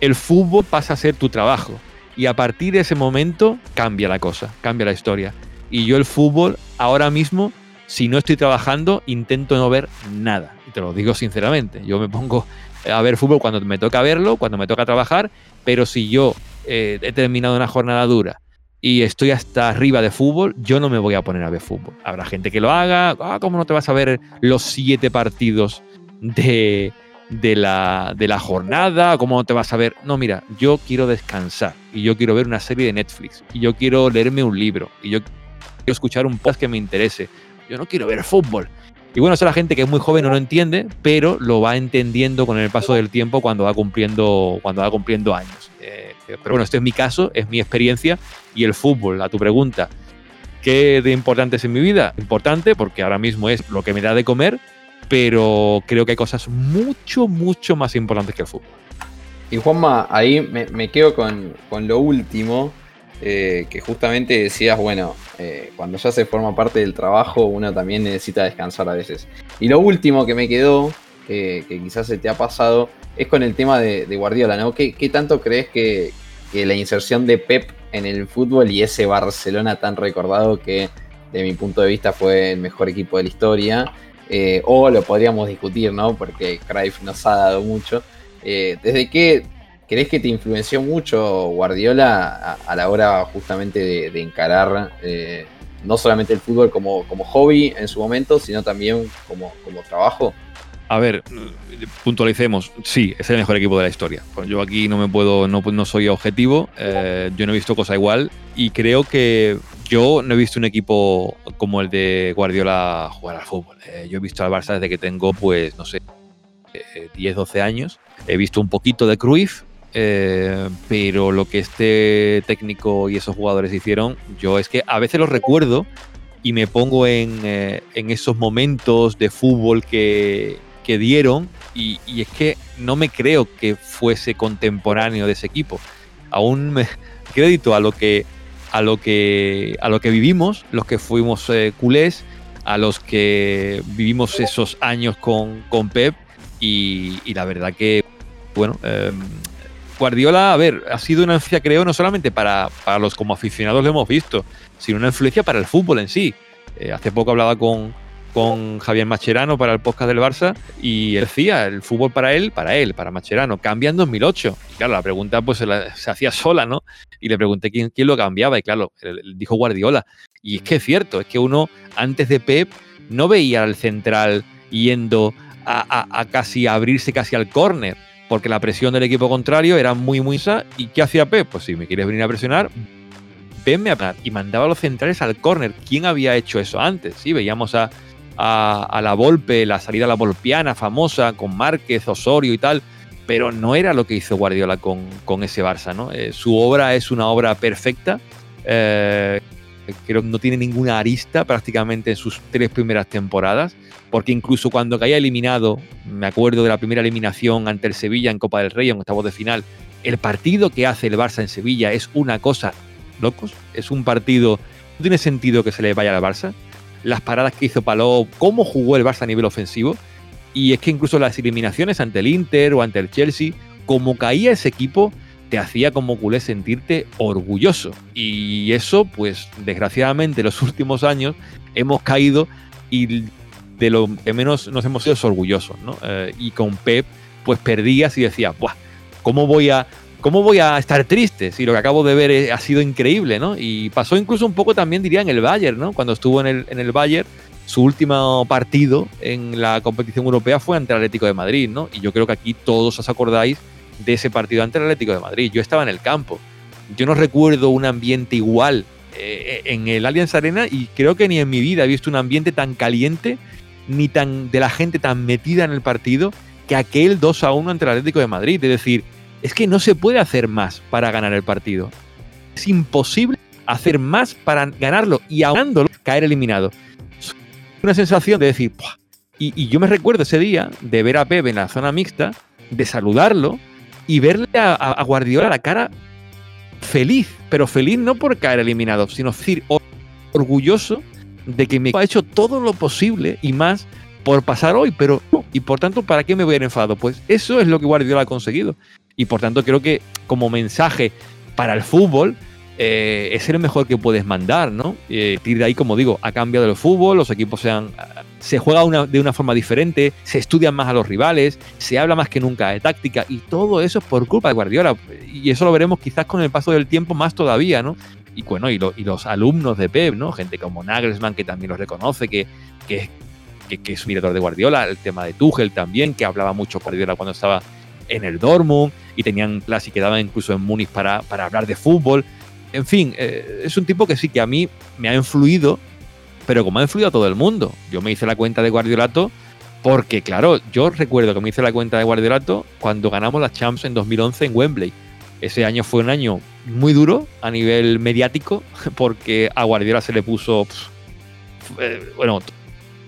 el fútbol pasa a ser tu trabajo. Y a partir de ese momento cambia la cosa, cambia la historia. Y yo el fútbol ahora mismo, si no estoy trabajando, intento no ver nada. Y te lo digo sinceramente. Yo me pongo a ver fútbol cuando me toca verlo, cuando me toca trabajar, pero si yo eh, he terminado una jornada dura y estoy hasta arriba de fútbol, yo no me voy a poner a ver fútbol. Habrá gente que lo haga, ah, ¿cómo no te vas a ver los siete partidos de, de, la, de la jornada? ¿Cómo no te vas a ver? No, mira, yo quiero descansar y yo quiero ver una serie de Netflix y yo quiero leerme un libro y yo quiero escuchar un podcast que me interese. Yo no quiero ver fútbol. Y bueno, eso la gente que es muy joven no lo entiende, pero lo va entendiendo con el paso del tiempo cuando va cumpliendo, cuando va cumpliendo años. Eh, pero bueno, este es mi caso, es mi experiencia y el fútbol, a tu pregunta. ¿Qué de importante es en mi vida? Importante porque ahora mismo es lo que me da de comer, pero creo que hay cosas mucho, mucho más importantes que el fútbol. Y Juanma, ahí me, quedo con, con, lo último, eh, que justamente decías, bueno, eh, cuando ya se forma parte del trabajo, uno también necesita descansar a veces. Y lo último que me quedó, que quizás se te ha pasado, es con el tema de, Guardiola, ¿no? ¿Qué, tanto crees que, la inserción de Pep en el fútbol y ese Barcelona tan recordado que, de mi punto de vista, fue el mejor equipo de la historia, eh, o lo podríamos discutir, ¿no? Porque Cruyff nos ha dado mucho. ¿Desde qué ¿Crees que te influenció mucho Guardiola a, la hora justamente de, encarar eh, no solamente el fútbol como, como, hobby en su momento, sino también como, como trabajo? A ver, puntualicemos. Sí, es el mejor equipo de la historia. Yo aquí no me puedo, no, no soy objetivo. Eh, yo no he visto cosa igual y creo que yo no he visto un equipo como el de Guardiola jugar al fútbol. Eh, yo he visto al Barça desde que tengo, pues, no sé, 10, 12 años. He visto un poquito de Cruyff, eh, pero lo que este técnico y esos jugadores hicieron, yo es que a veces los recuerdo y me pongo en, eh, esos momentos de fútbol que, dieron y, es que no me creo que fuese contemporáneo de ese equipo. Aún me crédito a lo que a lo que a lo que vivimos, los que fuimos eh, culés, a los que vivimos esos años con, con Pep y, la verdad que bueno, em, Guardiola, a ver, ha sido una influencia, creo, no solamente para, los como aficionados lo hemos visto, sino una influencia para el fútbol en sí. Eh, hace poco hablaba con, con Javier Macherano para el podcast del Barça y decía, el fútbol para él, para él, para Macherano, cambia en 2008. Y claro, la pregunta pues se, hacía sola, ¿no? Y le pregunté quién, quién lo cambiaba y claro, dijo Guardiola. Y es que es cierto, es que uno antes de Pep no veía al central yendo a, a casi abrirse casi al córner porque la presión del equipo contrario era muy, muy sa. ¿Y qué hacía Pep? Pues si me quieres venir a presionar, venme a Y mandaba a los centrales al córner. ¿Quién había hecho eso antes? Sí, veíamos a, a, la Volpe, la salida a la Volpiana famosa, con Márquez, Osorio y tal. Pero no era lo que hizo Guardiola con, con ese Barça, ¿no? Eh, su obra es una obra perfecta. Eh, creo que no tiene ninguna arista prácticamente en sus tres primeras temporadas, porque incluso cuando caía eliminado, me acuerdo de la primera eliminación ante el Sevilla en Copa del Rey, en octavos de final, el partido que hace el Barça en Sevilla es una cosa, locos, es un partido, no tiene sentido que se le vaya al Barça, las paradas que hizo Paló, cómo jugó el Barça a nivel ofensivo, y es que incluso las eliminaciones ante el Inter o ante el Chelsea, como caía ese equipo, te hacía como culé sentirte orgulloso. Y eso, pues desgraciadamente, en los últimos años hemos caído y de lo que menos nos hemos sido orgullosos, ¿no? Eh, y con Pep, pues perdías y decías, Buah, ¿cómo voy a... ¿Cómo voy a estar triste si lo que acabo de ver ha sido increíble, ¿no? Y pasó incluso un poco también, diría, en el Bayern, ¿no? Cuando estuvo en el, en el Bayern, su último partido en la competición europea fue ante el Atlético de Madrid, ¿no? Y yo creo que aquí todos os acordáis de ese partido ante el Atlético de Madrid. Yo estaba en el campo. Yo no recuerdo un ambiente igual eh, en el Allianz Arena y creo que ni en mi vida he visto un ambiente tan caliente ni tan de la gente tan metida en el partido que aquel 2 a 1 ante el Atlético de Madrid. Es decir, es que no se puede hacer más para ganar el partido. Es imposible hacer más para ganarlo y ganándolo caer eliminado. Una sensación de decir, y, y, yo me recuerdo ese día de ver a Pepe en la zona mixta, de saludarlo y verle a, Guardiola la cara feliz, pero feliz no por caer eliminado, sino decir orgulloso de que me ha hecho todo lo posible y más por pasar hoy, pero y por tanto, ¿para qué me voy a ir enfadado? Pues eso es lo que Guardiola ha conseguido. Y por tanto, creo que como mensaje para el fútbol, eh, es el mejor que puedes mandar, ¿no? Eh, de ahí, como digo, ha cambiado el fútbol, los equipos se, han, se juega de una forma diferente, se estudian más a los rivales, se habla más que nunca de táctica y todo eso es por culpa de Guardiola. Y eso lo veremos quizás con el paso del tiempo más todavía, ¿no? y bueno, y, los alumnos de Pep, ¿no? Gente como Nagelsmann, que también los reconoce, que, que, que, es un director de Guardiola, el tema de Tuchel también, que hablaba mucho Guardiola cuando estaba en el Dortmund y tenían clase y quedaban incluso en Múnich para hablar de fútbol. En fin, eh, es un tipo que sí que a mí me ha influido, pero como ha influido a todo el mundo. Yo me hice la cuenta de Guardiolato porque, claro, yo recuerdo que me hice la cuenta de Guardiolato cuando ganamos las Champs en 2011 en Wembley. Ese año fue un año muy duro a nivel mediático porque a Guardiola se le puso, eh, bueno,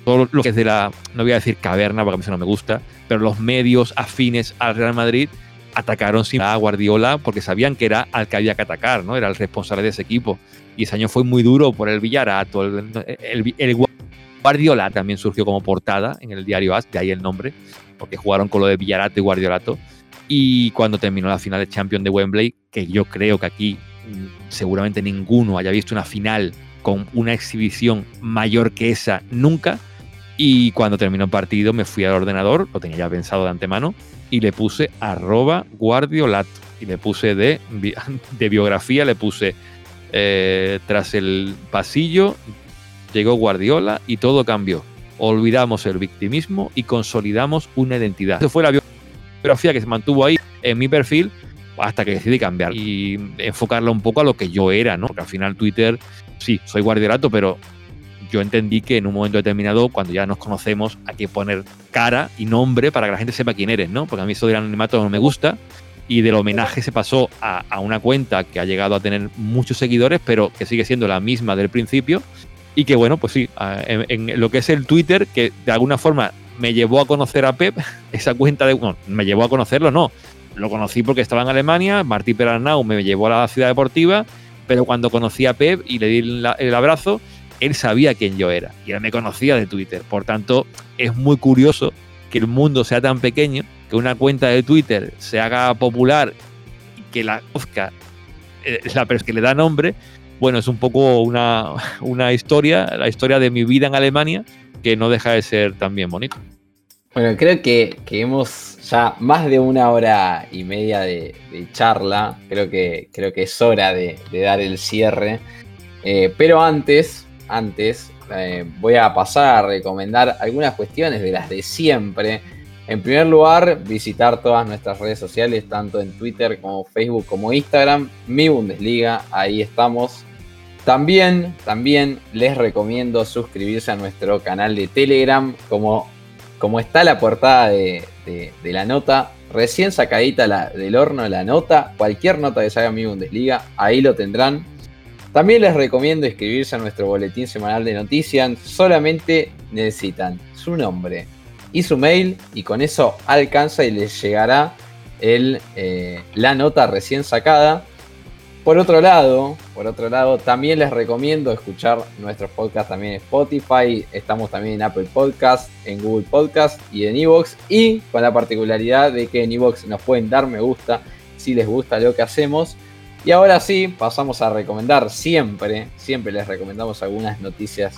todo lo que es de la, no voy a decir caverna porque a mí eso no me gusta, pero los medios afines al Real Madrid atacaron sin a Guardiola porque sabían que era al que había que atacar, ¿no? Era el responsable de ese equipo. Y ese año fue muy duro por el Villarato, el, Guardiola también surgió como portada en el diario AS, de ahí el nombre, porque jugaron con lo de Villarato y Guardiolato. Y cuando terminó la final de Champions de Wembley, que yo creo que aquí mm, seguramente ninguno haya visto una final con una exhibición mayor que esa nunca. Y cuando terminó el partido me fui al ordenador, lo tenía ya pensado de antemano, y le puse arroba guardiolato. Y le puse de, de biografía, le puse eh, tras el pasillo, llegó Guardiola y todo cambió. Olvidamos el victimismo y consolidamos una identidad. Esa fue la biografía que se mantuvo ahí en mi perfil hasta que decidí cambiar y enfocarla un poco a lo que yo era, ¿no? Porque al final Twitter, sí, soy guardiolato, pero yo entendí que en un momento determinado, cuando ya nos conocemos, hay que poner cara y nombre para que la gente sepa quién eres, ¿no? Porque a mí eso del anonimato no me gusta. Y del homenaje se pasó a, una cuenta que ha llegado a tener muchos seguidores, pero que sigue siendo la misma del principio. Y que bueno, pues sí, en, lo que es el Twitter, que de alguna forma me llevó a conocer a Pep, esa cuenta de. No, me llevó a conocerlo, no. Lo conocí porque estaba en Alemania, Martí Perarnau me llevó a la ciudad deportiva, pero cuando conocí a Pep y le di el abrazo, él sabía quién yo era y él me conocía de Twitter. Por tanto, es muy curioso que el mundo sea tan pequeño, que una cuenta de Twitter se haga popular y que la conozca eh, la que le da nombre. Bueno, es un poco una, una historia, la historia de mi vida en Alemania, que no deja de ser también bonito. Bueno, creo que, hemos ya más de una hora y media de, charla. Creo que, creo que es hora de, dar el cierre. Eh, pero antes, antes, eh, voy a pasar a recomendar algunas cuestiones de las de siempre. En primer lugar, visitar todas nuestras redes sociales, tanto en Twitter como Facebook como Instagram, mi Bundesliga, ahí estamos. También, también les recomiendo suscribirse a nuestro canal de Telegram, como, como está la portada de, la nota, recién sacadita del horno la nota, cualquier nota que salga mi Bundesliga, ahí lo tendrán también les recomiendo inscribirse a nuestro boletín semanal de noticias. Solamente necesitan su nombre y su mail y con eso alcanza y les llegará el, eh, la nota recién sacada. Por otro lado, por otro lado, también les recomiendo escuchar nuestros podcasts también en Spotify. Estamos también en Apple Podcast, en Google Podcast y en Evox. Y con la particularidad de que en Evox nos pueden dar me gusta si les gusta lo que hacemos. Y ahora sí, pasamos a recomendar siempre, siempre les recomendamos algunas noticias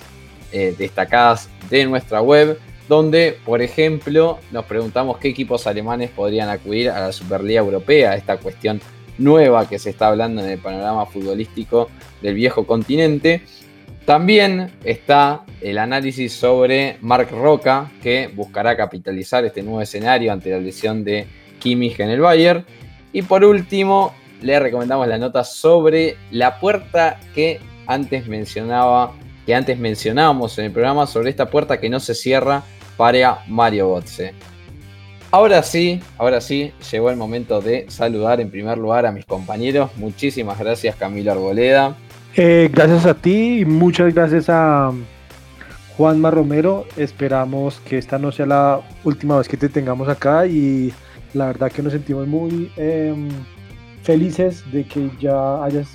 eh, destacadas de nuestra web, donde, por ejemplo, nos preguntamos qué equipos alemanes podrían acudir a la Superliga Europea, esta cuestión nueva que se está hablando en el panorama futbolístico del viejo continente. También está el análisis sobre Mark Roca, que buscará capitalizar este nuevo escenario ante la lesión de Kimmich en el Bayern. Y por último, le recomendamos la nota sobre la puerta que antes mencionaba, que antes mencionábamos en el programa sobre esta puerta que no se cierra para Mario Botse. Ahora sí, ahora sí, llegó el momento de saludar en primer lugar a mis compañeros. Muchísimas gracias Camilo Arboleda. Eh, gracias a ti y muchas gracias a Juanma Romero. Esperamos que esta no sea la última vez que te tengamos acá y la verdad que nos sentimos muy... Em, felices de que ya hayas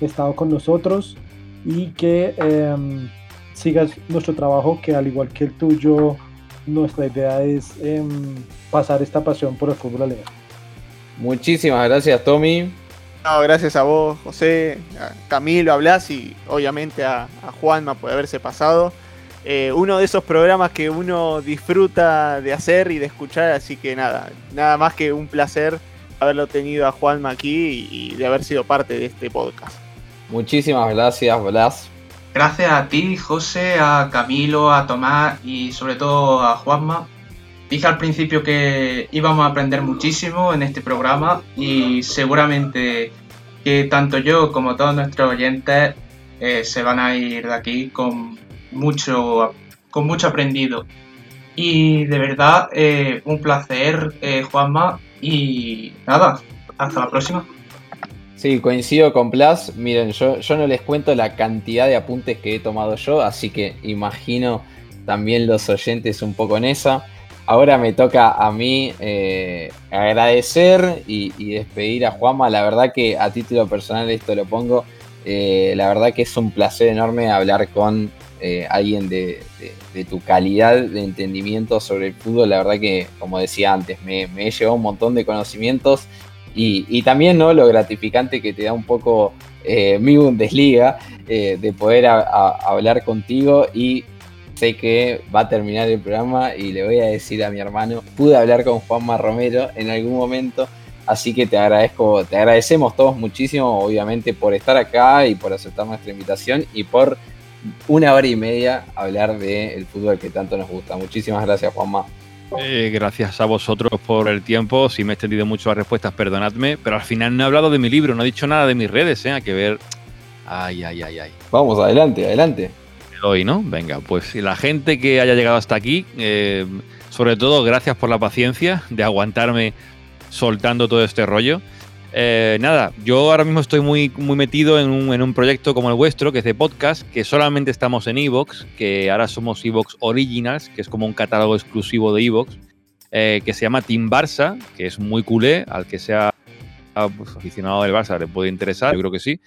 estado con nosotros y que em, sigas nuestro trabajo, que al igual que el tuyo, nuestra idea es em, pasar esta pasión por el fútbol alemán. Muchísimas gracias, Tommy. No, gracias a vos, José, a Camilo, a Blas y obviamente a, Juanma por haberse pasado. Eh, uno de esos programas que uno disfruta de hacer y de escuchar, así que nada, nada más que un placer haberlo tenido a Juanma aquí y, de haber sido parte de este podcast. Muchísimas gracias, Blas. Gracias a ti, José, a Camilo, a Tomás y sobre todo a Juanma. Dije al principio que íbamos a aprender muchísimo en este programa y seguramente que tanto yo como todos nuestros oyentes eh, se van a ir de aquí con mucho, con mucho aprendido. Y de verdad, eh, un placer, eh, Juanma. Y nada, hasta la próxima. Sí, coincido con Blas. Miren, yo, yo no les cuento la cantidad de apuntes que he tomado yo, así que imagino también los oyentes un poco en esa. Ahora me toca a mí eh, agradecer y, despedir a Juanma. La verdad que a título personal esto lo pongo. Eh, la verdad que es un placer enorme hablar con eh, alguien de, tu calidad de entendimiento sobre el fútbol. La verdad que, como decía antes, me, he llevado un montón de conocimientos y, también ¿no? lo gratificante que te da un poco eh, mi Bundesliga, eh, de poder hablar contigo y sé que va a terminar el programa y le voy a decir a mi hermano, pude hablar con Juanma Romero en algún momento, así que te agradezco, te agradecemos todos muchísimo, obviamente, por estar acá y por aceptar nuestra invitación y por una hora y media hablar del fútbol que tanto nos gusta. Muchísimas gracias, Juanma. Eh, gracias a vosotros por el tiempo. Si me he extendido mucho las respuestas, perdonadme. Pero al final no he hablado de mi libro, no he dicho nada de mis redes, ¿eh? Hay que ver. Ay, ay, ay, ay. Vamos, adelante, adelante. Hoy, ¿no? Venga, pues la gente que haya llegado hasta aquí, eh, sobre todo gracias por la paciencia de aguantarme soltando todo este rollo. Eh, nada, yo ahora mismo estoy muy, muy metido en un, en un, proyecto como el vuestro, que es de podcast, que solamente estamos en Evox, que ahora somos Evox Originals, que es como un catálogo exclusivo de Evox, eh, que se llama Team Barça, que es muy culé, al que sea pues, aficionado del Barça le puede interesar, yo creo que sí.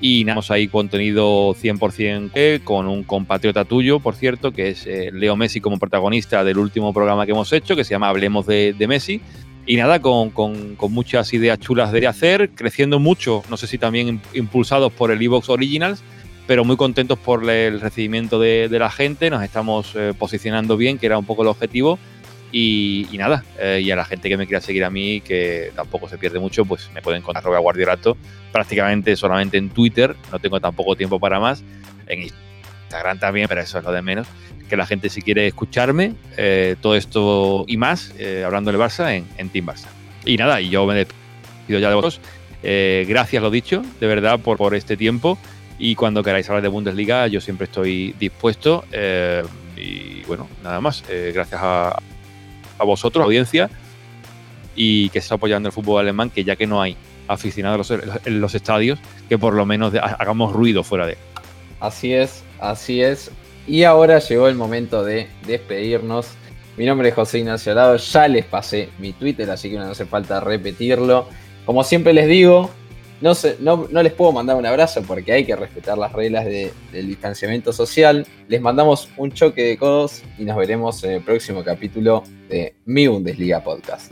Y tenemos ahí contenido 100% con un compatriota tuyo, por cierto, que es eh, Leo Messi como protagonista del último programa que hemos hecho, que se llama Hablemos de Messi y nada, con, muchas ideas chulas de hacer, creciendo mucho, no sé si también impulsados por el Evox Originals, pero muy contentos por el recibimiento de, la gente, nos estamos eh, posicionando bien, que era un poco el objetivo. Y, nada, eh, y a la gente que me quiera seguir a mí, que tampoco se pierde mucho, pues me pueden encontrar Roba Guardiolato prácticamente solamente en Twitter, no tengo tampoco tiempo para más, en Instagram también, pero eso es lo de menos que la gente si quiere escucharme, eh, todo esto y más, eh, hablando del Barça en, en, Team Barça. Y nada, y yo me despido ya de vosotros. Eh, gracias, lo dicho, de verdad, por, por este tiempo. Y cuando queráis hablar de Bundesliga, yo siempre estoy dispuesto. y bueno, nada más. gracias a, a vosotros, a la audiencia, y que está apoyando el fútbol alemán, que ya que no hay aficionados en los estadios, que por lo menos hagamos ruido fuera de Así es, así es. Y ahora llegó el momento de despedirnos. Mi nombre es José Ignacio Arado, ya les pasé mi Twitter, así que no hace falta repetirlo. Como siempre les digo, no, les puedo mandar un abrazo porque hay que respetar las reglas del distanciamiento social. Les mandamos un choque de codos y nos veremos en el próximo capítulo de Mi Bundesliga Podcast.